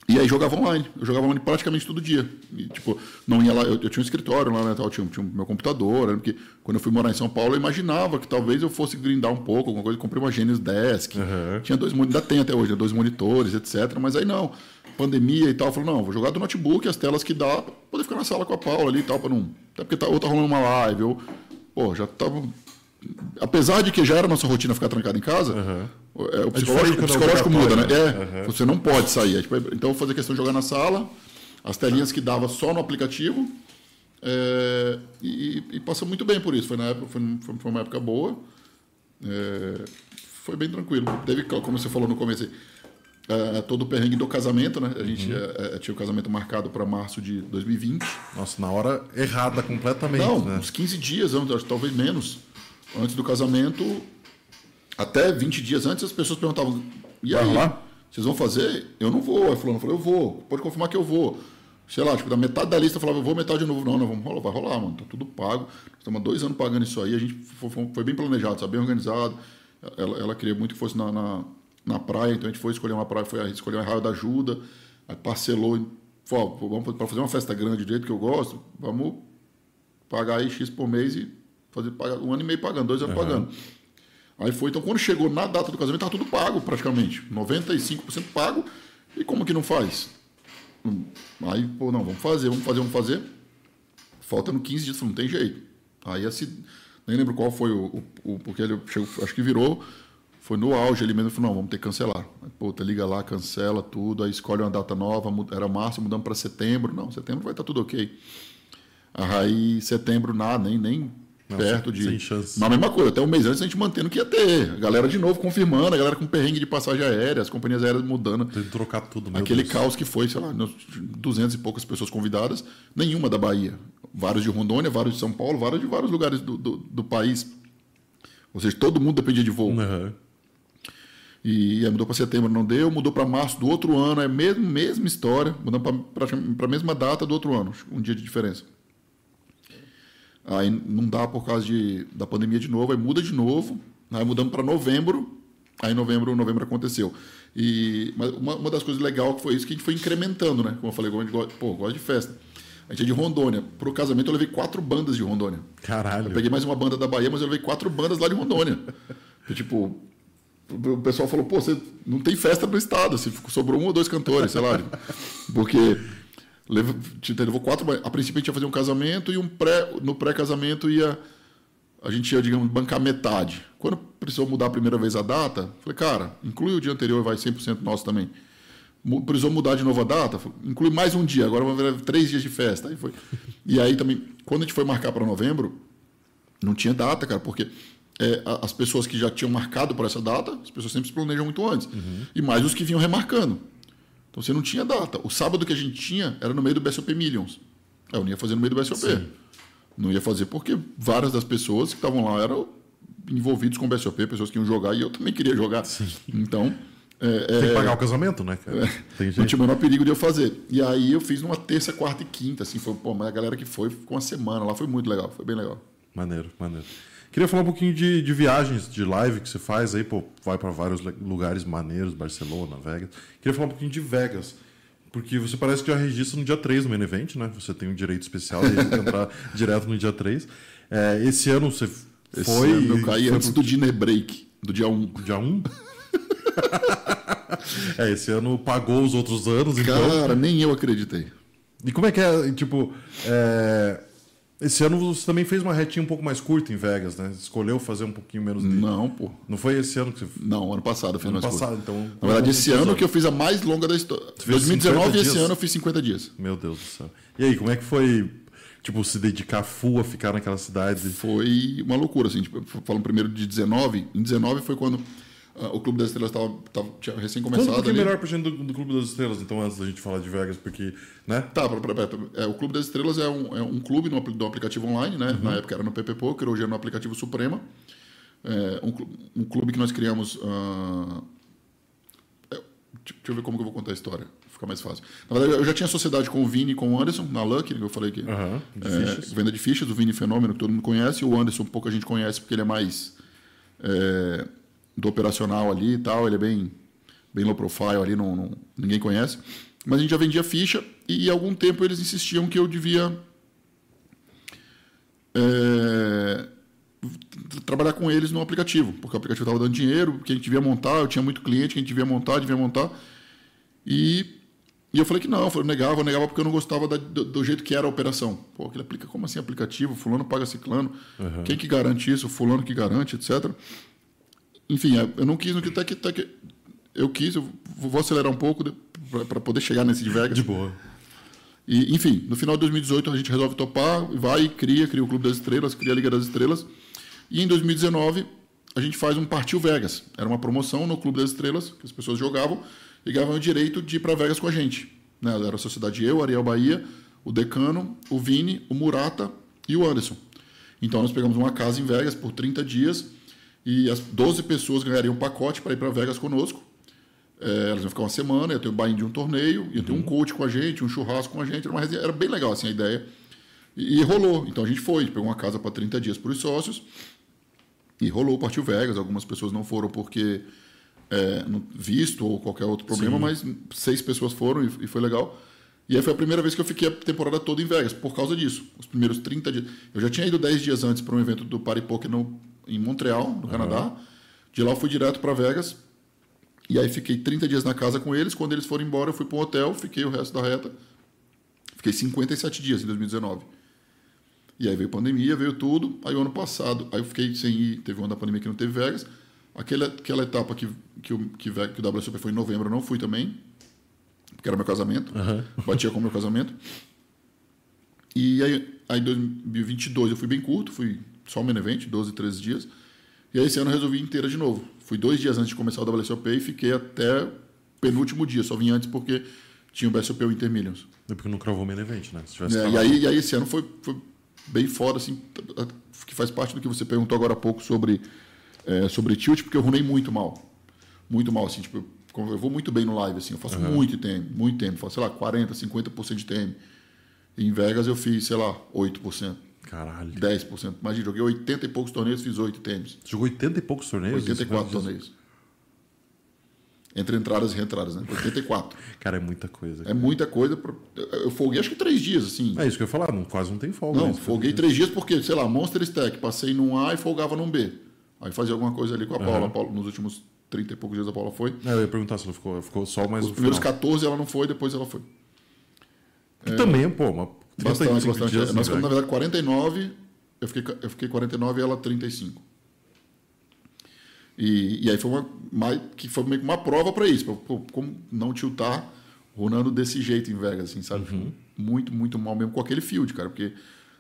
e aí jogava online. Eu jogava online praticamente todo dia. E, tipo, não ia lá, eu, eu tinha um escritório lá, né, tal, tinha, tinha meu computador, né, porque quando eu fui morar em São Paulo, eu imaginava que talvez eu fosse grindar um pouco, alguma coisa, comprei uma Genius Desk. Uhum. Tinha dois, ainda tem até hoje, né, dois monitores, etc. Mas aí não pandemia e tal, falou, não, vou jogar do notebook, as telas que dá, pra poder ficar na sala com a Paula ali e tal, para não. Até porque tá, ou tá rolando uma live, ou. Pô, já tava. Apesar de que já era nossa rotina ficar trancado em casa, uhum. é, o psicológico, o psicológico muda, né? É, uhum. você não pode sair. É, tipo, então fazer questão de jogar na sala, as telinhas que dava só no aplicativo. É, e, e passou muito bem por isso. Foi, na época, foi, foi uma época boa. É, foi bem tranquilo. Teve, como você falou no começo, é, todo o perrengue do casamento, né? A gente uhum. é, tinha o casamento marcado para março de 2020. Nossa, na hora errada completamente. Não, né? uns 15 dias, talvez menos, antes do casamento, até 20 dias antes, as pessoas perguntavam: e aí, lá? vocês vão fazer? Eu não vou. Aí fulano falou: eu vou, pode confirmar que eu vou. Sei lá, tipo, da metade da lista eu falava, eu vou metade de novo. Não, não, vamos rolar, vai rolar, mano. Tá tudo pago. Estamos há dois anos pagando isso aí. A gente foi, foi bem planejado, sabe? bem organizado. Ela, ela queria muito que fosse na, na na praia, então a gente foi escolher uma praia, foi escolher uma raio da ajuda, aí parcelou, falou, vamos para fazer uma festa grande do jeito que eu gosto, vamos pagar aí X por mês e fazer pagar um ano e meio pagando, dois anos uhum. pagando. Aí foi, então quando chegou na data do casamento, estava tudo pago praticamente, 95% pago, e como que não faz? Hum, aí, pô, não, vamos fazer, vamos fazer, vamos fazer. Faltando 15 dias, não tem jeito. Aí assim, nem lembro qual foi o, o, o porque ele chegou, acho que virou foi no auge ele mesmo falou, não, vamos ter que cancelar. Puta, liga lá, cancela tudo, aí escolhe uma data nova, era março, mudamos para setembro. Não, setembro vai estar tá tudo ok. Aí setembro nada, nem, nem não, perto de. Sem chance. Mas a mesma coisa, até um mês antes a gente mantendo que ia ter. A galera de novo confirmando, a galera com perrengue de passagem aérea, as companhias aéreas mudando. Tem que trocar tudo, meu Aquele Deus. caos que foi, sei lá, 200 e poucas pessoas convidadas, nenhuma da Bahia. Vários de Rondônia, vários de São Paulo, vários de vários lugares do, do, do país. Ou seja, todo mundo dependia de voo. Uhum. E aí mudou para setembro, não deu, mudou para março do outro ano, é a mesma, história, mudando para a mesma data do outro ano, um dia de diferença. Aí não dá por causa de, da pandemia de novo, aí muda de novo, aí mudamos para novembro, aí novembro, novembro aconteceu. E mas uma, uma das coisas legais que foi isso que a gente foi incrementando, né? Como eu falei, a gente pô, gosta de festa. A gente é de Rondônia. Pro casamento eu levei quatro bandas de Rondônia. Caralho. Eu peguei mais uma banda da Bahia, mas eu levei quatro bandas lá de Rondônia. *laughs* tipo, o pessoal falou, pô, você não tem festa no estado, se sobrou um ou dois cantores, sei lá. Porque levou, levou quatro. A princípio a gente ia fazer um casamento e um pré, no pré-casamento ia. A gente ia, digamos, bancar metade. Quando precisou mudar a primeira vez a data, falei, cara, inclui o dia anterior, vai 100% nosso também. Precisou mudar de novo a data, inclui mais um dia, agora vamos ver três dias de festa. Aí foi. E aí também, quando a gente foi marcar para novembro, não tinha data, cara, porque é, as pessoas que já tinham marcado para essa data, as pessoas sempre se planejam muito antes. Uhum. E mais os que vinham remarcando. Então você não tinha data. O sábado que a gente tinha era no meio do BSOP Millions. Eu não ia fazer no meio do BSOP. Sim. Não ia fazer porque várias das pessoas que estavam lá eram envolvidos com o BSOP, pessoas que iam jogar e eu também queria jogar. Sim. Então. É, Tem que é, pagar o casamento, né, cara? É, não tinha o menor perigo de eu fazer. E aí eu fiz numa terça, quarta e quinta, assim, foi, pô, mas a galera que foi ficou uma semana lá, foi muito legal, foi bem legal. Maneiro, maneiro. Queria falar um pouquinho de, de viagens de live que você faz aí, pô, vai para vários lugares maneiros, Barcelona, Vegas. Queria falar um pouquinho de Vegas. Porque você parece que já registra no dia 3 no main event, né? Você tem um direito especial de *laughs* entrar direto no dia 3. É, esse ano você Esse foi. ano eu caí antes pro do dinner break, do dia 1. dia 1? *laughs* é, esse ano pagou os outros anos, então. Cara, nem eu acreditei. E como é que é, tipo, é, esse ano você também fez uma retinha um pouco mais curta em Vegas, né? Escolheu fazer um pouquinho menos de... Não, pô. Não foi esse ano que você... Não, ano passado fiz Ano mais passado, curto. então... Na verdade, esse ano que eu fiz a mais longa da história. fez 2019 e 50 esse ano eu fiz 50 dias. Meu Deus do céu. E aí, como é que foi, tipo, se dedicar full a ficar naquela cidade? Foi uma loucura, assim. Tipo, falando primeiro de 19. Em 19 foi quando o Clube das Estrelas tava, tava, tinha recém Conta um começado. pouquinho ali. melhor pra gente do, do Clube das Estrelas, então, antes da gente falar de Vegas, porque, né? Tá, pra, pra, pra, é, o Clube das Estrelas é um, é um clube no, do aplicativo online, né? Na época era no PP Poker, hoje é no aplicativo Suprema. É um, um clube que nós criamos. ah, é, deixa eu ver como que eu vou contar a história, fica mais fácil. Na verdade, eu já tinha sociedade com o Vini e com o Anderson, na Lucky, que eu falei que. Aham, de é, venda de fichas, o Vini Fenômeno, que todo mundo conhece, o Anderson, pouca gente conhece porque ele é mais é, do operacional ali e tal, ele é bem, bem low profile ali, não, não- ninguém conhece. Mas a gente já vendia ficha e algum tempo eles insistiam que eu devia é, trabalhar com eles no aplicativo, porque o aplicativo estava dando dinheiro, que a gente devia montar, eu tinha muito cliente que a gente devia montar, devia montar. E, e eu falei que não, eu falei, negava, eu negava porque eu não gostava da- do, do jeito que era a operação. Pô, aquele aplica, como assim aplicativo? Fulano paga ciclano. Quem que garante isso? Fulano que garante, etc. Enfim, é, eu não quis, no até que, até que eu quis, eu vou acelerar um pouco para poder chegar nesse de Vegas. De boa. E, enfim, no final de 2018 a gente resolve topar, vai e cria, cria o Clube das Estrelas, cria a Liga das Estrelas. E em 2019 a gente faz um Partiu Vegas. Era uma promoção no Clube das Estrelas, que as pessoas jogavam e ganhavam o direito de ir para Vegas com a gente. Né? Era a sociedade eu, Ariel Bahia, o Decano, o Vini, o Murata e o Anderson. Então nós pegamos uma casa em Vegas por 30 dias e as 12 pessoas ganhariam um pacote para ir para Vegas conosco. É, elas iam ficar uma semana, ia ter o buy de um torneio, ia ter um coach com a gente, um churrasco com a gente, era, uma resenha- era bem legal assim a ideia. E, e rolou. Então a gente foi, a gente pegou uma casa para 30 dias para os sócios e rolou, partiu Vegas. Algumas pessoas não foram porque é, visto ou qualquer outro problema, mas seis pessoas foram e, e foi legal. E aí foi a primeira vez que eu fiquei a temporada toda em Vegas, por causa disso. Os primeiros 30 dias. Eu já tinha ido 10 dias antes para um evento do Party Poker no, em Montreal, no Canadá. De lá eu fui direto para Vegas. E aí fiquei 30 dias na casa com eles. Quando eles foram embora, eu fui para um hotel, fiquei o resto da reta. Fiquei 57 dias em 2019. E aí veio pandemia, veio tudo. Aí o ano passado, aí eu fiquei sem ir, teve um ano da pandemia que não teve Vegas. Aquela, aquela etapa que, que, o, que, que o WSOP foi em novembro, eu não fui também, porque era meu casamento. Batia com o meu casamento. E aí, aí em 2022 eu fui bem curto, fui só um main event, 12, 13 dias. E aí esse ano eu resolvi ir inteira de novo. Fui dois dias antes de começar o WSOP e fiquei até o penúltimo dia. Só vim antes porque tinha o WSOP o Inter Millions. É porque não cravou main event, né? Se tivesse É, e, aí, e aí esse ano foi, foi bem foda, assim, que faz parte do que você perguntou agora há pouco sobre, é, sobre tilt, porque eu runei muito mal. Muito mal, assim, tipo, eu, eu vou muito bem no live, assim, eu faço muito TM, muito TM, faço, sei lá, 40%, 50% de TM. E em Vegas eu fiz, sei lá, 8%, Caralho. 10%. Imagina, joguei 80 e poucos torneios, fiz 8 TMs. Você jogou 80 e poucos torneios? 84 Isso, torneios. Entre entradas e reentradas, né? 84. *laughs* Cara, é muita coisa. É muita coisa. Pra... Eu folguei acho que três dias, assim. É isso que eu ia falar, não, quase não tem folga. Não, né? folguei três dias porque, sei lá, Monster Stack, passei num A e folgava num B. Aí fazia alguma coisa ali com a Paula. A Paula nos últimos 30 e poucos dias a Paula foi. É, eu ia perguntar se ela ficou, ficou só mais Os primeiros final. 14 ela não foi, depois ela foi. Que também, pô, uma 35 Bastante, bastante. dias Nós ficamos, na verdade, 49, eu fiquei, eu fiquei 49 e ela 35. E, e aí foi uma, mais, que foi meio que uma prova para isso, pra, pô, como não tiltar runando desse jeito em Vegas, assim, sabe? Uhum. Muito, muito mal mesmo com aquele field, cara, porque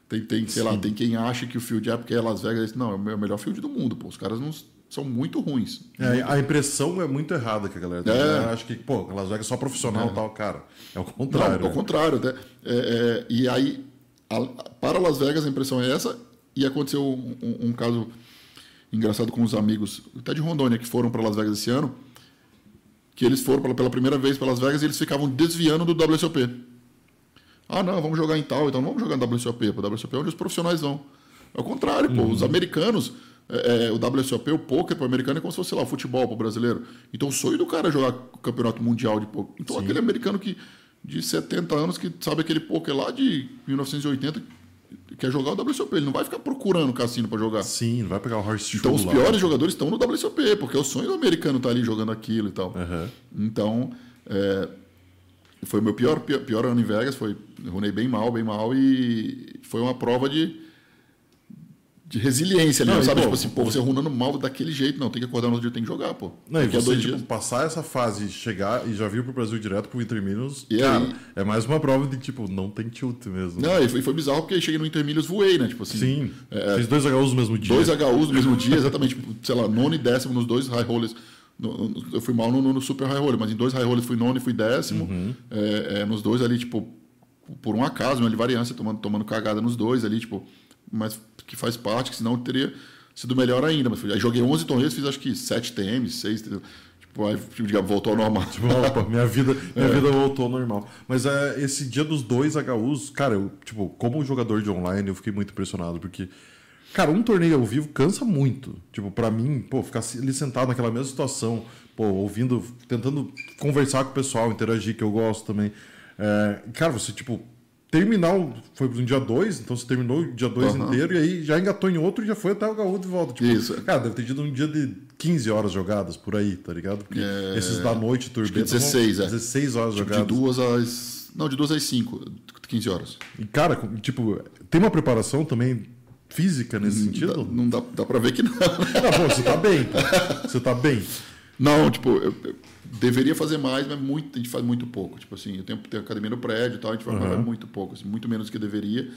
tem, tem sei lá, tem quem acha que o field é porque é Las Vegas, não, é o é o melhor field do mundo, pô, os caras não, são muito ruins. É, a impressão é muito errada que a galera tem. É. A galera acha que, pô, Las Vegas é só profissional e tal, cara. É o contrário. Não, ao né? contrário. Até, é, é, e aí, a- para Las Vegas, a impressão é essa. E aconteceu um, um- um caso engraçado com os amigos, até de Rondônia, que foram para Las Vegas esse ano. Que eles foram pela, pela primeira vez para Las Vegas e eles ficavam desviando do WSOP. Ah, não, vamos jogar em tal, então não vamos jogar no WSOP. Pô, O WSOP é onde os profissionais vão. É o contrário, pô. Os americanos, é, é, o WSOP, o poker para o americano é como se fosse, sei lá, o futebol para o brasileiro. Então o sonho do cara é jogar campeonato mundial de poker. Então aquele americano que de 70 anos que sabe aquele poker lá de 1980, quer jogar o WSOP, ele não vai ficar procurando cassino para jogar. Sim, não vai pegar o Horse Então os lá. piores jogadores estão no WSOP, porque é o sonho do americano estar ali jogando aquilo e tal. Aham. Então, é, foi o meu pior, pior, pior ano em Vegas, foi, runei bem mal, bem mal, e foi uma prova de, de resiliência ali, Não, sabe? pô, tipo assim, pô, você runando mal daquele jeito, não, tem que acordar no outro dia, tem que jogar, pô. Não, e Daqui você, dois tipo, dias. passar essa fase, chegar e já vir pro Brasil direto pro Interminos, E cara, aí? é mais uma prova de, tipo, não tem tilt mesmo. Não, e foi, foi bizarro porque cheguei no Intermilhos voei, né? Tipo assim, Sim, é, fiz dois HUs no mesmo dia. dois HUs no mesmo dia, exatamente, tipo, sei lá, nono e décimo nos dois high rollers. No- no- eu fui mal no, no super high roller, mas em dois high rollers fui nono e fui décimo. Uhum. É, é, nos dois ali, tipo, por um acaso, uma variância, tomando, tomando cagada nos dois ali, tipo, mas que faz parte, que senão teria sido melhor ainda. Mas aí joguei 11 torneios, fiz acho que 7 TMs, 6, entendeu? Tipo, aí tipo, digamos, voltou ao normal. Tipo, opa, minha vida, minha vida voltou ao normal. Mas é, esse dia dos dois HUs, cara, eu, tipo, como jogador de online, eu fiquei muito impressionado, porque, cara, um torneio ao vivo cansa muito. Tipo, pra mim, pô, ficar ali sentado naquela mesma situação, pô, ouvindo, tentando conversar com o pessoal, interagir, que eu gosto também. É, cara, você, tipo, terminar, o- foi no dia 2, então você terminou o dia 2 Aham. inteiro, e aí já engatou em outro e já foi até o HU de volta. Tipo, Isso. Cara, deve ter tido um dia de 15 horas jogadas por aí, tá ligado? Porque É, esses da noite, turbeta, 16, é. 16 horas Tipo, de jogadas. duas às. Não, de duas às 5, 15 horas. E, cara, tipo, tem uma preparação também física nesse Dá- sentido? não dá, dá pra ver que não. né? Ah, pô, você tá bem. *laughs* Você tá bem. Não, tipo, eu, eu deveria fazer mais, mas muito, a gente faz muito pouco. Tipo assim, eu tenho, tenho academia no prédio e tal, a gente vai Uhum. muito pouco, assim, muito menos do que deveria.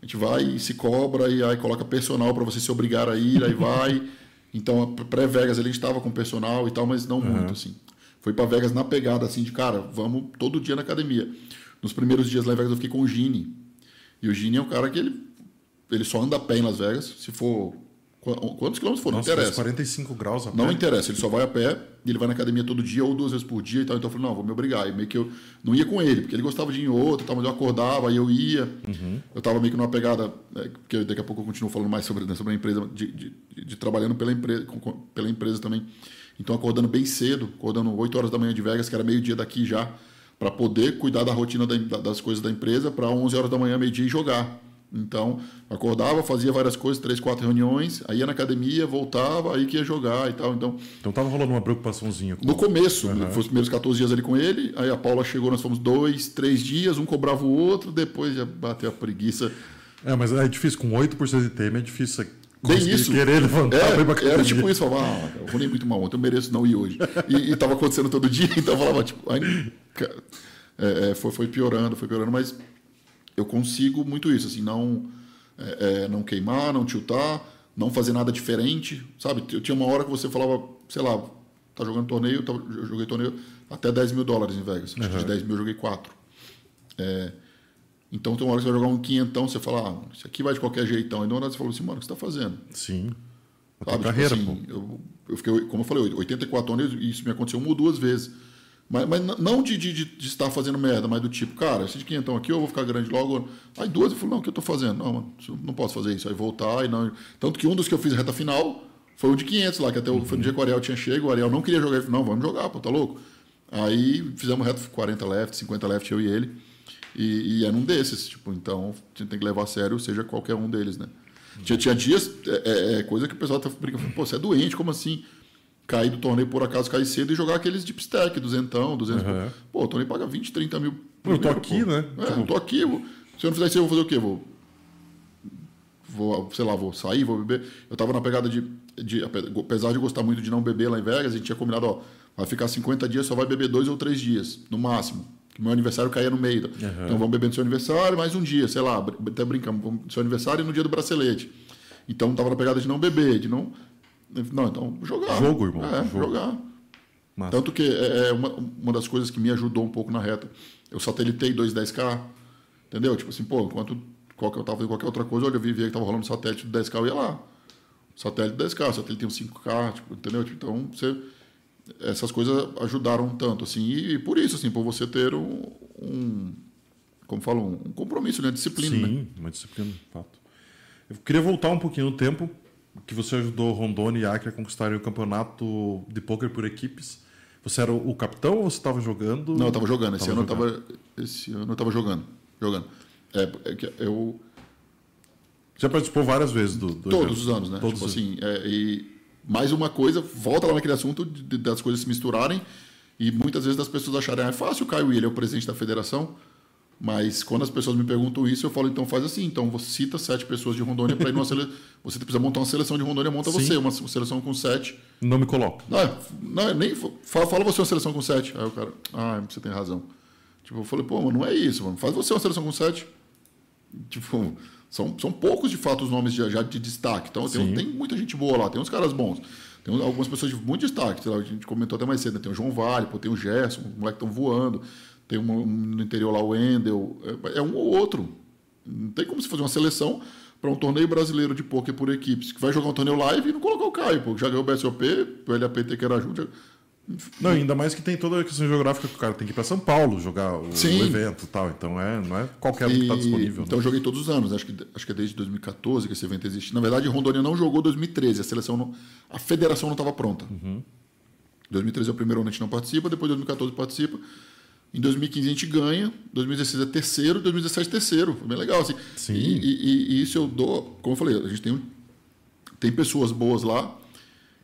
A gente vai e se cobra e aí coloca personal para você se obrigar a ir, aí vai. *laughs* Então, pré-Vegas a gente estava com personal e tal, mas não muito, assim. Foi para Vegas na pegada, assim, de cara, vamos todo dia na academia. Nos primeiros dias lá em Vegas eu fiquei com o Gini. E o Gini é um cara que ele, ele só anda a pé em Las Vegas. Se for. Qu- Quantos quilômetros for, não Nossa, faz interessa. 45 graus a Não pé. interessa, ele só vai a pé e ele vai na academia todo dia ou duas vezes por dia e tal. Então eu falei, não, vou me obrigar. E meio que eu não ia com ele, porque ele gostava de ir em outro, e tal, mas eu acordava, aí eu ia. Uhum. Eu tava meio que numa pegada, né, porque daqui a pouco eu continuo falando mais sobre, né, sobre a empresa, de, de, de- de trabalhando pela empresa, com- pela empresa também. Então acordando bem cedo, acordando 8 horas da manhã de Vegas, que era meio-dia daqui já, para poder cuidar da rotina da- das coisas da empresa, para 11 horas da manhã, meio-dia e jogar. Então, acordava, fazia várias coisas, três, quatro reuniões, aí ia na academia, voltava, aí que ia jogar e tal. Então, Então tava rolando uma preocupaçãozinha. Com... no começo, foi os primeiros 14 dias ali com ele, aí a Paula chegou, nós fomos dois, três dias, um cobrava o outro, depois já bateu a preguiça. É, mas é difícil, com 8% de TM é difícil Bem conseguir isso. querer levantar pra ir pra É, era tipo isso, falava, ah, eu runei muito mal ontem, eu mereço não ir hoje. E, e tava acontecendo todo dia, *laughs* então eu falava, tipo, aí, é, é, foi, foi piorando, foi piorando, mas eu consigo muito isso, assim, não, é, é, não queimar, não tiltar, não fazer nada diferente, sabe? Eu tinha uma hora que você falava, sei lá, tá jogando torneio, tá- eu joguei torneio até 10 mil dólares em Vegas, que de 10 mil eu joguei 4. Então tem uma hora que você vai jogar um quinhentão, você fala, ah, isso aqui vai de qualquer jeitão. De uma hora você falou assim, mano, o que você tá fazendo? Sim. Sabe, carreira, tipo assim, eu, eu fiquei, como eu falei, 84 anos e isso me aconteceu uma ou duas vezes. Mas, mas não de, de, de- estar fazendo merda, mas do tipo, cara, esse de quinhentão aqui eu vou ficar grande logo. Aí duas eu falei, não, o que eu tô fazendo? Não, mano, não posso fazer isso. Aí voltar e não. Tanto que um dos que eu fiz reta final foi o de 500 lá, que até o- foi no dia que o Ariel tinha chego, o Ariel não queria jogar. Ele falou, não, vamos jogar, pô, tá louco? Aí fizemos reta 40 left, 50 left, eu e ele. E, e era um desses, tipo, então a gente tem que levar a sério, seja qualquer um deles, né? Tinha, tinha dias, é, é, é coisa que o pessoal tá brincando, pô, você é doente, como assim? Cair do torneio por acaso, cair cedo e jogar aqueles deep stack, duzentão, 200. Uhum. Pô, o torneio paga 20, 30 mil. Eu tô aqui, pô. né? É, Tipo- eu tô aqui. vou- se eu não fizer isso, eu vou fazer o quê? Vou, vou, sei lá, vou sair, vou beber. Eu tava na pegada de, de, apesar de gostar muito de não beber lá em Vegas, a gente tinha combinado, ó, vai ficar 50 dias, só vai beber dois ou três dias, no máximo. Que meu aniversário caía no meio. Então vamos beber no seu aniversário, mais um dia, sei lá, até brincamos, no seu aniversário e no dia do bracelete. Então tava na pegada de não beber, de não. Não, então jogar. Jogo, irmão, É, jogo. jogar. Massa. Tanto que é é uma, uma das coisas que me ajudou um pouco na reta. Eu satelitei 210K, entendeu? Tipo assim, pô, enquanto qualquer, eu tava fazendo qualquer outra coisa, olha, eu via que tava rolando satélite do 10K, eu ia lá. Satélite 10K, satélite tem um 5K, tipo, entendeu? Tipo, Então, você, essas coisas ajudaram tanto, assim, e, por isso, assim, por você ter um, um como falo, um compromisso, né? Disciplina, né? Sim, uma disciplina, fato. Eu queria voltar um pouquinho no tempo que você ajudou Rondônia e Acre a conquistarem o campeonato de pôquer por equipes. Você era o capitão ou você estava jogando? Não, eu tava jogando. Esse Tava ano eu jogando. tava. Esse ano eu tava jogando. Jogando. É, é eu. Já participou várias vezes do, do Todos evento? os anos, né? Todos tipo os assim, é, e mais uma coisa, volta lá naquele assunto de- de- das coisas se misturarem e muitas vezes das pessoas acharem, ah, é fácil o Caio ele é o presidente da federação, mas quando as pessoas me perguntam isso, eu falo, então faz assim, então você cita sete pessoas de Rondônia para ir numa seleção, você precisa montar uma seleção de Rondônia, monta Sim. você, uma seleção com sete. Não me coloco. Não, é- não é nem, fala, fala você uma seleção com sete. Aí o cara, ah, você tem razão. Tipo, eu falei, pô, mas não é isso, mano, faz você uma seleção com sete. Tipo, são, são poucos de fato os nomes já, já de destaque. Então tem, tem muita gente boa lá, tem uns caras bons. Tem algumas pessoas de muito destaque. sei lá, a gente comentou até mais cedo, né? tem o João Vale, pô, tem o Gerson, os moleques estão voando. Tem um, no interior lá o Wendel. É, é um ou outro. Não tem como se fazer uma seleção para um torneio brasileiro de pôquer por equipes, que vai jogar um torneio live e não colocar o Caio, pô, que já ganhou o BSOP, o LAPT que era junto. já- Não, ainda mais que tem toda a questão geográfica que o cara tem que ir para São Paulo jogar o, o evento e tal. Então é, não é qualquer um que está E- disponível. Então eu joguei todos os anos, acho que, acho que é desde 2014 que esse evento existe. Na verdade, Rondônia não jogou 2013, a seleção não, a federação não estava pronta. Uhum. 2013 é o primeiro ano que a gente não participa, depois 2014 participa. Em 2015 a gente ganha, 2016 é terceiro, 2017 terceiro. Foi bem legal. Assim. Sim. E, e- e isso eu dou, como eu falei, a gente tem, tem pessoas boas lá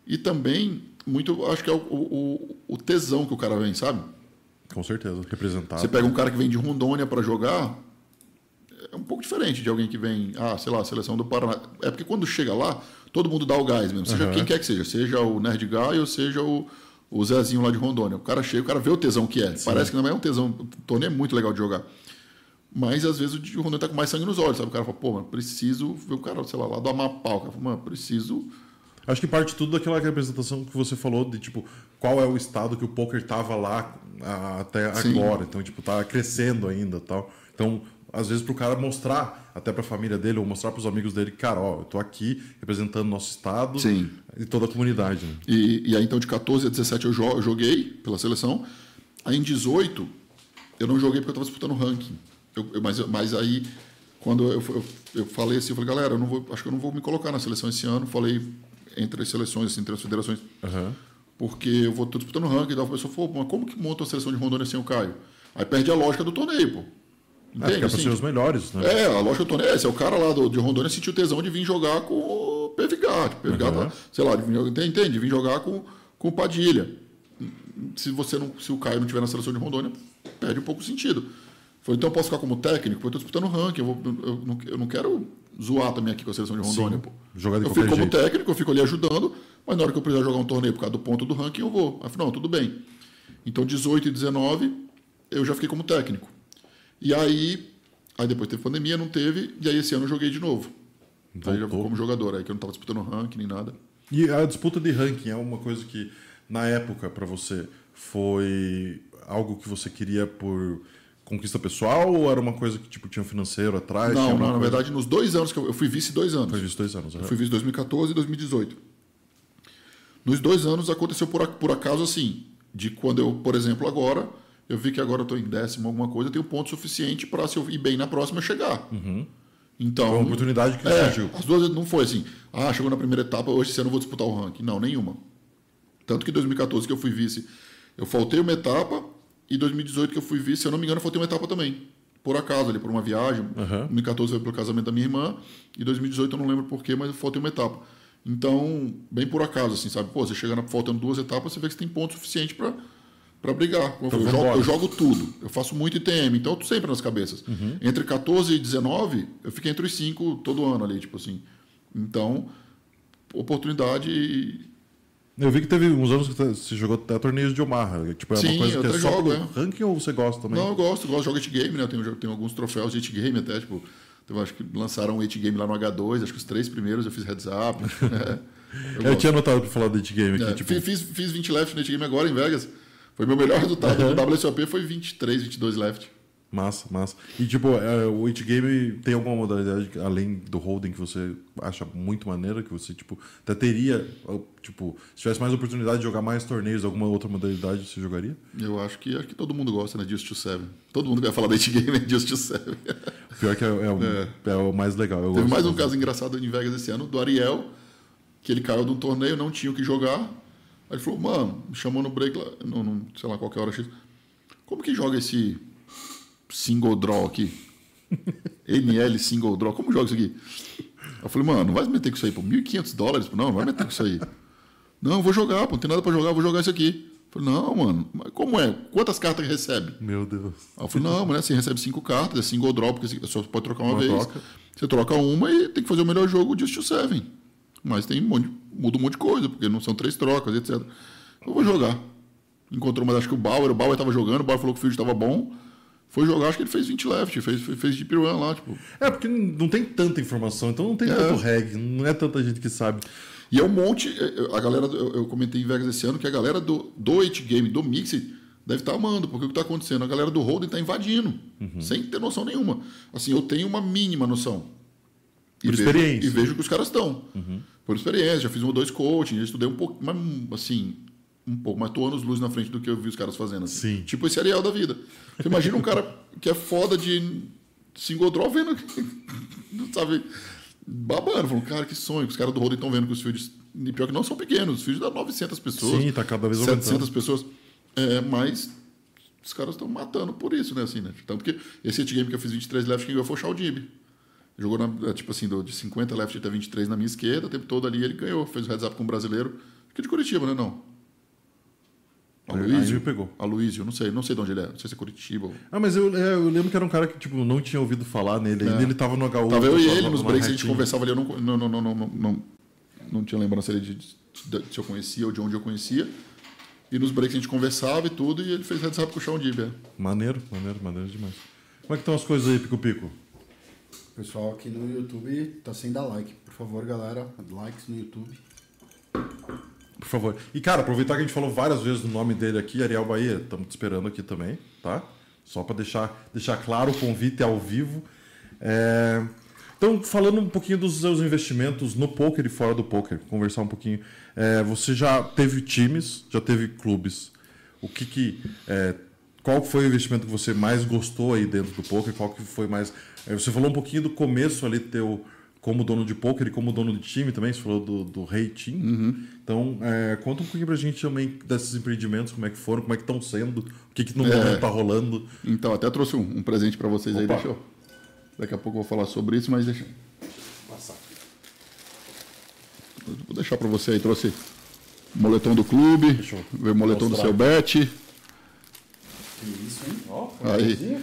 e também muito, acho que é o, o, o tesão que o cara vem, sabe? Com certeza, representado. Você pega um cara que vem de Rondônia para jogar, é um pouco diferente de alguém que vem, ah, sei lá, seleção do Paraná. É porque quando chega lá, todo mundo dá o gás mesmo, seja Aham. quem quer que seja, seja o Nerd Guy ou seja o, o Zezinho lá de Rondônia. O cara chega, o cara vê o tesão que é. Parece que não é um tesão, o torneio é muito legal de jogar. Mas às vezes o de Rondônia tá com mais sangue nos olhos, sabe? O cara fala, pô, mano, preciso ver o cara, sei lá, lá do Amapá. O cara fala, mano, preciso. Acho que parte tudo daquela representação que você falou de tipo qual é o estado que o poker tava lá ah, até Sim. agora. Então, tipo, tá crescendo ainda tal. Então, às vezes pro cara mostrar até pra família dele ou mostrar pros amigos dele, cara, ó, eu tô aqui representando nosso estado Sim. e toda a comunidade. né? E, e aí, então, de 14 a 17 eu, jo- eu joguei pela seleção. Aí, em 18, eu não joguei porque eu estava disputando ranking. Eu, eu- mas, mas aí, quando eu, eu, eu falei assim, eu falei, galera, eu não vou, acho que eu não vou me colocar na seleção esse ano. Falei entre as seleções, assim, entre as federações, Aham. porque eu vou tô disputando ranking. Então, a pessoa falou, mas como que monta a seleção de Rondônia sem o Caio? Aí perde a lógica do torneio, pô. Acho que é Assim, ser os melhores, né? é, a lógica do torneio é. É o cara lá do, de Rondônia sentiu tesão de vir jogar com o Pervigar. Tipo, Pervigar Uhum. tá, sei lá, de vir, entende? entende? De vir jogar com, com o Padilha. Se, você não, se o Caio não estiver na seleção de Rondônia, perde um pouco o sentido. Falei, então eu posso ficar como técnico? Eu estou disputando ranking. Eu, vou- eu não, eu não quero zoar também aqui com a seleção de Rondônia. Sim, pô. jogar de eu fico como jeito. técnico, eu fico ali ajudando, mas na hora que eu precisar jogar um torneio por causa do ponto do ranking, eu vou. Não, tudo bem. Então 18 e 19, eu já fiquei como técnico. E aí, aí depois teve pandemia, não teve, e aí esse ano eu joguei de novo. Aí já como jogador, aí que eu não estava disputando ranking nem nada. E a disputa de ranking é uma coisa que, na época, pra você, foi algo que você queria por conquista pessoal ou era uma coisa que tipo tinha um financeiro atrás? não, não, na coisa- verdade, nos dois anos que eu, eu fui vice dois anos. Foi visto dois anos. Eu aham. fui vice 2014 e 2018. Nos dois anos aconteceu por, por acaso assim, de quando eu, por exemplo, agora, eu vi que agora eu estou em décimo alguma coisa, eu tenho ponto suficiente para se eu ir bem na próxima eu chegar. Então, Foi uma oportunidade que é, surgiu. as duas não foi assim, ah, chegou na primeira etapa, hoje você não vou disputar o ranking. Não, nenhuma. Tanto que em 2014 que eu fui vice, eu faltei uma etapa, e 2018 que eu fui vice, se eu não me engano, eu faltei uma etapa também. Por acaso, ali, por uma viagem. Aham. 2014 foi pelo casamento da minha irmã, e 2018 eu não lembro porquê, mas eu faltei uma etapa. Então, bem por acaso, assim, sabe? Pô, você chega na, faltando duas etapas, você vê que você tem ponto suficiente para para brigar. Como eu, jogo, eu jogo tudo. Eu faço muito ITM, então eu tô sempre nas cabeças. Entre 14 e 19, eu fiquei entre os cinco todo ano ali, tipo assim. Então, oportunidade. Eu vi que teve uns anos que você jogou até torneios de Omaha. Tipo, é Sim, uma coisa eu que é só jogo, é. ranking ou você gosta também? Não, eu gosto, eu gosto de jogar it game, né? Eu tenho, tenho alguns troféus de it game até, tipo. Eu acho que lançaram um it game lá no H2, acho que os três primeiros eu fiz heads up. *laughs* é, eu Eu, tinha anotado pra falar do It Game aqui. É, tipo, fiz, fiz, fiz 20 left no it game agora em Vegas. Foi meu melhor *laughs* resultado. Uhum. No WSOP foi 23, 22 left. Massa, massa. E tipo, é, o It Game tem alguma modalidade além do holding que você acha muito maneira, que você, tipo, até teria, tipo, se tivesse mais oportunidade de jogar mais torneios, alguma outra modalidade você jogaria? Eu acho que, acho que todo mundo gosta, né? Just to Seven. Todo mundo vai falar da it game é Just to Seven. O *laughs* pior que é, é o, é o mais legal. Eu Teve mais um caso engraçado em Vegas esse ano, do Ariel, que ele caiu de um torneio, não tinha o que jogar. Aí ele falou, mano, me chamou no break lá, não, não, sei lá, qualquer hora X. Como que joga esse single draw aqui? *laughs* NL single draw, como joga isso aqui? Eu falei, mano, não vai meter com isso aí, pô. 1.500 dólares? Não, não vai meter com isso aí. *laughs* Não, eu vou jogar, pô. Não tem nada pra jogar, eu vou jogar isso aqui. Eu falei, não, mano, mas como é? Quantas cartas recebe? Meu Deus. Aí eu falei, não, mas você recebe cinco cartas, é single draw, porque você só pode trocar uma, Uma vez. troca. Você troca uma e tem que fazer o melhor jogo Just to Seven. Mas tem um monte, muda um monte de coisa, porque não são três trocas, etc. Eu vou jogar. Encontrou, mas acho que o Bauer, o Bauer tava jogando, o Bauer falou que o field estava bom. Foi jogar, acho que ele fez 20 left, fez, fez, deep run lá, tipo. É, porque não tem tanta informação, então não tem É. tanto reg, não é tanta gente que sabe. E é um monte. é, é, A galera, eu, comentei em Vegas esse ano que a galera do, do 8 game, do Mixed, deve estar amando, porque o que está acontecendo? A galera do Holden está invadindo, Uhum. sem ter noção nenhuma. Assim, eu tenho uma mínima noção. E Por vejo- experiência. E vejo que os caras estão. Uhum. Por experiência, já fiz um ou dois coaching, já estudei um pouco, mas assim, um pouco, mas tô anos luz na frente do que eu vi os caras fazendo. assim. Sim. Tipo esse Ariel da vida. Você imagina um cara que é foda de single draw vendo, *laughs* sabe, babando, falando, cara, que sonho. Os caras do Holden estão vendo que os fields, e pior que não são pequenos, os fields dá 900 pessoas. Sim, tá cada vez 700 aumentando. pessoas. É, mas os caras estão matando por isso, né, assim, né? Tanto que esse hit game que eu fiz 23 left, quem ganhou foi o Shaldib. Jogou, na, tipo assim, do- de 50 left até 23 na minha esquerda, o tempo todo ali ele ganhou. Fez o heads up com um brasileiro, que é de Curitiba, né, não? Aloysio. aí pegou. Aloysio, não sei, não sei de onde ele é. Não sei se é Curitiba ou... Ah, mas eu, é, eu lembro que era um cara que, tipo, não tinha ouvido falar nele ainda, É. ele tava no HU. Tava eu e ele nos breaks, a gente conversava ali, eu não, não, não, não, não, não, não, não tinha lembrança ali de, de- de se eu conhecia ou de onde eu conhecia. E nos breaks a gente conversava e tudo, e ele fez heads up com o chão é. Maneiro, maneiro, maneiro demais. Como é que estão as coisas aí, Pico Pico? Pessoal aqui no YouTube tá sem dar like. Por favor, galera, likes no YouTube. Por favor. E, cara, aproveitar que a gente falou várias vezes o nome dele aqui, Ariel Bahia, estamos te esperando aqui também, tá? Só para deixar, deixar claro o convite ao vivo. É, Então, falando um pouquinho dos seus investimentos no poker e fora do poker, conversar um pouquinho. É, você já teve times, já teve clubes. O que que. é, qual foi o investimento que você mais gostou aí dentro do poker? Qual que foi mais. É, Você falou um pouquinho do começo ali teu como dono de poker e como dono de time também, você falou do, do Rei Team. Então, é, conta um pouquinho pra gente também desses empreendimentos, como é que foram, como é que estão sendo, o que, que no É. momento tá rolando. Então, até trouxe um, um presente para vocês aí, Opa. deixa eu. Daqui a pouco eu vou falar sobre isso, mas deixa. Vou deixar para você aí, trouxe moletom do clube, eu moletom do mostrar. seu bet. Que isso, hein? Ó, Aí.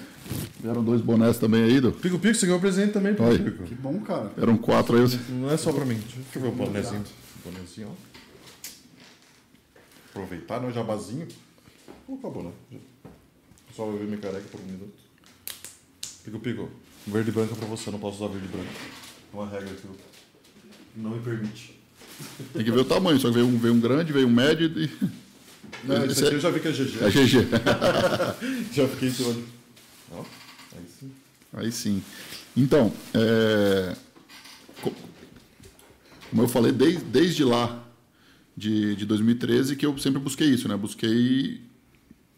Vieram dois bonés também aí, do. Pico Pico, você ganhou presente também, Pico Oi. Pico. Que bom, cara. Eram quatro aí. eu- Não é só pra mim. Deixa eu ver o bonezinho. Bonezinho, ó. Aproveitar, né? O jabazinho. Vou colocar o boné. Só vai ver minha careca por um minuto. Pico Pico, verde e branca pra você, não posso usar verde e branca. É uma regra que eu- não me permite. Tem que ver o tamanho, só que veio um, veio um grande, veio um médio e. Não, Esse isso aqui é- eu já vi que é GG. É GG. *laughs* Já fiquei em cima de... Ó, aí sim. Aí sim. Então, é, co- como eu falei, desde, desde lá de, de 2013 que eu sempre busquei isso, né? Busquei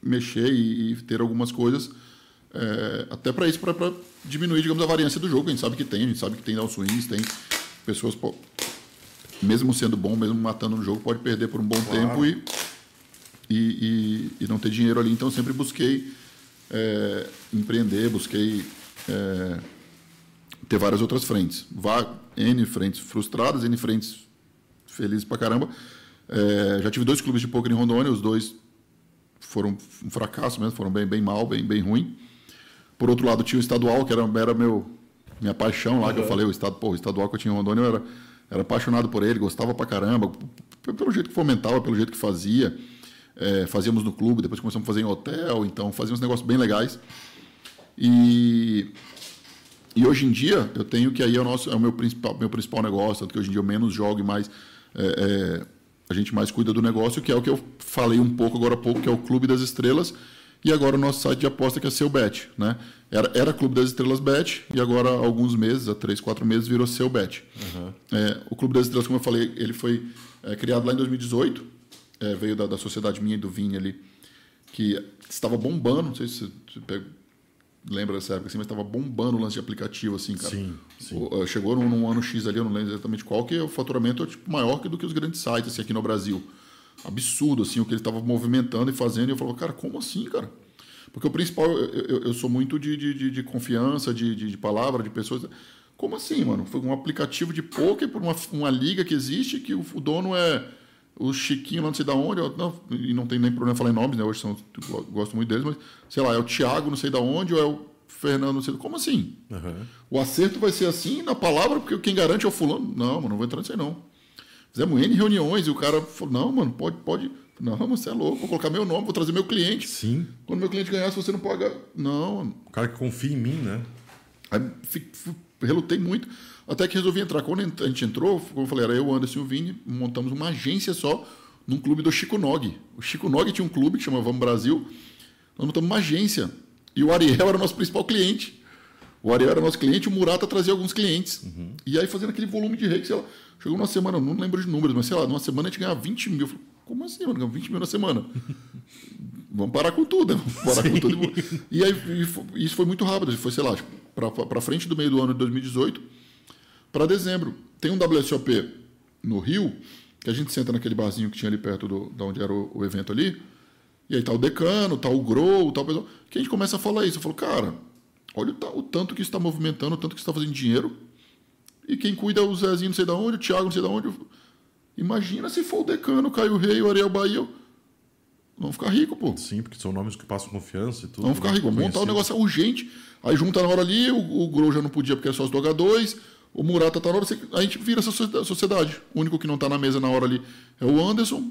mexer e, e ter algumas coisas é, até para isso, para diminuir, digamos, a variância do jogo. A gente sabe que tem, a gente sabe que tem downswings, tem pessoas, mesmo sendo bom, mesmo matando no jogo, pode perder por um bom Claro. tempo e, e, e, e não ter dinheiro ali. Então, eu sempre busquei é, empreender, busquei é, ter várias outras frentes. Vá, N frentes frustradas, N frentes felizes pra caramba. É, já tive dois clubes de poker em Rondônia, os dois foram um fracasso mesmo, foram bem, bem mal, bem, bem ruim. Por outro lado, tinha o estadual, que era, era meu, minha paixão lá, que eu falei, o, estado, pô, o estadual que eu tinha em Rondônia, eu era, era apaixonado por ele, gostava pra caramba, pelo jeito que fomentava, pelo jeito que fazia. É, fazíamos no clube, depois começamos a fazer em hotel, então fazíamos negócios bem legais. E, e hoje em dia eu tenho que aí é o, nosso, é o meu, principal, meu principal negócio, tanto que hoje em dia eu menos jogo e mais. é, é, a gente mais cuida do negócio, que é o que eu falei um pouco agora há pouco, que é o Clube das Estrelas, e agora o nosso site de aposta que é Seu Bet. Né? Era, era Clube das Estrelas Bet, e agora há alguns meses, há três, quatro meses, virou Seu Bet. É, o Clube das Estrelas, como eu falei, ele foi é, criado lá em 2018, é, veio da, da sociedade minha e do Vini ali, que estava bombando, não sei se você pega- lembra dessa época assim, mas estava bombando o lance de aplicativo, assim, cara. Sim, sim. O- eh, chegou num, num ano X ali, eu não lembro exatamente qual, que o faturamento é tipo, maior que do que os grandes sites assim, aqui no Brasil. Absurdo, assim, o que ele estava movimentando e fazendo, e eu falava, cara, como assim, cara? Porque o principal, eu, eu- eu sou muito de, de, de- de confiança, de, de, de palavra, de pessoas. Como assim, mano? Foi um aplicativo de poker por uma, uma liga que existe que o, o dono é o Chiquinho, não sei da onde, eu, não, e não tem nem problema falar em nomes, né? Hoje são, eu gosto muito deles, mas sei lá, é o Thiago, não sei da onde, ou é o Fernando, não sei. Como assim? Aham. O acerto vai ser assim na palavra, porque quem garante é o fulano. Não, mano, não vou entrar nisso aí não. Fizemos N reuniões e o cara falou: não, mano, pode, pode. Não, mano, você é louco, vou colocar meu nome, vou trazer meu cliente. Sim. Quando meu cliente ganhar, se você não paga. Não, mano. O cara que confia em mim, né? Aí relutei muito, até que resolvi entrar. Quando a gente entrou, como eu falei, era eu, o Anderson e o Vini, montamos uma agência só num clube do Chico Nog. O Chico Nog tinha um clube que chama Vamos Brasil, nós montamos uma agência. E o Ariel era o nosso principal cliente. O Ariel era nosso cliente, o Murata trazia alguns clientes. E aí fazendo aquele volume de reiki, sei lá, chegou uma semana, eu não lembro de números, mas sei lá, numa semana a gente ganhava 20 mil. Eu falei, como assim, mano? Ganhamos 20 mil na semana. *laughs* Vamos parar com tudo, né? Vamos parar com tudo. E aí e fo- isso foi muito rápido, foi, sei lá, tipo, pra, pra frente do meio do ano de 2018 para dezembro. Tem um WSOP no Rio, que a gente senta naquele barzinho que tinha ali perto do, da onde era o, o evento ali, e aí tá o decano, tá o grow, tá o pessoal, que a gente começa a falar isso. Eu falo, cara, olha o, o tanto que está movimentando, o tanto que está fazendo dinheiro, e quem cuida é o Zezinho não sei da onde, o Thiago não sei da onde. Imagina se for o decano, o Caio Rei, o Ariel Bahia. Vamos ficar rico, pô. Sim, porque são nomes que passam confiança e tudo. Vamos ficar rico. Vamos montar o Conhecido. negócio é urgente. Aí junta na hora ali, o, o Grow já não podia porque é sócio do H2, o Murata tá na hora, a gente vira essa socie- sociedade. O único que não tá na mesa na hora ali é o Anderson,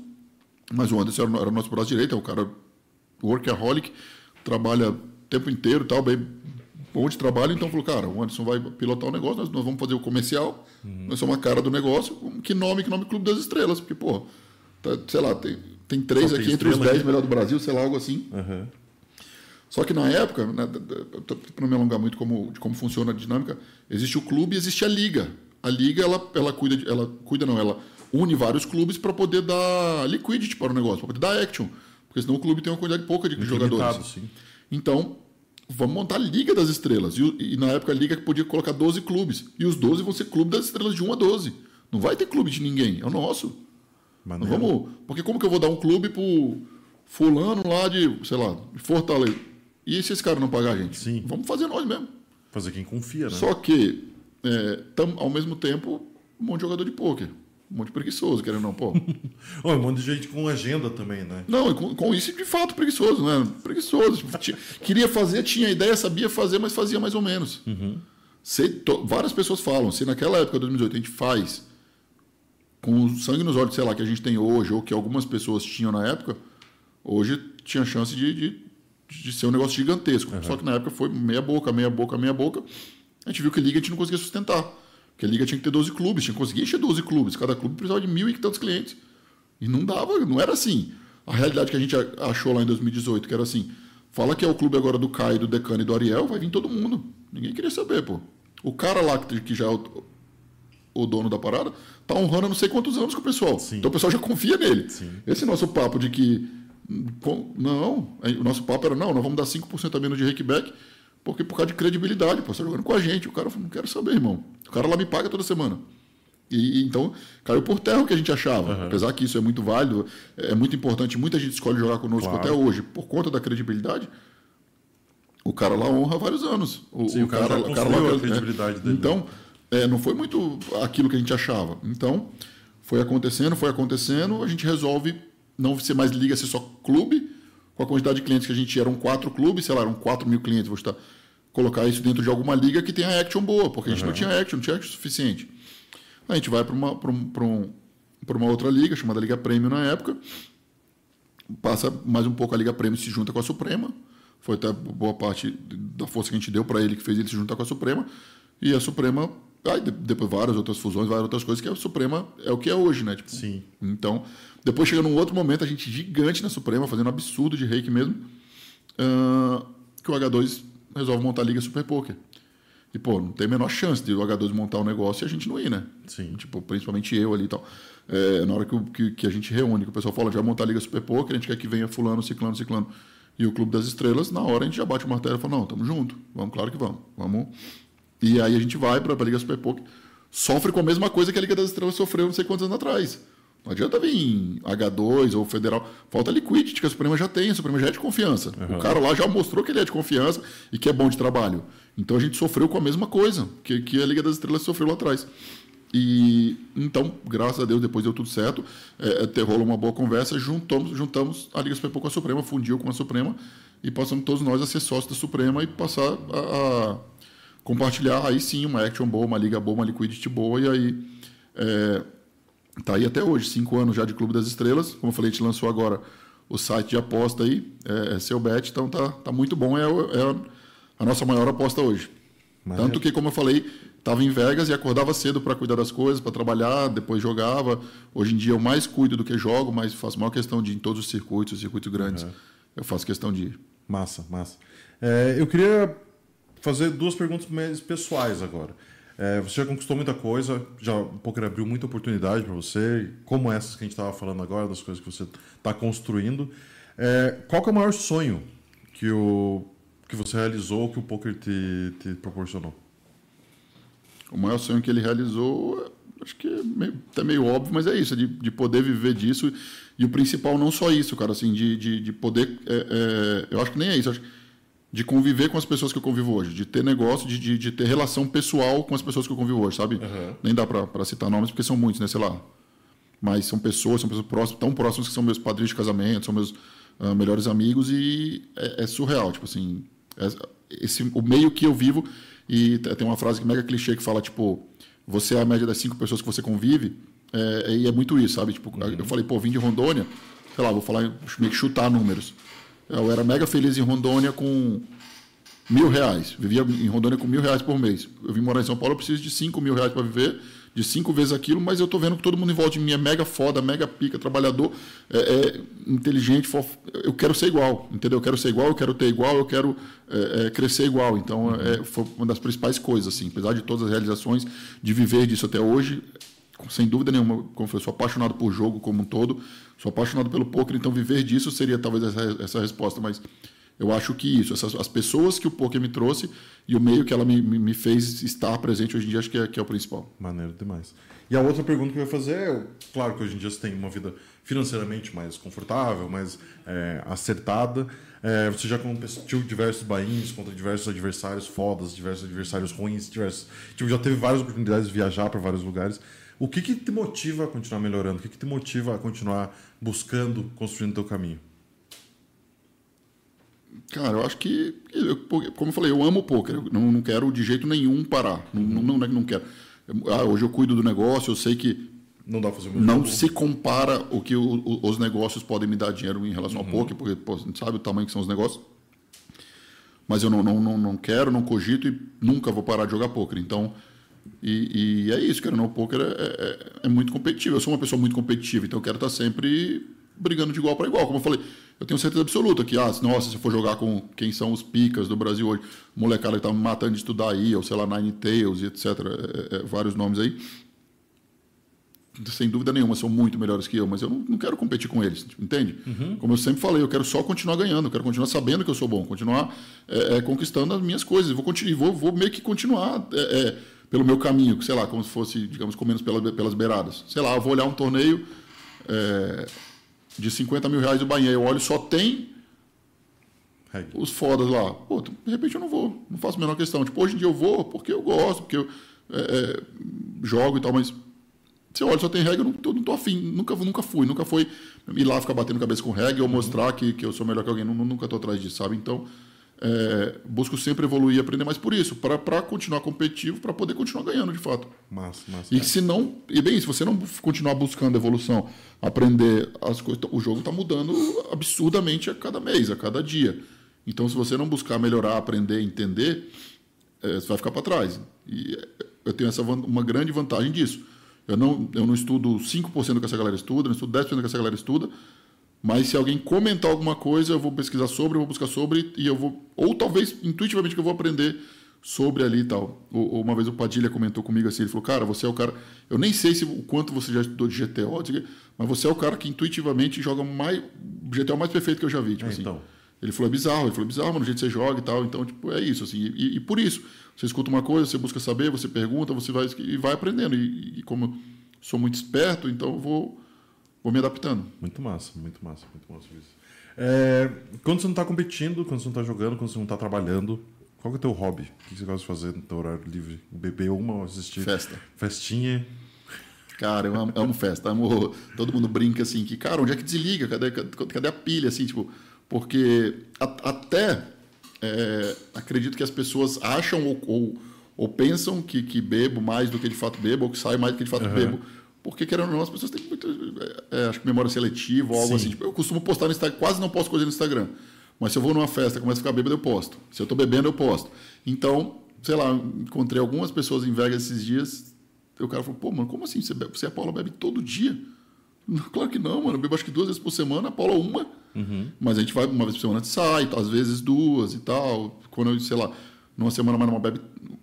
mas o Anderson era, o- nosso braço direito, é o cara workaholic, trabalha o tempo inteiro e tal, bem bom de trabalho, então falou, cara, o Anderson vai pilotar o negócio, nós, nós vamos fazer o comercial, nós somos a cara do negócio, que nome, que nome Clube das Estrelas, porque, pô, tá, sei lá, tem, tem três Só tem aqui entre os estrela 10 aqui. melhores do Brasil, sei lá, algo assim. Aham. Só que na época, né, para não me alongar muito como, de como funciona a dinâmica, existe o clube e existe a liga. A liga, ela, ela cuida, de- ela cuida não, ela une vários clubes para poder dar liquidity para o negócio, para poder dar action. Porque senão o clube tem uma quantidade pouca de Muito jogadores. limitado. Então, vamos montar a Liga das Estrelas. E, e na época a Liga podia colocar 12 clubes. E os 12 vão ser clube das estrelas de 1 a 12. Não vai ter clube de ninguém, é o nosso. Não vamos. Porque como que eu vou dar um clube pro fulano lá de, sei lá, de Fortaleza? E se esse cara não pagar a gente? Sim. Vamos fazer nós mesmo. Fazer quem confia, né? Só que, é, tam- ao mesmo tempo, um monte de jogador de pôquer. Um monte de preguiçoso, querendo não, pô. *laughs* Ó, um monte de gente com agenda também, né? Não, com, com isso, de fato, preguiçoso, né? Preguiçoso. *laughs* Queria fazer, tinha ideia, sabia fazer, mas fazia mais ou menos. Se to- várias pessoas falam, se naquela época, 2018, a gente faz com o sangue nos olhos, sei lá, que a gente tem hoje, ou que algumas pessoas tinham na época, hoje tinha chance de, de, de ser um negócio gigantesco. Só que na época foi meia boca, meia boca, meia boca. A gente viu que a liga a gente não conseguia sustentar. Porque a liga tinha que ter 12 clubes, tinha que conseguir encher 12 clubes. Cada clube precisava de mil e tantos clientes. E não dava, não era assim. A realidade que a gente achou lá em 2018, que era assim: fala que é o clube agora do Caio, do Decano e do Ariel, vai vir todo mundo. Ninguém queria saber, pô. O cara lá que, já é o, o dono da parada tá honrando não sei quantos anos com o pessoal. Sim. Então o pessoal já confia nele. Sim. Esse nosso papo de que. Não, o nosso papo era: não, nós vamos dar 5% a menos de rakeback, porque por causa de credibilidade, pô, você tá jogando com a gente. O cara falou: não quero saber, irmão. O cara lá me paga toda semana. E, então caiu por terra o que a gente achava. Apesar que isso é muito válido, é muito importante, muita gente escolhe jogar conosco Claro. até hoje por conta da credibilidade. O cara lá honra vários anos. O, Sim, o cara já construiu a credibilidade dele. Então, é, não foi muito aquilo que a gente achava. Então, foi acontecendo, foi acontecendo, a gente resolve não ser mais liga, ser só clube. Com a quantidade de clientes que a gente tinha, eram quatro clubes, sei lá, eram 4 mil clientes, vou estar, colocar isso dentro de alguma liga que tenha action boa, porque a gente não tinha action, não tinha action suficiente. A gente vai para uma, pra um, pra um, pra uma outra liga, chamada Liga Prêmio na época, passa mais um pouco a Liga Prêmio se junta com a Suprema. Foi até boa parte da força que a gente deu para ele que fez ele se juntar com a Suprema. E a Suprema, aí de- depois várias outras fusões, várias outras coisas, que a Suprema é o que é hoje, né? Tipo, Sim. Então, depois chega num outro momento, a gente gigante na Suprema, fazendo um absurdo de reiki mesmo, ah, que o H2 resolve montar a Liga Super Poker. E, pô, não tem a menor chance de o H2 montar um negócio e a gente não ir, né? Sim. Tipo, principalmente eu ali e tal. É, na hora que, que, que a gente reúne, que o pessoal fala, já montar a Liga Super Poker, a gente quer que venha fulano, ciclano, ciclano. E o Clube das Estrelas, na hora a gente já bate o martelo e fala, não, tamo junto. Vamos, claro que vamos. Vamos. E aí a gente vai para a Liga Super Poker. Sofre com a mesma coisa que a Liga das Estrelas sofreu não sei quantos anos atrás. Não adianta vir H2 ou Federal. Falta liquidity, que a Suprema já tem, a Suprema já é de confiança. Uhum. O cara lá já mostrou que ele é de confiança e que é bom de trabalho. Então a gente sofreu com a mesma coisa que, que a Liga das Estrelas sofreu lá atrás. E então, graças a Deus, depois deu tudo certo. É, ter rolou uma boa conversa, juntamos, juntamos a Liga Super com a Suprema, fundiu com a Suprema e passamos todos nós a ser sócios da Suprema e passar a, a compartilhar aí sim uma action boa, uma liga boa, uma liquidity boa e aí é, tá aí até hoje, cinco anos já de Clube das Estrelas. Como eu falei, a gente lançou agora o site de aposta aí, é, é seu bet, então tá, tá muito bom, é, é a nossa maior aposta hoje. Tanto que, como eu falei, estava em Vegas e acordava cedo para cuidar das coisas, para trabalhar, depois jogava. Hoje em dia eu mais cuido do que jogo, mas faço maior questão de ir em todos os circuitos, os circuitos grandes. Uhum. Eu faço questão de ir. Massa, massa. É, eu queria fazer duas perguntas mais pessoais agora. É, você já conquistou muita coisa, já o poker abriu muita oportunidade para você, como essas que a gente estava falando agora, das coisas que você está construindo. É, qual é o maior sonho que, o, que você realizou, que o poker te, te proporcionou? O maior sonho que ele realizou, acho que é meio, até meio óbvio, mas é isso, de, de poder viver disso. E o principal não só isso, cara, assim, de, de, de poder. É, é, eu acho que nem é isso, acho de conviver com as pessoas que eu convivo hoje, de ter negócio, de, de, de ter relação pessoal com as pessoas que eu convivo hoje, sabe? Uhum. Nem dá para citar nomes porque são muitos, né? Sei lá. Mas são pessoas, são pessoas próximas, tão próximas que são meus padrinhos de casamento, são meus uh, melhores amigos e é, é, surreal, tipo assim, é, esse, o meio que eu vivo e tem uma frase que mega clichê que fala, tipo, você é a média das cinco pessoas que você convive é, e é muito isso, sabe? Tipo, uhum. eu falei, pô, vim de Rondônia, sei lá, vou falar, meio que chutar números. Eu era mega feliz em Rondônia com mil reais. Vivia em Rondônia com mil reais por mês. Eu vim morar em São Paulo, eu preciso de cinco mil reais para viver, de cinco vezes aquilo, mas eu tô vendo que todo mundo em volta de mim é mega foda, mega pica, trabalhador, é, é inteligente, eu quero ser igual, entendeu? Eu quero ser igual, eu quero ter igual, eu quero é, é crescer igual. Então, é, foi uma das principais coisas, assim, apesar de todas as realizações, de viver disso até hoje, sem dúvida nenhuma, como eu sou apaixonado por jogo como um todo, sou apaixonado pelo poker, então viver disso seria talvez essa, essa resposta, mas eu acho que isso, essas, as pessoas que o poker me trouxe e o meio que ela me, me, me fez estar presente hoje em dia, acho que é, que é o principal. Maneiro demais. E a outra pergunta que eu ia fazer é, claro que hoje em dia você tem uma vida financeiramente mais confortável, mais é, acertada, é, você já competiu diversos bains contra diversos adversários fodas, diversos adversários ruins, diversos, tipo, já teve várias oportunidades de viajar para vários lugares. O que, que te motiva a continuar melhorando? O que, que te motiva a continuar buscando, construindo o teu caminho? Cara, eu acho que, eu, como eu falei, eu amo o poker. Eu não, não quero de jeito nenhum parar. Não, não, não, é não quero. Ah, hoje eu cuido do negócio, eu sei que não dá fazer Não se compara o que o, o, os negócios podem me dar dinheiro em relação uhum. ao poker, porque pô, a gente sabe o tamanho que são os negócios. Mas eu não, não, não, não quero, não cogito e nunca vou parar de jogar poker. Então, e, e, é isso, querendo o poker é, é, é, muito competitivo. Eu sou uma pessoa muito competitiva, então eu quero estar sempre brigando de igual para igual. Como eu falei, eu tenho certeza absoluta que, ah, nossa, se eu for jogar com quem são os picas do Brasil hoje, molecada que tá me matando de estudar aí, ou sei lá, Nine Tails e etc., é, é, vários nomes aí, sem dúvida nenhuma, são muito melhores que eu, mas eu não, não quero competir com eles, entende? Uhum. Como eu sempre falei, eu quero só continuar ganhando, eu quero continuar sabendo que eu sou bom, continuar é, é conquistando as minhas coisas, vou, vou, vou meio que continuar pelo meu caminho, sei lá, como se fosse, digamos, comendo pelas, pelas beiradas. Sei lá, eu vou olhar um torneio é, de 50 mil reais do Bahia, eu olho só tem os fodas lá. Pô, de repente eu não vou, não faço a menor questão. Tipo, hoje em dia eu vou porque eu gosto, porque eu é, jogo e tal, mas você olha, só tem regra, eu não tô, não tô afim, nunca, nunca fui, nunca foi ir lá ficar batendo cabeça com regra ou mostrar que, que eu sou melhor que alguém, nunca tô atrás disso, sabe? Então, é, busco sempre evoluir e aprender mais por isso, para continuar competitivo, para poder continuar ganhando de fato. Massa, massa. E se não, e bem, se você não continuar buscando evolução, aprender as coisas, o jogo está mudando absurdamente a cada mês, a cada dia. Então, se você não buscar melhorar, aprender, entender, é, você vai ficar para trás. E eu tenho essa uma grande vantagem disso. Eu não, eu não estudo 5% do que essa galera estuda, não estudo 10% do que essa galera estuda, mas se alguém comentar alguma coisa, eu vou pesquisar sobre, eu vou buscar sobre e eu vou. Ou talvez intuitivamente que eu vou aprender sobre ali e tal. Ou, uma vez o Padilha comentou comigo assim, ele falou, cara, você é o cara. Eu nem sei se o quanto você já estudou de GTO, mas você é o cara que intuitivamente joga mais. O GTO mais perfeito que eu já vi. Tipo é, assim. Então. Ele falou, é bizarro, ele falou, é bizarro, mano, o jeito que você joga e tal. Então, tipo, é isso, assim. E, e, por isso, você escuta uma coisa, você busca saber, você pergunta, você vai e vai aprendendo. E, e como sou muito esperto, então eu vou vou me adaptando. Muito massa, muito massa, muito massa isso. É, quando você não está competindo, quando você não está jogando, quando você não está trabalhando, qual que é o teu hobby? O que você gosta de fazer no teu horário livre? Beber uma ou assistir? Festa. Festinha? Cara, eu amo, amo festa. Amo, todo mundo brinca assim, que, cara, onde é que desliga? Cadê, cadê, cadê a pilha? Assim, tipo, porque a, até é, acredito que as pessoas acham ou, ou, ou, pensam que, que bebo mais do que de fato bebo, ou que saio mais do que de fato uhum. bebo. Porque, querendo ou não, as pessoas têm muito. É, acho que memória seletiva ou algo Sim. assim. Tipo, eu costumo postar no Instagram, quase não posto coisa no Instagram. Mas se eu vou numa festa e começo a ficar bêbado, eu posto. Se eu estou bebendo, eu posto. Então, sei lá, encontrei algumas pessoas em Vegas esses dias o cara falou, pô, mano, como assim? Você, bebe, você e a Paula bebe todo dia? *laughs* Claro que não, mano. Eu bebo acho que duas vezes por semana, a Paula uma. Uhum. Mas a gente vai uma vez por semana, sai, às vezes duas e tal. Quando eu, sei lá, numa semana, mas numa bebe,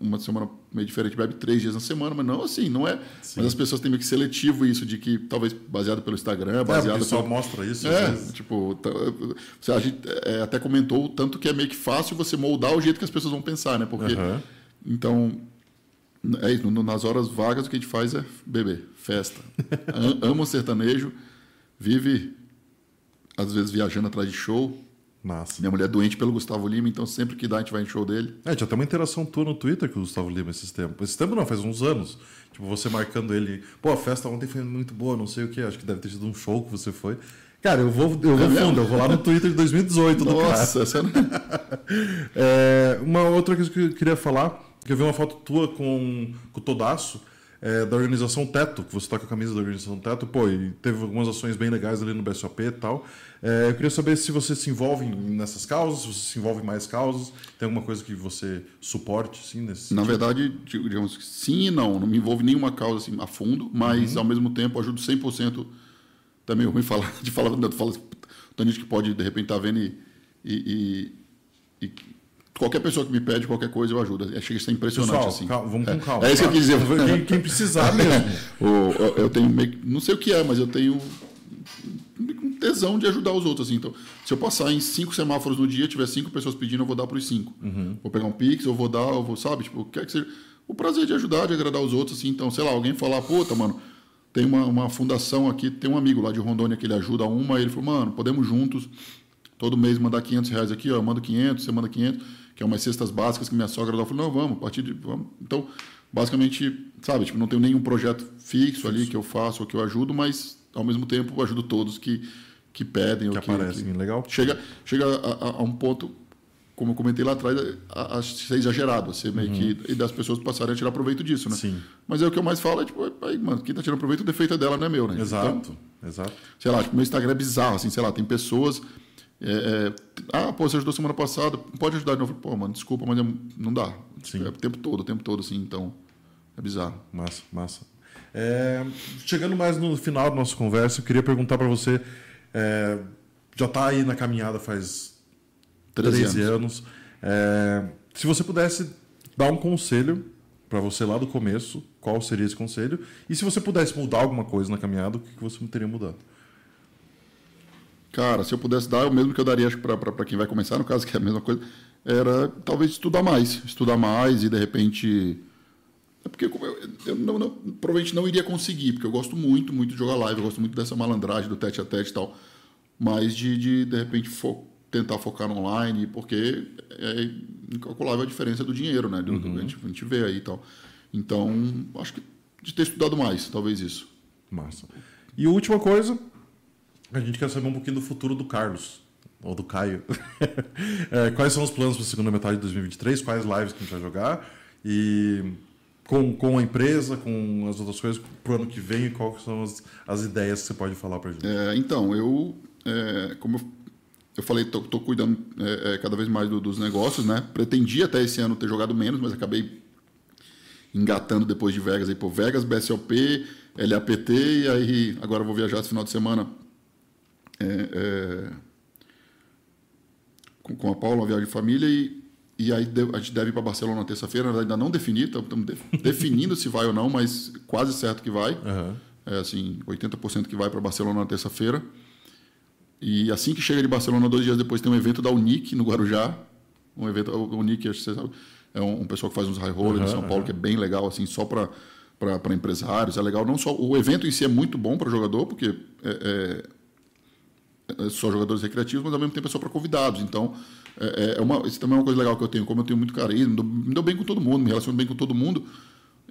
uma semana meio diferente, bebe três dias na semana, mas não assim, não é. Sim. Mas as pessoas têm meio que seletivo isso, de que talvez baseado pelo Instagram, baseado. É, só pelo... mostra isso. É, tipo, a gente é, até comentou o tanto que é meio que fácil você moldar o jeito que as pessoas vão pensar, né? Porque. Uhum. Então, é isso, nas horas vagas o que a gente faz é beber, festa. *laughs* Ama o sertanejo, vive, às vezes, viajando atrás de show. Massa. Minha mulher é doente pelo Gustavo Lima, então sempre que dá a gente vai em show dele. É, tinha até uma interação tua no Twitter com o Gustavo Lima esses tempos. Esse tempo não, faz uns anos. Tipo, você marcando ele. Pô, a festa ontem foi muito boa, não sei o que. Acho que deve ter sido um show que você foi. Cara, eu vou, eu vou é fundo, eu vou lá no Twitter de 2018 do Nossa, essa não... *laughs* é, Uma outra coisa que eu queria falar porque eu vi uma foto tua com, com o Todaço, é, da organização Teto, que você tá com a camisa da organização Teto, pô, e teve algumas ações bem legais ali no BSOP e tal. É, eu queria saber se você se envolve nessas causas, se você se envolve em mais causas, tem alguma coisa que você suporte, assim, nesse Na sentido? verdade, digamos que sim e não, não me envolve em nenhuma causa assim, a fundo, mas uhum. ao mesmo tempo ajudo 100%, também é ruim falar, *laughs* de falar, tu fala, tem gente que pode de repente estar tá vendo e, e, e, e qualquer pessoa que me pede qualquer coisa, eu ajudo. Chega a ser impressionante Pessoal, assim. Calma, vamos com é. calma. É, é isso que eu quis dizer. Quem, quem precisar *laughs* mesmo. o, eu tenho meio, não sei o que é, mas eu tenho um tesão de ajudar os outros. Assim. Então, se eu passar em cinco semáforos no dia, tiver cinco pessoas pedindo, eu vou dar para os cinco. Uhum. Vou pegar um Pix, eu vou dar, eu vou, sabe? Tipo, quer que seja. O prazer de ajudar, de agradar os outros, assim. Então, sei lá, alguém falar, puta, mano, tem uma, uma fundação aqui, tem um amigo lá de Rondônia que ele ajuda uma, ele falou, mano, podemos juntos, todo mês mandar 500 reais aqui, ó, eu mando 500, você manda 500 que é umas cestas básicas que minha sogra falou, não, vamos, a partir de. Vamos. Então, basicamente, sabe, tipo, não tenho nenhum projeto fixo ali que eu faço ou que eu ajudo, mas ao mesmo tempo ajudo todos que, que pedem. Que, que aparecem, que, legal. Chega, chega a, a, a, um ponto, como eu comentei lá atrás, a, a ser exagerado, a ser meio uhum. que. E das pessoas passarem a tirar proveito disso, né? Sim. Mas é o que eu mais falo, é tipo, aí, mano, quem tá tirando proveito, o defeito é dela, não é meu, né? Exato, então, exato. Sei lá, tipo, meu Instagram é bizarro, assim, sei lá, tem pessoas é, é, ah, pô, você ajudou semana passada, pode ajudar de novo. Pô, mano, desculpa, mas não dá. Sim. É o tempo todo, o tempo todo, assim, então é bizarro. Massa, massa. É, chegando mais no final da nossa conversa, eu queria perguntar para você, é, já está aí na caminhada faz 13, 13 anos. anos. É, se você pudesse dar um conselho para você lá do começo, qual seria esse conselho? E se você pudesse mudar alguma coisa na caminhada, o que você teria mudado? Cara, se eu pudesse dar, o mesmo que eu daria para quem vai começar, no caso, *laughs* que é a mesma coisa, era talvez estudar mais. Estudar mais e de repente. É porque eu, eu não, não, provavelmente não iria conseguir, porque eu gosto muito, muito de jogar live, eu gosto muito dessa malandragem do tete a tete e tal. Mas de, de, de repente, fo tentar focar no online, porque é incalculável a diferença do dinheiro, né? Do, uhum. a, gente, a gente vê aí e tal. Então, acho que de ter estudado mais, talvez isso. Massa. E a última coisa, a gente quer saber um pouquinho do futuro do Carlos, ou do Caio. *laughs* é, quais são os planos para a segunda metade de 2023? Quais lives que a gente vai jogar? E com, com a empresa, com as outras coisas, para o ano que vem, quais são as, as ideias que você pode falar para a gente? É, então, eu, é, como eu, eu falei, estou cuidando é, é, cada vez mais do, dos negócios, né? Pretendia até esse ano ter jogado menos, mas acabei engatando depois de Vegas aí, pô, Vegas, BSLP, LAPT, e aí agora vou viajar esse final de semana é, é, com, com, a Paula, uma viagem de família, e, e aí a gente deve ir para Barcelona na terça-feira, ainda não definido, estamos *laughs* definindo se vai ou não, mas quase certo que vai. Uhum. É assim, 80% que vai para Barcelona na terça-feira. E assim que chega de Barcelona, dois dias depois, tem um evento da Unic no Guarujá. Um evento, a Unic, acho que você sabe, é um, um pessoal que faz uns high rollers uhum, em São Paulo, uhum. que é bem legal, assim, só para para empresários, é legal. Não só o evento em si é muito bom para jogador, porque é, é, só jogadores recreativos, mas ao mesmo tempo é só para convidados. Então, é, é, uma, isso também é uma coisa legal que eu tenho. Como eu tenho muito carisma, me dou, me dou bem com todo mundo, me relaciono bem com todo mundo.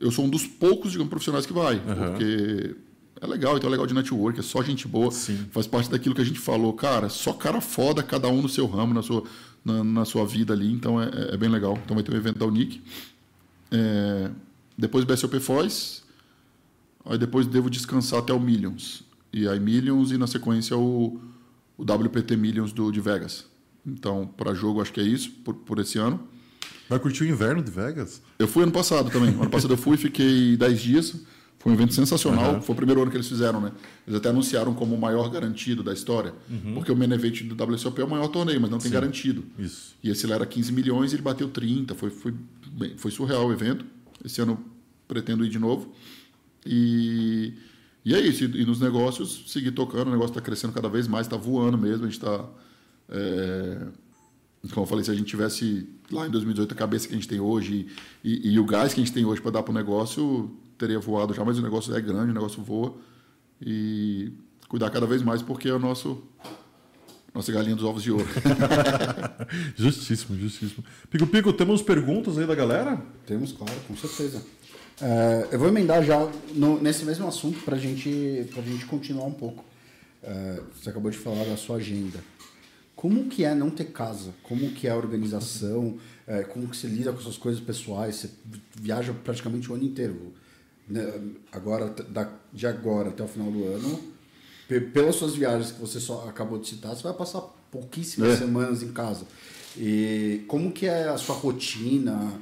Eu sou um dos poucos, digamos, profissionais que vai, uhum. porque é legal, então é legal de network, é só gente boa, Sim. faz parte daquilo que a gente falou, cara, só cara foda, cada um no seu ramo, na sua, na, na sua vida ali, então é, é, bem legal. Então vai ter um evento da Unic. É, depois BSOP Foz, aí depois devo descansar até o Millions. E aí Millions e na sequência o, o WPT Millions do, de Vegas. Então, para jogo, acho que é isso, por, por esse ano. Vai curtir o inverno de Vegas? Eu fui ano passado também. ano passado eu fui, fiquei 10 dias. Foi um evento sensacional. Uhum. Foi o primeiro ano que eles fizeram, né? Eles até anunciaram como o maior garantido da história. Uhum. Porque o main event do WSOP é o maior torneio, mas não tem Sim. garantido. Isso. E esse lá era 15 milhões e ele bateu 30. Foi, foi, bem, foi surreal o evento. Esse ano pretendo ir de novo. E, e é isso. E, e nos negócios, seguir tocando. O negócio está crescendo cada vez mais, está voando mesmo. A gente está. É, como eu falei, se a gente tivesse lá em 2018 a cabeça que a gente tem hoje e, e o gás que a gente tem hoje para dar para o negócio, teria voado já. Mas o negócio é grande, o negócio voa. E cuidar cada vez mais, porque é o nosso nossa galinha dos ovos de ouro. *laughs* justíssimo, justíssimo. Pico Pico, temos perguntas aí da galera? Temos, claro, com certeza. É, eu vou emendar já no, nesse mesmo assunto para gente, a gente continuar um pouco. É, você acabou de falar da sua agenda. Como que é não ter casa? Como que é a organização? É, como que você lida com suas coisas pessoais? Você viaja praticamente o ano inteiro. Né? Agora, da, de agora até o final do ano, pelas suas viagens que você só acabou de citar, você vai passar pouquíssimas é. semanas em casa. E como que é a sua rotina?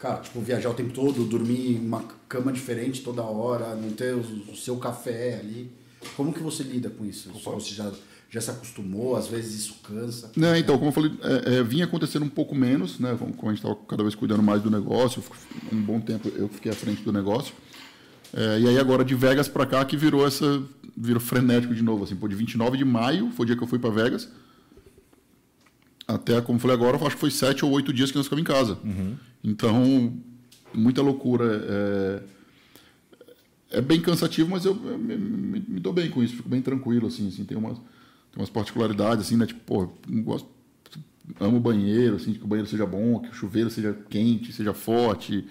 Cara, tipo, viajar o tempo todo, dormir em uma cama diferente toda hora, não ter o, o seu café ali. Como que você lida com isso? Opa. Você já, já se acostumou? Às vezes isso cansa? Não, então, como eu falei, é, é, vinha acontecendo um pouco menos, né? Como a gente estava cada vez cuidando mais do negócio, um bom tempo eu fiquei à frente do negócio. É, e aí agora de Vegas para cá que virou essa virou frenético de novo assim, pô, de 29 de maio foi o dia que eu fui para Vegas. Até como eu falei agora, acho que foi sete ou oito dias que nós ficamos em casa. Uhum. Então, muita loucura. É, é bem cansativo, mas eu, eu me, me, me, dou bem com isso, fico bem tranquilo, assim, assim tem, umas, tem umas particularidades, assim, né, tipo, pô, gosto, amo o banheiro, assim, que o banheiro seja bom, que o chuveiro seja quente, seja forte,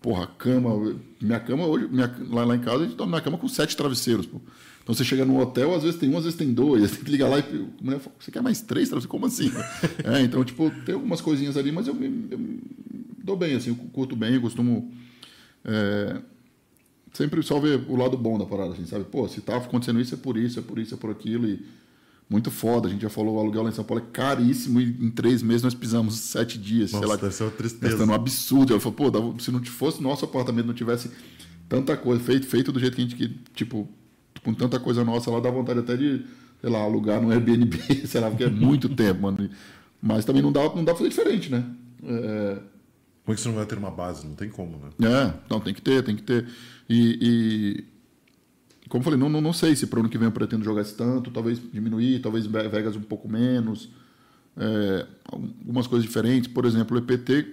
Porra, a cama. Minha cama hoje, minha, lá, lá em casa, a gente dorme na cama com sete travesseiros. Pô. Então você chega no hotel, às vezes tem um, às vezes tem dois. Tem que ligar lá e. A mulher fala, você quer mais três travesseiros? Como assim? *laughs* é, então, tipo, tem algumas coisinhas ali, mas eu me, eu dou bem, assim, eu curto bem, eu costumo. É, sempre só ver o lado bom da parada, assim, sabe? Pô, se tá acontecendo isso, é por isso, é por isso, é por aquilo. E muito foda. A gente já falou, o aluguel lá em São Paulo é caríssimo e em três meses nós pisamos sete dias. Nossa, sei lá, deve ser uma tristeza. Gastando um absurdo. Ela falou, pô, se não fosse nosso apartamento, não tivesse tanta coisa, feito, feito do jeito que a gente, que, tipo, com tanta coisa nossa lá, dá vontade até de, sei lá, alugar no Airbnb, *laughs* sei lá, porque é muito tempo, mano. Mas também não dá, não dá pra fazer diferente, né? É... Como é que você não vai ter uma base? Não tem como, né? É, não, tem que ter, tem que ter. E, e como eu falei, não, não, não sei se para o ano que vem eu pretendo jogar esse tanto, talvez diminuir, talvez Vegas um pouco menos, é, algumas coisas diferentes. Por exemplo, o EPT,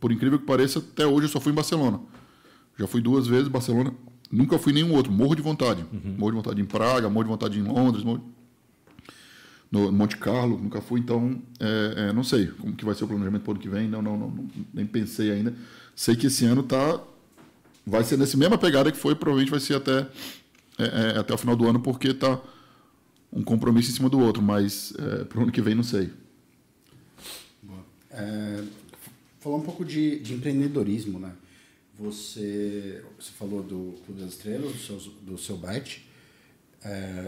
por incrível que pareça, até hoje eu só fui em Barcelona. Já fui duas vezes em Barcelona, nunca fui em nenhum outro, morro de vontade. Uhum. Morro de vontade em Praga, morro de vontade em Londres, morro... no Monte Carlo, nunca fui, então é, é, não sei como que vai ser o planejamento para o ano que vem, não, não, não, nem pensei ainda. Sei que esse ano tá, vai ser nessa mesma pegada que foi, provavelmente vai ser até é, é, até o final do ano, porque está um compromisso em cima do outro, mas é, para o ano que vem não sei. É, falar um pouco de, de, empreendedorismo, né? Você, você falou do Clube das Estrelas, do seu, do seu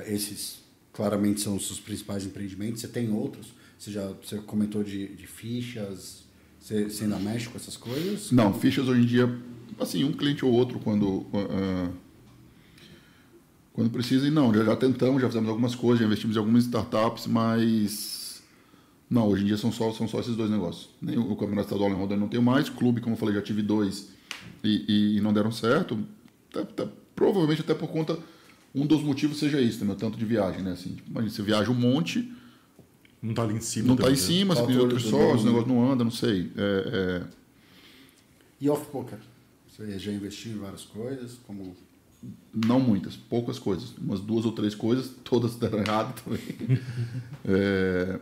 esses claramente são os seus principais empreendimentos. Você tem outros? Você já você comentou de, de fichas? Você, você ainda mexe com essas coisas? Não, fichas hoje em dia, assim, um cliente ou outro, quando uh, quando precisa. E não, já, já tentamos, já fizemos algumas coisas, já investimos em algumas startups, mas não, hoje em dia são só, são só esses dois negócios. Nem o, Campeonato Estadual em Roda não tenho mais, clube, como eu falei, já tive dois e, e, e não deram certo. Tá, tá, provavelmente até por conta, um dos motivos seja isso, né, tanto de viagem, né? Assim, imagina, você viaja um monte. Não tá ali em cima. Não tá em cima, você precisa outros sócios, o negócio não anda, não sei. É, é... E off-poker? Você já investiu em várias coisas? Como... Não muitas, poucas coisas. Umas duas ou três coisas, *laughs* todas deram errado também. *laughs* é...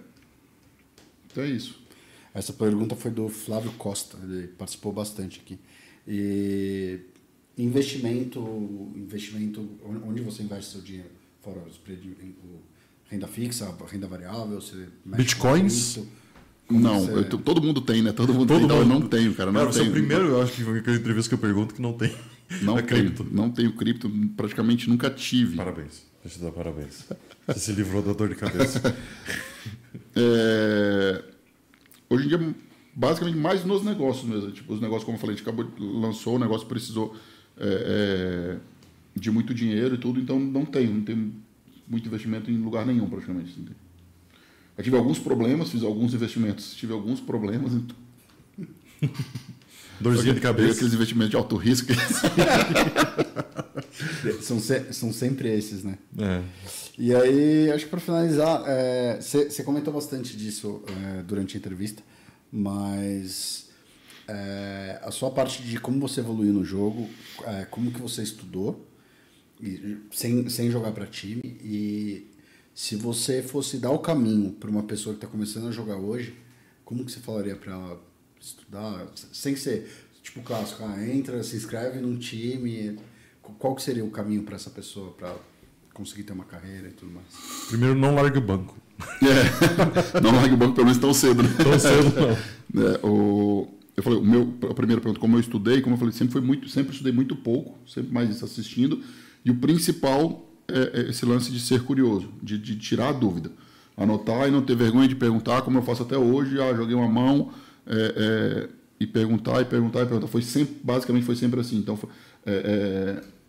Então é isso. Essa pergunta foi do Flávio Costa, ele participou bastante aqui. E investimento, investimento, onde você investe seu dinheiro? Fora os renda fixa, renda variável, você Bitcoins? Não, você... eu, todo mundo tem, né? Todo mundo todo tem. Mundo. Não, eu não tenho, cara. Não cara, tenho. Você é o primeiro, eu acho que foi aquela entrevista que eu pergunto que não tem. *laughs* Não é tenho, cripto. Não tenho cripto, praticamente nunca tive. Parabéns. Deixa eu te dar parabéns. Você se livrou da dor de cabeça. *laughs* é... Hoje em dia, basicamente, mais nos negócios mesmo. Tipo, os negócios, como eu falei, a gente acabou, lançou, o negócio precisou é, é, de muito dinheiro e tudo, então não tenho, não tenho muito investimento em lugar nenhum, praticamente. Eu tive alguns problemas, fiz alguns investimentos, tive alguns problemas, então. *laughs* Dorzinha de cabeça. Aqueles investimentos de alto risco. *laughs* são, se, são sempre esses, né? É. E aí, acho que para finalizar, você é, comentou bastante disso é, durante a entrevista, mas é, a sua parte de como você evoluiu no jogo, é, como que você estudou, e, sem, sem jogar para time, e se você fosse dar o caminho para uma pessoa que está começando a jogar hoje, como que você falaria para ela estudar, sem ser tipo clássico, ah, entra, se inscreve num time, qual que seria o caminho para essa pessoa para conseguir ter uma carreira e tudo mais? Primeiro, não largue o banco. É, *laughs* não largue o banco pelo menos tão cedo. Né? Tão cedo não. É, o, eu falei, o meu, a primeira pergunta, como eu estudei, como eu falei, sempre foi muito, sempre estudei muito pouco, sempre mais assistindo, e o principal é, é esse lance de ser curioso, de, de tirar a dúvida anotar e não ter vergonha de perguntar, como eu faço até hoje. Ah, joguei uma mão é, é, e perguntar, e perguntar, e perguntar. Foi sempre, basicamente foi sempre assim. Então, é, é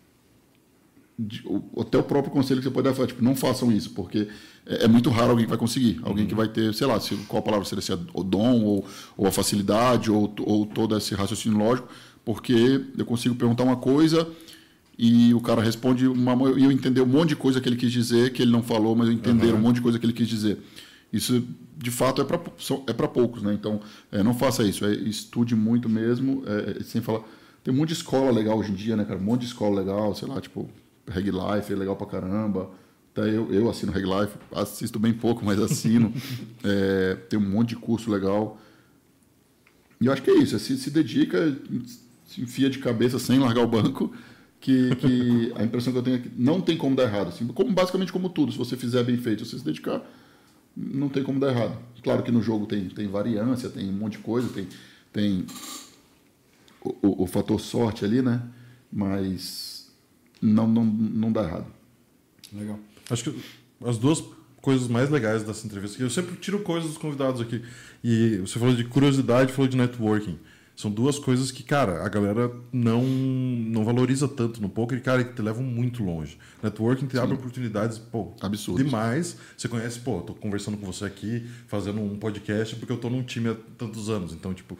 de, até o próprio conselho que você pode dar foi, tipo, não façam isso, porque é, é, muito raro alguém que vai conseguir. Alguém que vai ter, sei lá, se, qual a palavra seria, se é o dom, ou, ou a facilidade, ou, ou todo esse raciocínio lógico, porque eu consigo perguntar uma coisa e o cara responde uma e eu entender um monte de coisa que ele quis dizer que ele não falou mas eu entender uhum. um monte de coisa que ele quis dizer. Isso de fato é para é para poucos né? Então é, não faça isso. É, estude muito mesmo é, é, sem falar. Tem um monte de escola legal hoje em dia né cara? Um monte de escola legal sei lá tipo Reg Life é legal pra caramba até eu, eu assino Reg Life assisto bem pouco mas assino *laughs* é, tem um monte de curso legal e eu acho que é isso é se, se dedica se enfia de cabeça sem largar o banco que, que *laughs* a impressão que eu tenho é que não tem como dar errado. Assim, como, basicamente como tudo, se você fizer bem feito, se você se dedicar, não tem como dar errado. Claro que no jogo tem, tem variância, tem um monte de coisa, tem, tem o, o, o fator sorte ali, né? Mas não, não, não dá errado. Legal. Acho que as duas coisas mais legais dessa entrevista, que eu sempre tiro coisas dos convidados aqui. E você falou de curiosidade, falou de networking. São duas coisas que, cara, a galera não, não valoriza tanto no poker e, cara, que te levam muito longe. Networking te Sim. abre oportunidades, pô, Absurdo. demais. Você conhece, pô, tô conversando com você aqui, fazendo um podcast porque eu tô num time há tantos anos. Então, tipo,